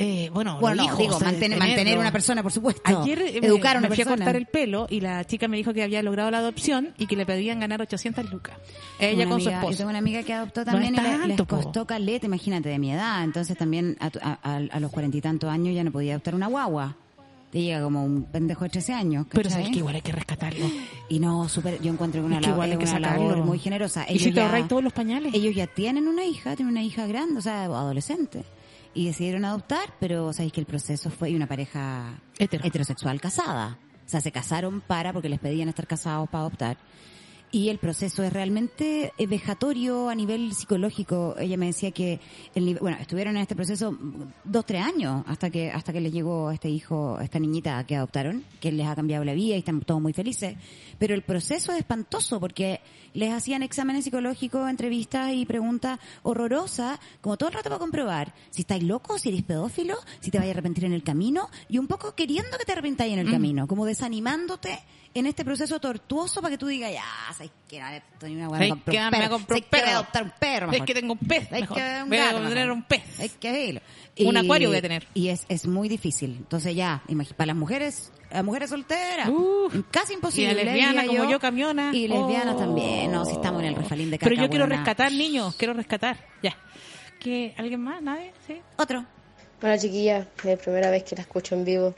Eh, bueno, Bueno, no, hijos, digo, mantener, mantener una persona, por supuesto. Ayer eh, me- Educar a me, una fui a cortar el pelo y la chica me dijo que había logrado la adopción y que le pedían ganar 800 lucas. Ella Una con su amiga- Yo esposo. tengo una amiga que adoptó No también es y le- les costó caleta, imagínate, de mi edad. Entonces también a, a- a- los cuarenta y tantos años ya no podía adoptar una guagua. Te llega como un pendejo de 13 años. Pero sabes que igual hay que rescatarlo. Y no, súper, yo encuentro una, Es que igual lab- hay que una sacarlo. labor muy generosa. Y si Ellos te ya- todos los pañales. Ellos ya tienen una hija, tienen una hija grande, o sea, adolescente. Y decidieron adoptar, pero sabéis que el proceso fue y una pareja heterosexual casada. O sea, se casaron para, porque les pedían estar casados para adoptar. Y el proceso es realmente eh, vejatorio a nivel psicológico. Ella me decía que, el, bueno, estuvieron en este proceso dos, tres años hasta que hasta que les llegó este hijo, esta niñita que adoptaron, que les ha cambiado la vida y están todos muy felices. Pero el proceso es espantoso porque les hacían exámenes psicológicos, entrevistas y preguntas horrorosas, como todo el rato para comprobar si estáis locos, si eres pedófilo, si te vais a arrepentir en el camino y un poco queriendo que te arrepentáis en el Mm. camino, como desanimándote en este proceso tortuoso para que tú digas, ya, sabes que no estoy una buena compro que un me perro, compro un sabes que voy a perro. adoptar un perro, Es mejor. que tengo un pez, mejor. que un Voy a gato, tener mejor. un pez. Hay que verlo. Un acuario voy a tener. Y es, es muy difícil. Entonces ya, para las mujeres, las mujeres solteras, casi imposible. Y a lesbianas diría como yo, camiona. Y lesbianas Oh. también, no, si estamos en el refalín de caca, Pero yo quiero buena. rescatar niños, quiero rescatar. Ya. ¿Que ¿Alguien más? ¿Nadie? ¿Sí? Otro. Bueno, chiquilla, es primera vez que la escucho en vivo.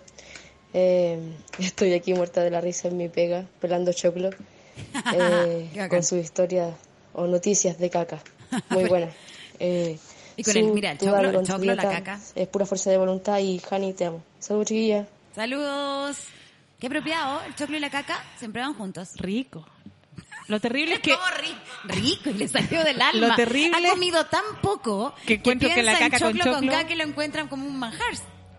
Eh, estoy aquí muerta de la risa en mi pega, pelando choclo, eh, con sus historias o noticias de caca. Muy buenas. Eh, Y con Su, el- mira, el choclo- el choclo, la caca. Es pura fuerza de voluntad y Hani, te amo. Saludos, chiquilla. Saludos. Qué apropiado, el choclo y la caca siempre van juntos. Rico. Lo terrible es que... ¿Cómo ri- rico y le salió del alma. Lo terrible- Ha comido tan poco Que que la piensa en caca con choclo con choclo- caca y lo encuentran como un manjar.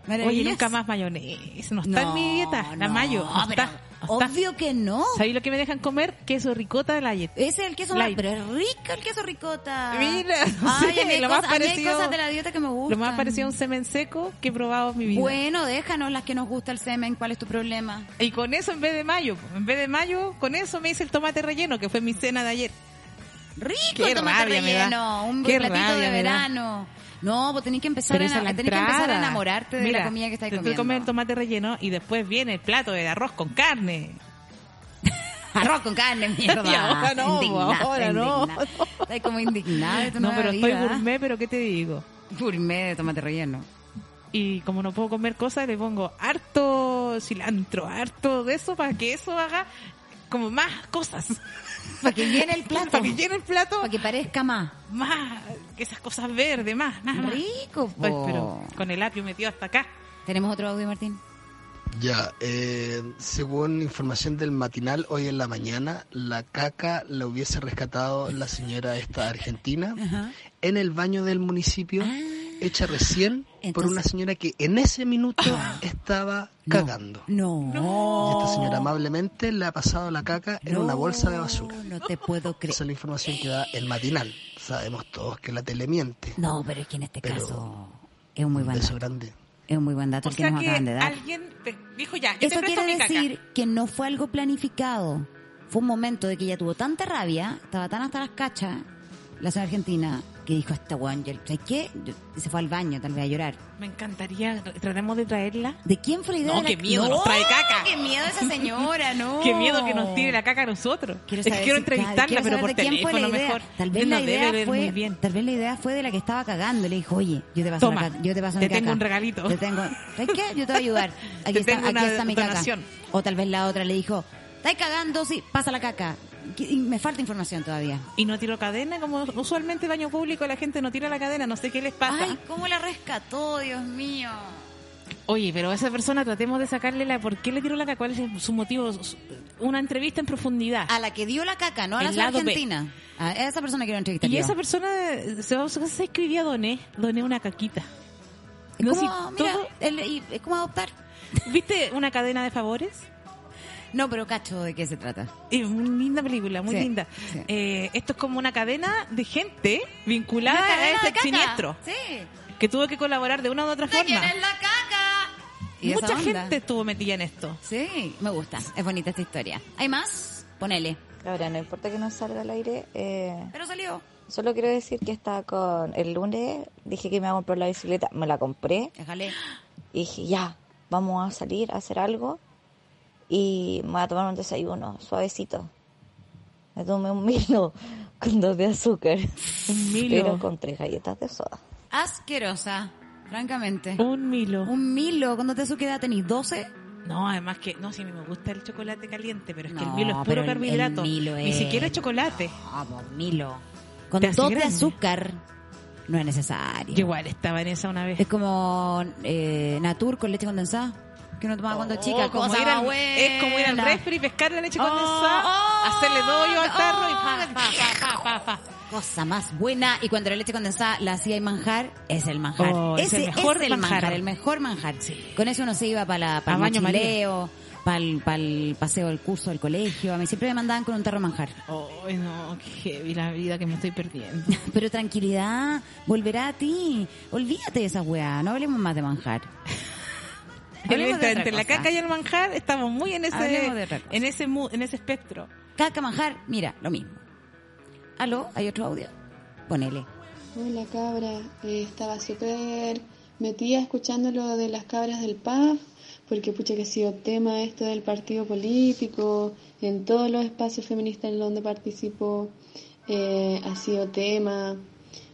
Oye, nunca más mayonesa. No está en mi dieta. La no, mayo. No pero está. Obvio que no. ¿Sabéis lo que me dejan comer? Queso ricota de la Ese Ese es el queso más, pero es rico el queso ricota. Mira, no Ay, sé, lo más parecido- cosas de la dieta que me gustan. Lo más parecido a un semen seco que he probado en mi vida. Bueno, déjanos las que nos gusta el semen. ¿Cuál es tu problema? Y con eso en vez de mayo, en vez de mayo, con eso me hice el tomate relleno, que fue mi cena de ayer. Rico Qué el tomate relleno, un Qué platito de verano. No, pues tenés que empezar, a, tenés que empezar a enamorarte de Mira, la comida que te comiendo. comes el tomate relleno y después viene el plato de arroz con carne. Arroz con carne, mierda. Y ahora no, Indignada, ahora no. Estás como indignada de tu No, pero estoy vida. gourmet, pero ¿qué te digo? Gourmet de tomate relleno. Y como no puedo comer cosas, le pongo harto cilantro, harto de eso para que eso haga como más cosas. Para que llene el plato. Para que llene el plato. Para que parezca más. Más, que esas cosas verdes, más, más. Rico. Ay, pero con el apio metido hasta acá. ¿Tenemos otro audio, Martín? Ya, eh, según información del matinal, hoy en la mañana, la caca la hubiese rescatado la señora esta argentina Ajá. en el baño del municipio, hecha recién por Entonces- una señora que en ese minuto estaba cagando. No. Y esta señora amablemente le ha pasado la caca en una bolsa de basura. No te puedo creer. Esa es la información que da el matinal. Sabemos todos que la tele miente. No, pero es que en este Pero caso es un muy buen dato. grande. Es un muy buen dato O el que sea nos que acaban de dar. alguien te dijo ya, yo Eso te quiere mi caca. decir que no fue algo planificado. Fue un momento de que ella tuvo tanta rabia, estaba tan hasta las cachas, la señora argentina, que dijo, esta weón, ¿sabes qué? Se fue al baño, tal vez a llorar. Me encantaría, tratemos de traerla. ¿De quién fue la idea? No, de la- qué miedo, nos trae caca. ¡Qué miedo esa señora, no! Qué miedo que nos tire la caca a nosotros. Quiero es que saber quiero si- entrevistarla, quiero pero saber por teléfono idea. mejor. Tal vez la idea fue, bien. tal vez la idea fue de la que estaba cagando. Le dijo, oye, yo te paso Toma, la ca- yo te paso te mi caca. tengo un regalito. Te tengo, ¿sabes qué? Yo te voy a ayudar. Aquí Te está, tengo aquí una está mi donación. caca. O tal vez la otra le dijo, ¿estás cagando? Sí, pasa la caca. Me falta información todavía. Y no tiró cadena, como usualmente en baño público la gente no tira la cadena, no sé qué les pasa. Ay, ¿cómo la rescató, Dios mío? Oye, pero a esa persona tratemos de sacarle la por qué le tiró la caca, cuál es su motivo, una entrevista en profundidad. A la que dio la caca, no a la argentina. A esa persona quiero entrevistar Y yo. esa persona eh, se va a ¿sabes qué hoy día doné? Doné una caquita. No, como, si mira, todo- el- como adoptar. ¿Viste una cadena de favores? No, pero cacho, ¿de qué se trata? Es muy linda película, muy Sí, linda. sí. Eh, esto es como una cadena de gente vinculada Una a este siniestro, Sí. que tuvo que colaborar de una u otra ¿De forma. quién es la caca? Y Mucha gente estuvo metida en esto. Sí, me gusta. Es bonita esta historia. ¿Hay más? Ponele. Ahora, no importa que no salga al aire. Eh, Pero salió. Solo quiero decir que estaba con. El lunes dije que me iba a comprar la bicicleta. Me la compré. Déjale. Y dije, ya, vamos a salir a hacer algo. Y me voy a tomar un desayuno suavecito. Me tomé un Milo con dos de azúcar. Un Milo. Pero con tres galletas de soda. Asquerosa, francamente. Un Milo. Un Milo. ¿Cuándo te qué edad tenís? ¿12? No, además que, no, si a mí me gusta el chocolate caliente, pero es que No, el Milo es puro carbohidrato. el Milo Ni es- siquiera es chocolate. Vamos, Milo. Con dos de grande. azúcar no es necesario. Yo igual estaba en esa una vez. Es como eh, Natur con leche condensada. Que uno tomaba cuando chica. Oh, como cosa ir al- es como ir al refri, pescar la leche Oh, condensada, oh, hacerle doyo al tarro y oh, pa, pa, pa, pa, pa, pa. Cosa más buena. Y cuando la leche condensada la hacía y manjar, es el manjar. Oh, es Ese el mejor es el manjar. manjar. el mejor manjar. Con eso uno se iba para para el baño María. mochileo, para el, paseo del curso del colegio. A mí siempre me mandaban con un tarro manjar. Ay, no, qué heavy la vida que me estoy perdiendo. Pero tranquilidad, volverá a ti. Olvídate de esa weá, no hablemos más de manjar. De entre otra la caca y el manjar estamos muy en ese en ese en ese espectro. Caca, manjar, mira, lo mismo. ¿Aló? ¿Hay otro audio? Ponele. Hola cabra, Eh, estaba súper metida escuchando lo de las cabras del PAF, porque pucha que ha sido tema esto del partido político, en todos los espacios feministas en donde participo, eh, ha sido tema,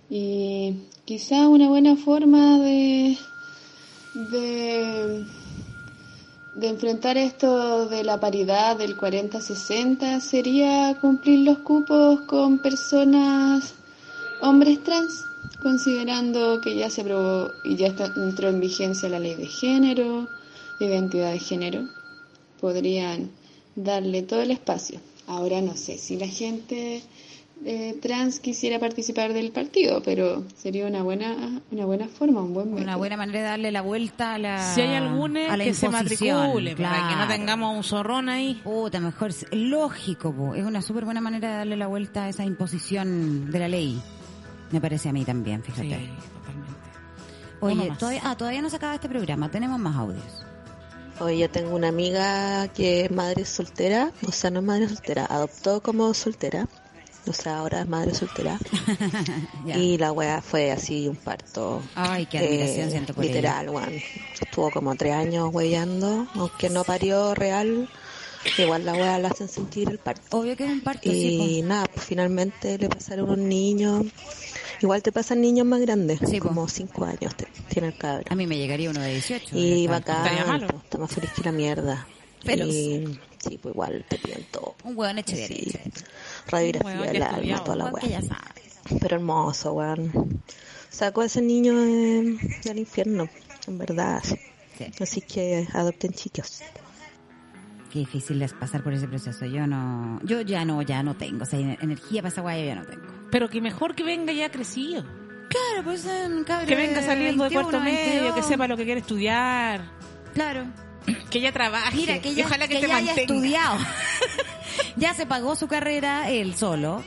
y quizá una buena forma de, de, de enfrentar esto de la paridad del 40-60 sería cumplir los cupos con personas hombres trans, considerando que ya se aprobó y ya entró en vigencia la ley de género, de identidad de género, podrían darle todo el espacio. Ahora no sé si la gente eh, trans quisiera participar del partido, pero sería una buena una buena forma, un buen Una buena manera de darle la vuelta a la Si hay alguna a la que se imposición, matricule, para que no tengamos un zorrón ahí. Puta, mejor, lógico, po. es una súper buena manera de darle la vuelta a esa imposición de la ley. Me parece a mí también, fíjate. Sí, totalmente. Oye, todavía, ah, todavía no se acaba este programa, tenemos más audios. Hoy yo tengo una amiga que es madre soltera, o sea, no es madre soltera, adoptó como soltera, o sea, ahora madre soltera. Y la wea fue así un parto. Ay, qué admiración siento por Literal, weón. Estuvo como tres años weyando, aunque no parió real, igual la wea la hacen sentir el parto. Obvio que es un parto, Y sí, nada, pues finalmente le pasaron unos niños. Igual te pasan niños más grandes, como cinco años te- tiene el cabrón. A mí me llegaría uno de 18. Y bacán, pues, está más feliz que la mierda. Pelos. Y sí, pues igual te piden todo. Un hueón hecho de Sí. Radiografía del alma, toda la weá. Pero hermoso, weón. Sacó a ese niño de- del infierno, en verdad. sí. Así que adopten chicos. Qué difícil es pasar por ese proceso. Yo no, yo ya no, ya no tengo. O sea, ener- energía para esa guaya ya no tengo. Pero que mejor que venga ya crecido. Claro, pues un cabrón Que venga saliendo de 21, cuarto medio, 22. que sepa lo que quiere estudiar. Claro. Que ya trabaje. Mira, que y ya, ojalá que, que te ya haya estudiado. ya se pagó su carrera él solo.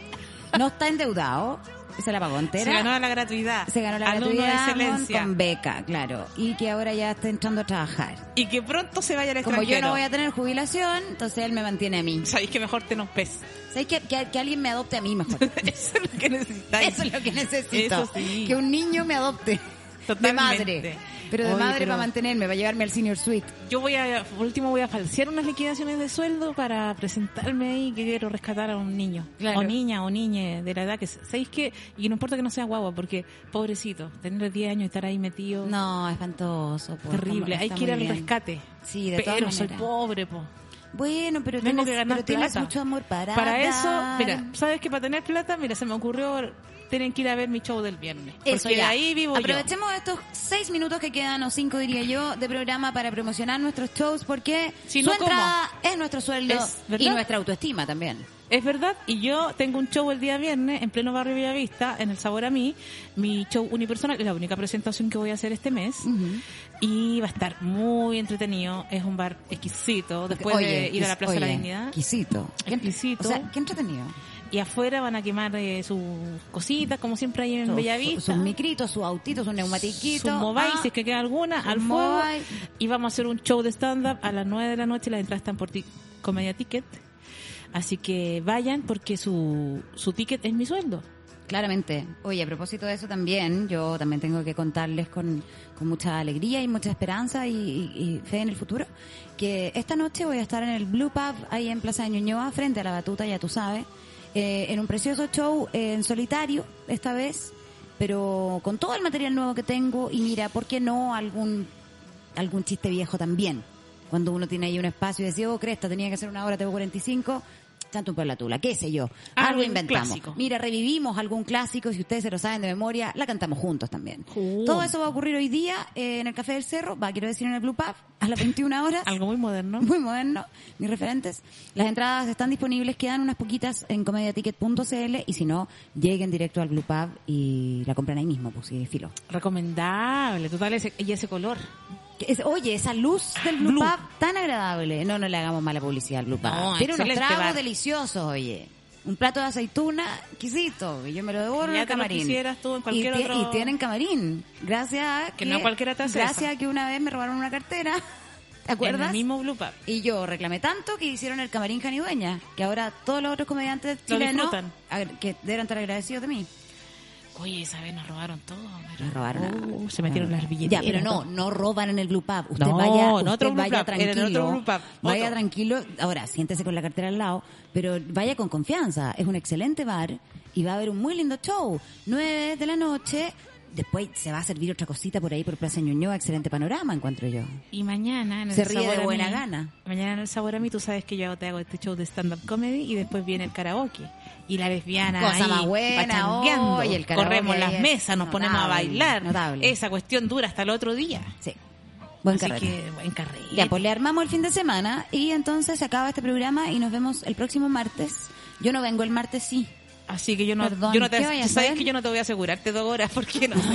No está endeudado. Se la pagó entera. Se ganó la gratuidad. Se ganó la Alumno de gratuidad con- excelencia. con beca, claro. Y que ahora ya está entrando a trabajar. Y que pronto se vaya al Como extranjero. yo no voy a tener jubilación, entonces él me mantiene a mí. Sabéis que mejor tener un pez. ¿Sabéis que, que, que alguien me adopte a mí mejor? Eso es lo que necesitáis. Eso es lo que necesito. Sí. Que un niño me adopte. Totalmente. De madre. Pero de madre pero- para mantenerme, para llevarme al senior suite. Yo voy a, por último voy a falsear unas liquidaciones de sueldo para presentarme ahí que quiero rescatar a un niño. Claro. O niña o niñe de la edad que... ¿Sabéis qué? Y no importa que no sea guagua, porque pobrecito, tener 10 años y estar ahí metido... No, espantoso. po, Terrible, está- hay que ir al rescate. Sí, de todas Pero soy pobre, po. Bueno, pero Tengo tienes, que ganar pero tienes mucho amor para Para eso, mira, ¿sabes que Para tener plata, mira, se me ocurrió, tienen que ir a ver mi show del viernes. Eso porque ya. de ahí vivo yo. Aprovechemos estos seis minutos que quedan, o cinco diría yo, de programa para promocionar nuestros shows, porque Si es nuestro sueldo Es y nuestra autoestima también. Es verdad, y yo tengo un show el día viernes en pleno barrio Bellavista, en el Sabor a mí, mi show unipersonal, es la única presentación que voy a hacer este mes, y va a estar muy entretenido, es un bar exquisito, después de ir a la Plaza de la Dignidad. Exquisito. Exquisito. O sea, qué entretenido. Y afuera van a quemar eh, sus cositas, como siempre hay en Sus- Bellavista. Sus micritos, sus autitos, sus neumatiquitos. Sus mobile, Ah, si es que queda alguna, al fuego. mobile. Y vamos a hacer un show de stand-up a las 9 de la noche. Las entradas están por ti Comedia Ticket. Así que vayan porque su, su ticket es mi sueldo. Claramente. Oye, a propósito de eso también, yo también tengo que contarles con, con mucha alegría y mucha esperanza y, y- y fe en el futuro, que esta noche voy a estar en el Blue Pub, ahí en Plaza de Ñuñoa, frente a la batuta, ya tú sabes, eh, en un precioso show eh, en solitario, esta vez, pero con todo el material nuevo que tengo y mira, ¿por qué no algún, algún chiste viejo también? Cuando uno tiene ahí un espacio y decía, oh, cresta, tenía que hacer una hora, tengo 45, tanto por la tula, qué sé yo. Algo Algo inventamos. clásico. Mira, revivimos algún clásico, si ustedes se lo saben de memoria, la cantamos juntos también. Todo eso va a ocurrir hoy día eh, en el Café del Cerro, va, quiero decir, en el Blue Pub, a las 21 horas. Algo muy moderno. Muy moderno, mis referentes. Las entradas están disponibles, quedan unas poquitas en comediaticket.cl y si no, lleguen directo al Blue Pub y la compran ahí mismo, pues filo. Recomendable, total, ese, y ese color. Es- oye, esa luz del Blue, Blue. Pub tan agradable. No, no le hagamos mala publicidad al Blue Pub. No, Tiene unos tragos bar. deliciosos, oye. Un plato de aceituna exquisito. Y yo me lo devoro en el lo camarín. quisieras tú en cualquier y, ti- otro- y tienen camarín. Gracias a Que no cualquiera te hace Gracias eso. a que una vez me robaron una cartera. ¿Te acuerdas? En el mismo Blue Pub. Y yo reclamé tanto que hicieron el camarín canidueña. Que ahora todos los otros comediantes Lo chilenos que deben estar agradecidos de mí. Oye, esa vez nos robaron todo. pero- Me robaron. Oh, se metieron las Ya, billeteras. pero no, no roban en el Blue Pub. Usted No, vaya, en usted otro vaya era en tranquilo. otro Blue Pub, Vaya tranquilo. Ahora, siéntese con la cartera al lado, pero vaya con confianza. Es un excelente bar y va a haber un muy lindo show. Nueve de la noche. Después se va a servir otra cosita por ahí por Plaza Ñuñoa. Excelente panorama, encuentro yo. Y mañana en el Se ríe Sabor de a buena Mí- gana. Mañana en el Sabor a mí, tú sabes que yo te hago este show de stand-up comedy y después viene el karaoke. Y la lesbiana Cosa ahí, más buena, el karaoke Corremos las es mesas, nos ponemos a bailar. notable. Esa cuestión dura hasta el otro día. Sí. Buen Así que, buen carrete. Ya, pues le armamos el fin de semana y entonces se acaba este programa y nos vemos el próximo martes. Yo no vengo el martes, sí. Así que yo no, Perdón, yo no te, ¿qué vaya a sabes que yo no te voy a asegurarte dos horas porque no sé.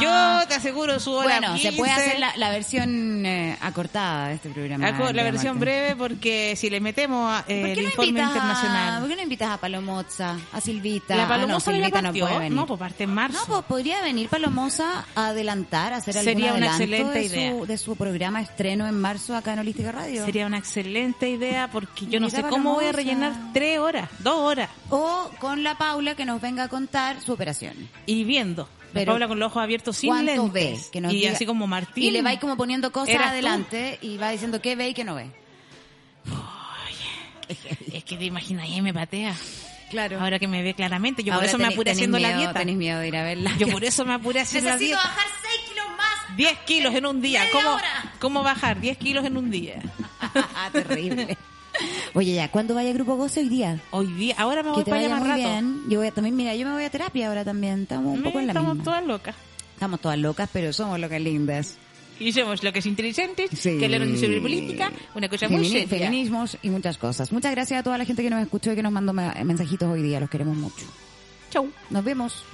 yo te aseguro su hora. Bueno, se 15. puede hacer la, la versión eh, acortada de este programa. La, co- el la versión martes. breve porque si le metemos a, eh, ¿Por el no informe invitas a, internacional. ¿Por qué no invitas a Palomoza, a Silvita? La Ah, Palomosa no, Silvita no partió. puede venir. No, pues parte en marzo. No, pues podría venir Palomosa a adelantar, a hacer algún Sería una excelente de idea. Su, de su programa estreno en marzo acá en Holística Radio. Sería una excelente idea porque yo no sé cómo voy a rellenar tres horas, dos horas. O con la Paula que nos venga a contar su operación. Y viendo. Pero, habla con los ojos abiertos sin ¿Cuánto lentes. ve? Que nos y diga- así como Martín. Y le va como poniendo cosas ¿Eras tú? adelante y va diciendo qué ve y qué no ve. Es que te imaginas, ahí me patea. Claro. Ahora que me ve claramente. Yo por Ahora eso me tenés- apuré tenés haciendo la miedo- dieta. tenés miedo de ir a verla. Yo por eso me apuré hacer la Necesito dieta. bajar 6 kilos más. 10 kilos en un día. ¿Cómo. ¿Cómo bajar 10 kilos en un día? Terrible. Oye, ya, ¿cuándo vaya Grupo Goce hoy día? Hoy día, ahora me Que voy te para vaya allá más rato. bien. Yo voy a, también, mira, yo me voy a terapia ahora también. Estamos un poco en la Estamos misma. todas locas. Estamos todas locas, pero somos locas lindas. Y somos lo que es inteligentes, Sí. que hablaron sobre política, una cosa muy seria. feminismos y muchas cosas. Muchas gracias a toda la gente que nos escuchó y que nos mandó me- mensajitos hoy día. Los queremos mucho. Chau. Nos vemos.